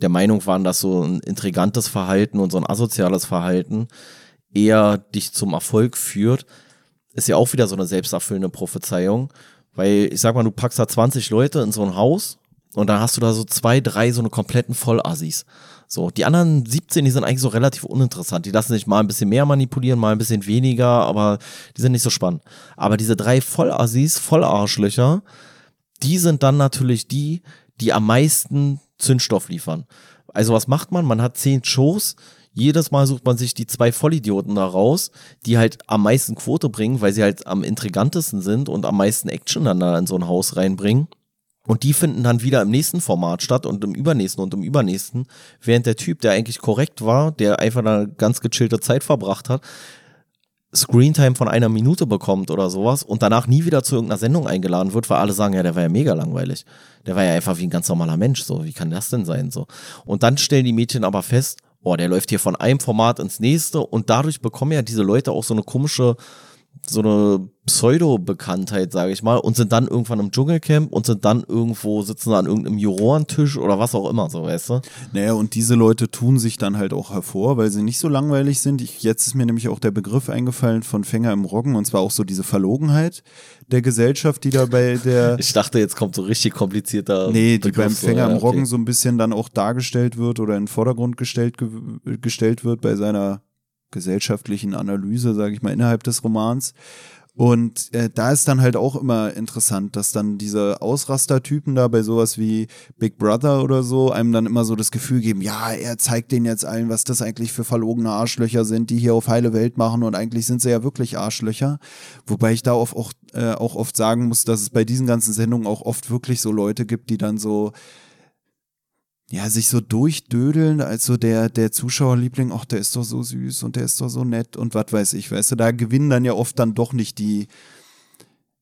der Meinung waren, dass so ein intrigantes Verhalten und so ein asoziales Verhalten eher dich zum Erfolg führt, ist ja auch wieder so eine selbsterfüllende Prophezeiung. Weil ich sag mal, du packst da 20 Leute in so ein Haus und dann hast du da so zwei, drei so eine kompletten Vollassis. So, die anderen 17, die sind eigentlich so relativ uninteressant. Die lassen sich mal ein bisschen mehr manipulieren, mal ein bisschen weniger, aber die sind nicht so spannend. Aber diese drei Vollassis, Vollarschlöcher, die sind dann natürlich die, die am meisten Zündstoff liefern. Also was macht man? Man hat zehn Shows, jedes Mal sucht man sich die zwei Vollidioten da raus, die halt am meisten Quote bringen, weil sie halt am intrigantesten sind und am meisten Action dann da in so ein Haus reinbringen. Und die finden dann wieder im nächsten Format statt und im übernächsten und im übernächsten, während der Typ, der eigentlich korrekt war, der einfach eine ganz gechillte Zeit verbracht hat, Screentime von einer Minute bekommt oder sowas und danach nie wieder zu irgendeiner Sendung eingeladen wird, weil alle sagen, ja, der war ja mega langweilig. Der war ja einfach wie ein ganz normaler Mensch, so, wie kann das denn sein, so. Und dann stellen die Mädchen aber fest, oh, der läuft hier von einem Format ins nächste und dadurch bekommen ja diese Leute auch so eine komische, so eine Pseudo-Bekanntheit, sage ich mal, und sind dann irgendwann im Dschungelcamp und sind dann irgendwo, sitzen an irgendeinem Jurorentisch oder was auch immer, so weißt du? Naja, und diese Leute tun sich dann halt auch hervor, weil sie nicht so langweilig sind. Ich, jetzt ist mir nämlich auch der Begriff eingefallen von Fänger im Roggen und zwar auch so diese Verlogenheit der Gesellschaft, die da bei der. Ich dachte, jetzt kommt so richtig komplizierter. Nee, die Begriff, beim Fänger im Roggen okay. so ein bisschen dann auch dargestellt wird oder in den Vordergrund gestellt, ge gestellt wird bei seiner gesellschaftlichen Analyse, sage ich mal, innerhalb des Romans. Und äh, da ist dann halt auch immer interessant, dass dann diese Ausrastertypen da bei sowas wie Big Brother oder so einem dann immer so das Gefühl geben, ja, er zeigt denen jetzt allen, was das eigentlich für verlogene Arschlöcher sind, die hier auf heile Welt machen und eigentlich sind sie ja wirklich Arschlöcher. Wobei ich da auch, äh, auch oft sagen muss, dass es bei diesen ganzen Sendungen auch oft wirklich so Leute gibt, die dann so ja, sich so durchdödeln, als so der, der Zuschauerliebling, ach, der ist doch so süß und der ist doch so nett und was weiß ich, weißt du, da gewinnen dann ja oft dann doch nicht die,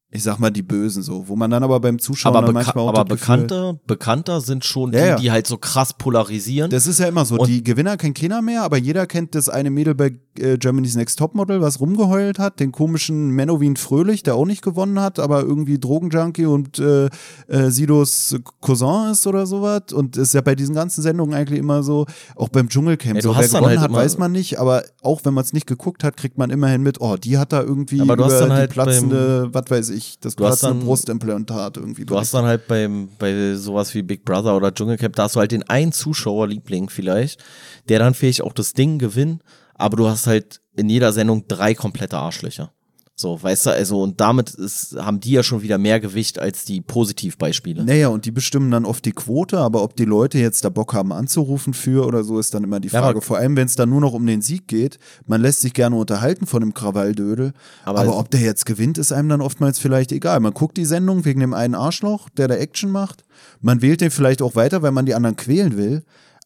ich sag mal, die Bösen so, wo man dann aber beim Zuschauen aber manchmal auch Aber bekannter, bekannter sind schon die, ja, ja. die halt so krass polarisieren. Das ist ja immer so, und die Gewinner kennt keiner mehr, aber jeder kennt das eine Mädel bei äh, Germany's Next Topmodel, was rumgeheult hat, den komischen Menowin Fröhlich, der auch nicht gewonnen hat, aber irgendwie Drogenjunkie und äh, äh, Sidos Cousin ist oder sowas und ist ja bei diesen ganzen Sendungen eigentlich immer so, auch beim Dschungelcamp, ja, so, wer gewonnen halt hat, weiß man nicht, aber auch wenn man es nicht geguckt hat, kriegt man immerhin mit, oh, die hat da irgendwie aber über die halt platzende, was weiß ich, das du hast dann, Brustimplantat irgendwie. Du hast dann halt beim, bei sowas wie Big Brother oder Dschungelcamp, da hast du halt den einen Zuschauerliebling vielleicht, der dann vielleicht auch das Ding gewinnt, aber du hast halt in jeder Sendung drei komplette Arschlöcher. So, weißt du, also und damit ist, haben die ja schon wieder mehr Gewicht als die Positivbeispiele. Naja, und die bestimmen dann oft die Quote, aber ob die Leute jetzt da Bock haben anzurufen für oder so, ist dann immer die Frage. Ja, Vor allem, wenn es dann nur noch um den Sieg geht. Man lässt sich gerne unterhalten von dem Krawalldödel, aber, aber ob der jetzt gewinnt, ist einem dann oftmals vielleicht egal. Man guckt die Sendung wegen dem einen Arschloch, der da Action macht. Man wählt den vielleicht auch weiter, weil man die anderen quälen will.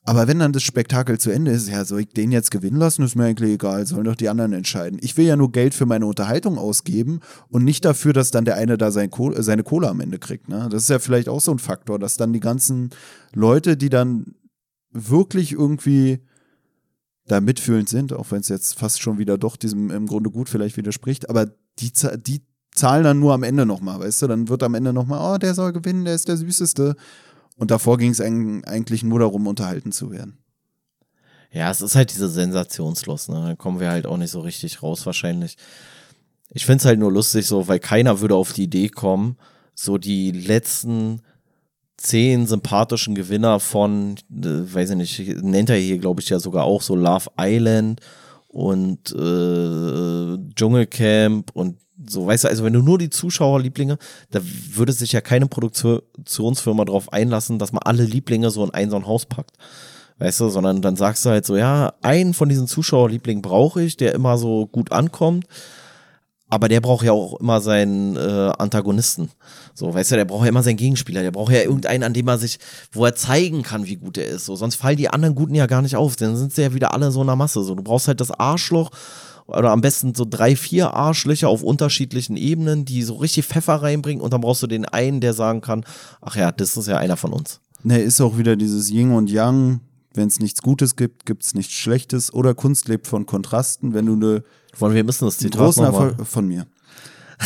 Aber wenn dann das Spektakel zu Ende ist, ja, soll ich den jetzt gewinnen lassen, ist mir eigentlich egal, sollen doch die anderen entscheiden. Ich will ja nur Geld für meine Unterhaltung ausgeben und nicht dafür, dass dann der eine da sein Kohle, seine Kohle am Ende kriegt. Ne? Das ist ja vielleicht auch so ein Faktor, dass dann die ganzen Leute, die dann wirklich irgendwie da mitfühlend sind, auch wenn es jetzt fast schon wieder doch diesem im Grunde gut vielleicht widerspricht, aber die, die zahlen dann nur am Ende nochmal, weißt du? Dann wird am Ende nochmal, oh, der soll gewinnen, der ist der Süßeste. Und davor ging es eigentlich nur darum, unterhalten zu werden. Ja, es ist halt diese Sensationslust, ne? Da kommen wir halt auch nicht so richtig raus wahrscheinlich. Ich finde es halt nur lustig so, weil keiner würde auf die Idee kommen, so die letzten zehn sympathischen Gewinner von, äh, weiß ich nicht, nennt er hier, glaube ich, ja sogar auch so Love Island und äh, Dschungelcamp und so, weißt du, also wenn du nur die Zuschauerlieblinge, da würde sich ja keine Produktionsfirma darauf einlassen, dass man alle Lieblinge so in ein so ein Haus packt. Weißt du, sondern dann sagst du halt so, ja, einen von diesen Zuschauerlieblingen brauche ich, der immer so gut ankommt aber der braucht ja auch immer seinen äh, Antagonisten. So, weißt du, der braucht ja immer seinen Gegenspieler. Der braucht ja irgendeinen, an dem er sich, wo er zeigen kann, wie gut er ist. So, sonst fallen die anderen Guten ja gar nicht auf. Dann sind sie ja wieder alle so in der Masse. So, du brauchst halt das Arschloch oder am besten so drei, vier Arschlöcher auf unterschiedlichen Ebenen, die so richtig Pfeffer reinbringen und dann brauchst du den einen, der sagen kann, ach ja, das ist ja einer von uns. Ne, ist auch wieder dieses Yin und Yang. Wenn es nichts Gutes gibt, gibt es nichts Schlechtes. Oder Kunst lebt von Kontrasten. Wenn du eine wollen wir müssen das Zitat großen Erfolg von mir.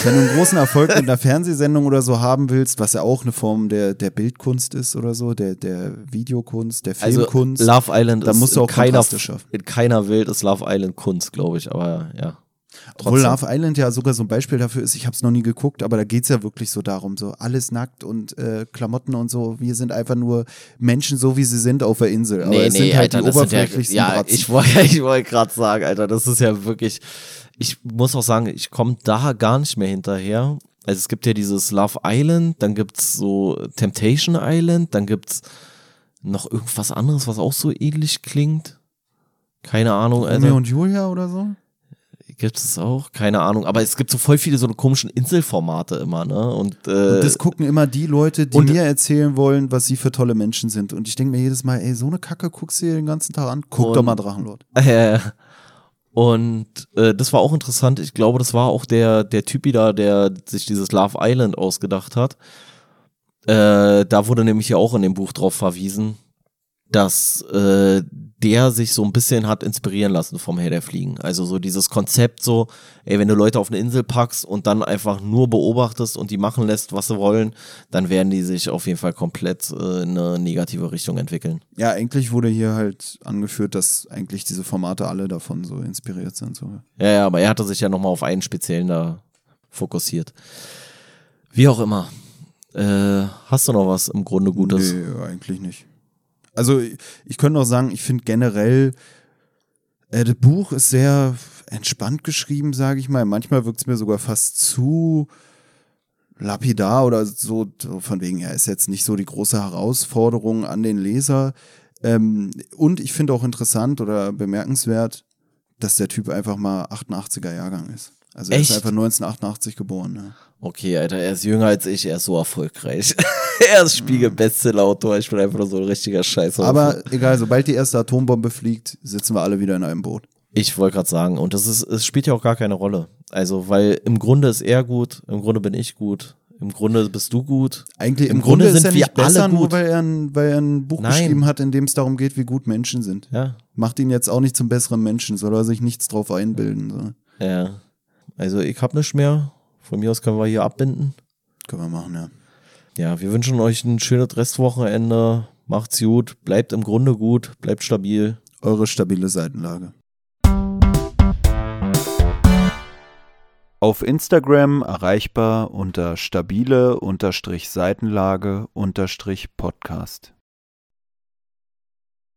Wenn du einen großen Erfolg mit einer Fernsehsendung oder so haben willst, was ja auch eine Form der, der Bildkunst ist oder so, der, der Videokunst, der also Filmkunst. Also Love Island da musst du auch keiner, in keiner Welt ist Love Island Kunst, glaube ich, aber ja. Trotzdem. Obwohl Love Island ja sogar so ein Beispiel dafür ist, ich habe es noch nie geguckt, aber da geht es ja wirklich so darum, so alles nackt und äh, Klamotten und so. Wir sind einfach nur Menschen, so wie sie sind auf der Insel. Aber nee, es nee, sind halt Alter, die oberflächlichsten ja, ja, ich wollte ich wollt gerade sagen, Alter, das ist ja wirklich. Ich muss auch sagen, ich komme da gar nicht mehr hinterher. Also es gibt ja dieses Love Island, dann gibt es so Temptation Island, dann gibt es noch irgendwas anderes, was auch so ähnlich klingt. Keine Ahnung. Romeo und Julia oder so? Gibt es auch? Keine Ahnung. Aber es gibt so voll viele so komischen Inselformate immer, ne? Und, äh, und das gucken immer die Leute, die mir erzählen wollen, was sie für tolle Menschen sind. Und ich denke mir jedes Mal, ey, so eine Kacke guckst du dir den ganzen Tag an. Guck und, doch mal Drachenlord. Äh, und äh, das war auch interessant. Ich glaube, das war auch der, der Typi da, der sich dieses Love Island ausgedacht hat. Äh, da wurde nämlich ja auch in dem Buch drauf verwiesen, dass äh, der sich so ein bisschen hat inspirieren lassen vom Herr der Fliegen. Also so dieses Konzept so, ey, wenn du Leute auf eine Insel packst und dann einfach nur beobachtest und die machen lässt, was sie wollen, dann werden die sich auf jeden Fall komplett äh, in eine negative Richtung entwickeln. Ja, eigentlich wurde hier halt angeführt, dass eigentlich diese Formate alle davon so inspiriert sind. So. Ja, ja, aber er hatte sich ja nochmal auf einen speziellen da fokussiert. Wie auch immer. Äh, hast du noch was im Grunde Gutes? Nee, eigentlich nicht. Also ich könnte auch sagen, ich finde generell, äh, das Buch ist sehr entspannt geschrieben, sage ich mal. Manchmal wirkt es mir sogar fast zu lapidar oder so, von wegen, er ist jetzt nicht so die große Herausforderung an den Leser. Ähm, und ich finde auch interessant oder bemerkenswert, dass der Typ einfach mal 88er Jahrgang ist. Also er Echt? ist einfach 1988 geboren. Ne? Okay, Alter, er ist jünger als ich, er ist so erfolgreich. er ist Spiegel-Bestseller-Autor, ich bin einfach nur so ein richtiger Scheiße. Aber egal, sobald die erste Atombombe fliegt, sitzen wir alle wieder in einem Boot. Ich wollte gerade sagen, und das ist, es spielt ja auch gar keine Rolle. Also, weil im Grunde ist er gut, im Grunde bin ich gut, im Grunde bist du gut. Eigentlich im, im Grunde, Grunde, sind ist er nicht besser, nur weil er, ein, weil er ein Buch Nein. geschrieben hat, in dem es darum geht, wie gut Menschen sind. Ja. Macht ihn jetzt auch nicht zum besseren Menschen, soll er sich nichts drauf einbilden. So. Ja. Also ich hab nichts mehr. Von mir aus können wir hier abbinden. Können wir machen, ja. Ja, wir wünschen euch ein schönes Restwochenende. Macht's gut, bleibt im Grunde gut, bleibt stabil. Eure stabile Seitenlage. Auf Instagram erreichbar unter stabile Seitenlage Podcast.